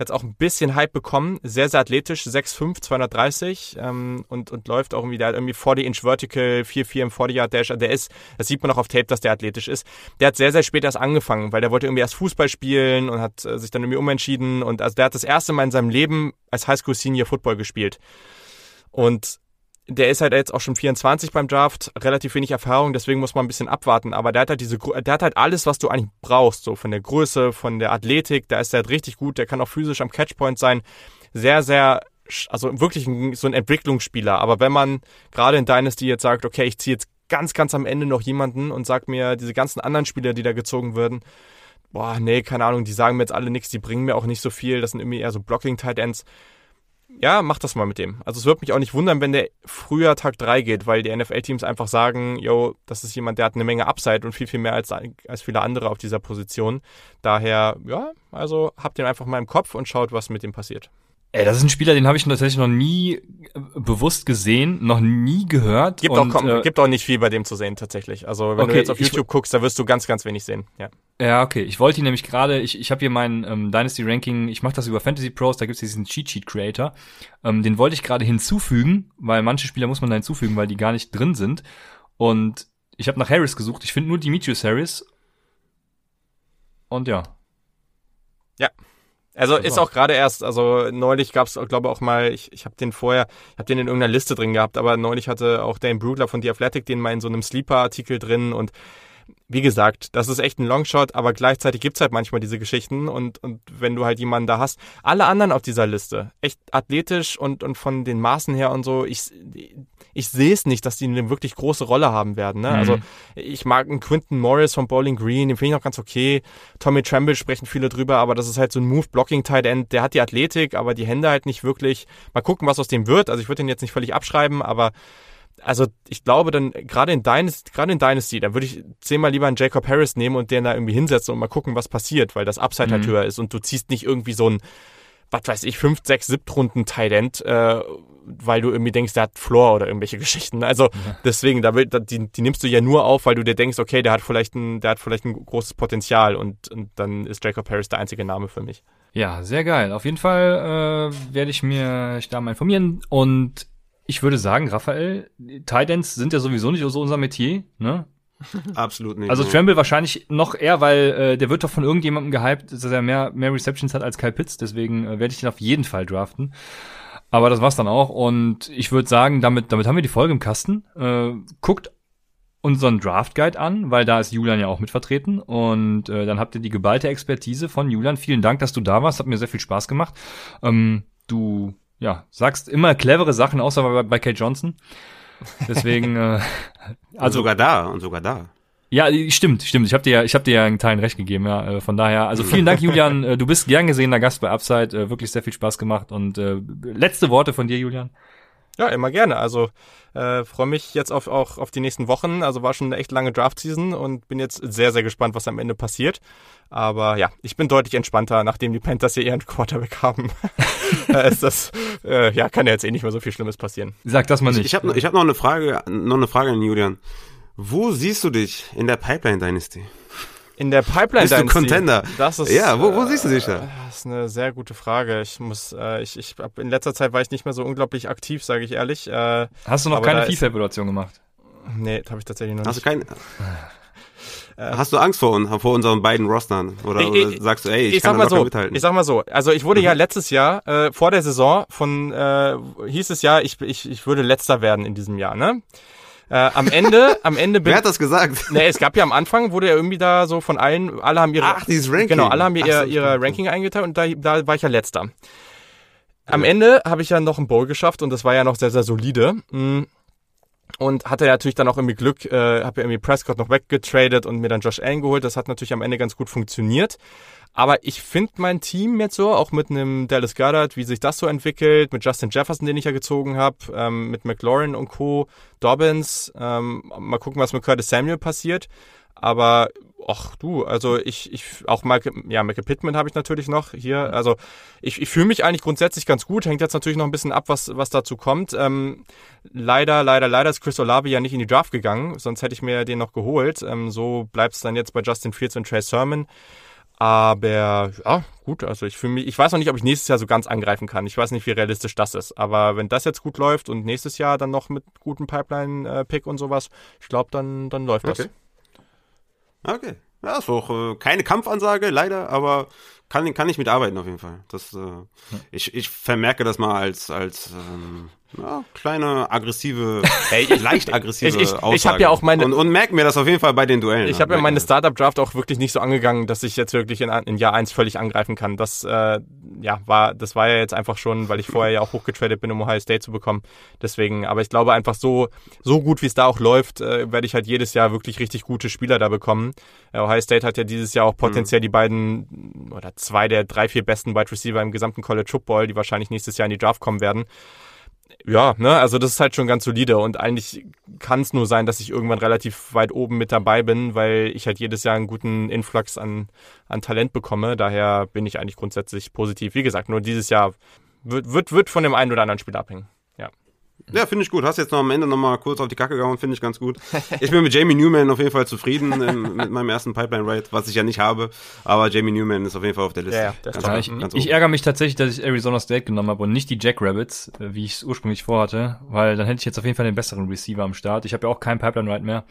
jetzt auch ein bisschen Hype bekommen. Sehr, sehr athletisch, 6'5, 230 ähm, und, und läuft auch irgendwie, der hat irgendwie 40-Inch Vertical, 4'4 im 40-Yard-Dash. Der ist, das sieht man auch auf Tape, dass der athletisch ist. Der hat sehr, sehr spät erst angefangen, weil der wollte irgendwie erst Fußball spielen und hat äh, sich dann irgendwie umentschieden. Und also der hat das erste Mal in seinem Leben als Highschool-Senior Football gespielt. Und der ist halt jetzt auch schon 24 beim Draft, relativ wenig Erfahrung, deswegen muss man ein bisschen abwarten. Aber der hat halt diese, der hat halt alles, was du eigentlich brauchst, so von der Größe, von der Athletik. Da ist er halt richtig gut. Der kann auch physisch am Catchpoint sein. Sehr, sehr, also wirklich so ein Entwicklungsspieler. Aber wenn man gerade in Dynasty jetzt sagt, okay, ich ziehe jetzt ganz, ganz am Ende noch jemanden und sag mir diese ganzen anderen Spieler, die da gezogen würden, boah, nee, keine Ahnung, die sagen mir jetzt alle nichts, die bringen mir auch nicht so viel. Das sind irgendwie eher so Blocking-Tight Ends ja, mach das mal mit dem. Also es würde mich auch nicht wundern, wenn der früher Tag 3 geht, weil die NFL-Teams einfach sagen, yo, das ist jemand, der hat eine Menge Upside und viel, viel mehr als, als viele andere auf dieser Position. Daher, ja, also habt ihn einfach mal im Kopf und schaut, was mit dem passiert. Ey, das ist ein Spieler, den habe ich tatsächlich noch nie äh, bewusst gesehen, noch nie gehört. Gibt, und, auch, äh, gibt auch nicht viel bei dem zu sehen tatsächlich. Also wenn okay, du jetzt auf YouTube guckst, da wirst du ganz, ganz wenig sehen. Ja, ja okay. Ich wollte ihn nämlich gerade, ich, ich habe hier mein ähm, Dynasty Ranking, ich mache das über Fantasy Pros, da gibt's diesen Cheat Sheet Creator. Ähm, den wollte ich gerade hinzufügen, weil manche Spieler muss man da hinzufügen, weil die gar nicht drin sind. Und ich habe nach Harris gesucht. Ich finde nur Demetrius Harris. Und ja. Ja, also ist auch gerade erst, also neulich gab es, glaube ich, auch mal, ich, ich habe den vorher, ich habe den in irgendeiner Liste drin gehabt, aber neulich hatte auch Dane Brugler von The Athletic den mal in so einem Sleeper-Artikel drin und wie gesagt, das ist echt ein Longshot, aber gleichzeitig gibt's halt manchmal diese Geschichten und, und wenn du halt jemanden da hast, alle anderen auf dieser Liste, echt athletisch und, und von den Maßen her und so, ich, ich sehe es nicht, dass die eine wirklich große Rolle haben werden. Ne? Mhm. Also ich mag einen Quinton Morris von Bowling Green, den finde ich auch ganz okay. Tommy Tremble sprechen viele drüber, aber das ist halt so ein Move-Blocking-Tight End, der hat die Athletik, aber die Hände halt nicht wirklich. Mal gucken, was aus dem wird. Also ich würde den jetzt nicht völlig abschreiben, aber also ich glaube dann, gerade in Dynasty, gerade in Dynasty, da würde ich zehnmal lieber einen Jacob Harris nehmen und den da irgendwie hinsetzen und mal gucken, was passiert, weil das Upside halt mhm. halt höher ist und du ziehst nicht irgendwie so ein, was weiß ich, fünf, sechs, siebten Runden Tight äh, weil du irgendwie denkst, der hat Floor oder irgendwelche Geschichten. Also ja. deswegen, da, die, die nimmst du ja nur auf, weil du dir denkst, okay, der hat vielleicht ein, der hat vielleicht ein großes Potenzial und, und dann ist Jacob Harris der einzige Name für mich. Ja, sehr geil. Auf jeden Fall äh, werde ich mir ich da mal informieren und ich würde sagen, Raphael, Tidans sind ja sowieso nicht so unser Metier, ne? [LAUGHS] Absolut nicht. Also Tremble wahrscheinlich noch eher, weil äh, der wird doch von irgendjemandem gehypt, dass er mehr, mehr Receptions hat als Kyle Pitts, deswegen äh, werde ich ihn auf jeden Fall draften. Aber das war's dann auch und ich würde sagen, damit, damit haben wir die Folge im Kasten. Äh, guckt unseren Draft Guide an, weil da ist Julian ja auch mit vertreten und äh, dann habt ihr die geballte Expertise von Julian. Vielen Dank, dass du da warst, hat mir sehr viel Spaß gemacht. Ähm, du ja, sagst immer clevere Sachen, außer bei, bei Kate Johnson. Deswegen, [LAUGHS] äh, also und sogar da und sogar da. Ja, stimmt, stimmt. Ich habe dir ja, ich habe dir ja einen Teilen recht gegeben, ja. Äh, von daher, also vielen Dank, [LAUGHS] Julian. Äh, du bist gern gesehener Gast bei Upside. Äh, wirklich sehr viel Spaß gemacht. Und äh, letzte Worte von dir, Julian. Ja, immer gerne. Also äh, freue mich jetzt auf, auch auf die nächsten Wochen. Also war schon eine echt lange Draft-Season und bin jetzt sehr, sehr gespannt, was am Ende passiert. Aber ja, ich bin deutlich entspannter, nachdem die Panthers hier ihren Quarterback haben. [LAUGHS] äh, ist das, äh, ja, kann ja jetzt eh nicht mehr so viel Schlimmes passieren. Sag das mal nicht. Ich, ich habe ich hab noch eine Frage, noch eine Frage an Julian. Wo siehst du dich in der Pipeline Dynasty? In der Pipeline Bist du Contender? Das ist, ja, wo, wo siehst du dich da? Das ist eine sehr gute Frage. Ich muss, äh, ich, ich hab, in letzter Zeit war ich nicht mehr so unglaublich aktiv, sage ich ehrlich. Äh, Hast du noch keine FIFA-Evaluation gemacht? Nee, habe ich tatsächlich noch nicht. Hast du keine? [LAUGHS] Hast du Angst vor, uns, vor unseren beiden Rostern? Oder, Ich- ich- sagst du, ey, ich, ich kann sag mal so, mithalten? ich sag mal so, also ich wurde ja letztes Jahr äh, vor der Saison von äh, hieß es ja, ich, ich, ich würde letzter werden in diesem Jahr, ne? Äh, am Ende, am Ende bin Wer hat das gesagt? Ne, es gab ja am Anfang, wurde ja irgendwie da so von allen, alle haben ihre, Ach, dieses Ranking. genau, alle haben ihr, Ach ihre. Ranking eingeteilt und da, da war ich ja letzter. Am Ende habe ich ja noch einen Bowl geschafft und das war ja noch sehr, sehr solide. Mm. Und hatte natürlich dann auch irgendwie Glück, äh, habe ja irgendwie Prescott noch weggetradet und mir dann Josh Allen geholt. Das hat natürlich am Ende ganz gut funktioniert. Aber ich finde mein Team jetzt so, auch mit einem Dallas Goddard, wie sich das so entwickelt, mit Justin Jefferson, den ich ja gezogen habe, ähm, mit McLaurin und Co., Dobbins, ähm, mal gucken, was mit Curtis Samuel passiert. Aber, ach du, also ich, ich auch Michael, ja, Michael Pittman habe ich natürlich noch hier. Also ich, ich fühle mich eigentlich grundsätzlich ganz gut. Hängt jetzt natürlich noch ein bisschen ab, was, was dazu kommt. Ähm, leider, leider, leider ist Chris Olave ja nicht in die Draft gegangen, sonst hätte ich mir den noch geholt. Ähm, so bleibt es dann jetzt bei Justin Fields und Trey Sermon. Aber ja, gut, also ich fühle mich, ich weiß noch nicht, ob ich nächstes Jahr so ganz angreifen kann. Ich weiß nicht, wie realistisch das ist. Aber wenn das jetzt gut läuft und nächstes Jahr dann noch mit gutem Pipeline-Pick und sowas, ich glaube, dann, dann läuft das. Okay. Okay. Ja, ist auch äh, keine Kampfansage, leider, aber kann, kann ich mitarbeiten auf jeden Fall. Das, äh, ich, ich vermerke das mal als, als ähm, ja, kleine aggressive, [LAUGHS] ich- leicht aggressive ich- ich- ich Aussage. hab ja auch meine- und, und merke mir das auf jeden Fall bei den Duellen. Ich habe ja meine mir das. Startup-Draft auch wirklich nicht so angegangen, dass ich jetzt wirklich in, in Jahr 1 völlig angreifen kann. Das, äh, ja, war, das war ja jetzt einfach schon, weil ich vorher ja auch hochgetradet bin, um Ohio State zu bekommen. Deswegen, aber ich glaube einfach so, so gut wie es da auch läuft, äh, werde ich halt jedes Jahr wirklich richtig gute Spieler da bekommen. Äh, Ohio State hat ja dieses Jahr auch potenziell die beiden oder zwei der drei, vier besten Wide Receiver im gesamten College Football, die wahrscheinlich nächstes Jahr in die Draft kommen werden. Ja, ne, also das ist halt schon ganz solide und eigentlich kann es nur sein, dass ich irgendwann relativ weit oben mit dabei bin, weil ich halt jedes Jahr einen guten Influx an, an Talent bekomme. Daher bin ich eigentlich grundsätzlich positiv. Wie gesagt, nur dieses Jahr wird, wird, wird von dem einen oder anderen Spiel abhängen. Ja. Finde ich gut. Hast jetzt noch am Ende noch mal kurz auf die Kacke gehauen, finde ich ganz gut. Ich bin mit Jamie Newman auf jeden Fall zufrieden ähm, [LAUGHS] mit meinem ersten Pipeline Rate, was ich ja nicht habe. Aber Jamie Newman ist auf jeden Fall auf der Liste. Ja, ja, ganz. Ja, ganz, ich, ganz ich ärgere mich tatsächlich, dass ich Arizona State genommen habe und nicht die Jackrabbits, äh, wie ich es ursprünglich vorhatte, weil dann hätte ich jetzt auf jeden Fall den besseren Receiver am Start. Ich habe ja auch keinen Pipeline Ride mehr.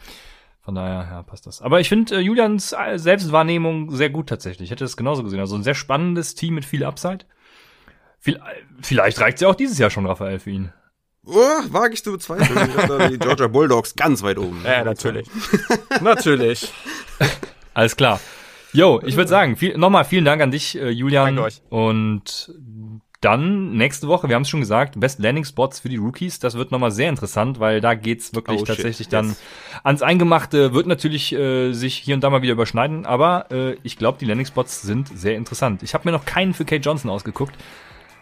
Von daher, ja, passt das. Aber ich finde äh, Julians äh, Selbstwahrnehmung sehr gut tatsächlich. Ich hätte das genauso gesehen. Also ein sehr spannendes Team mit viel Upside. Viel, äh, vielleicht reicht's ja auch dieses Jahr schon, Raphael, für ihn. Oh, wage ich zu bezweifeln. Ich habe da die Georgia Bulldogs ganz weit oben. Ja, natürlich. natürlich. [LAUGHS] Alles klar. Yo, ich würde sagen, viel, nochmal vielen Dank an dich, äh, Julian. Danke euch. Und dann nächste Woche, wir haben es schon gesagt, Best Landing Spots für die Rookies. Das wird nochmal sehr interessant, weil da geht's wirklich Oh, shit. tatsächlich dann Yes. ans Eingemachte. Wird natürlich äh, sich hier und da mal wieder überschneiden, aber äh, ich glaube, die Landing Spots sind sehr interessant. Ich habe mir noch keinen für Kate Johnson ausgeguckt.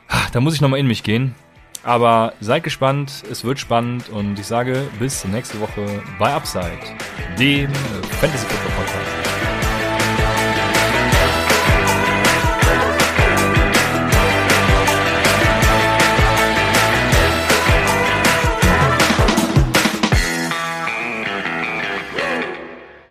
Ah, Da muss ich nochmal in mich gehen. Aber seid gespannt, es wird spannend und ich sage bis nächste Woche bei Upside, dem Fantasy Football Podcast.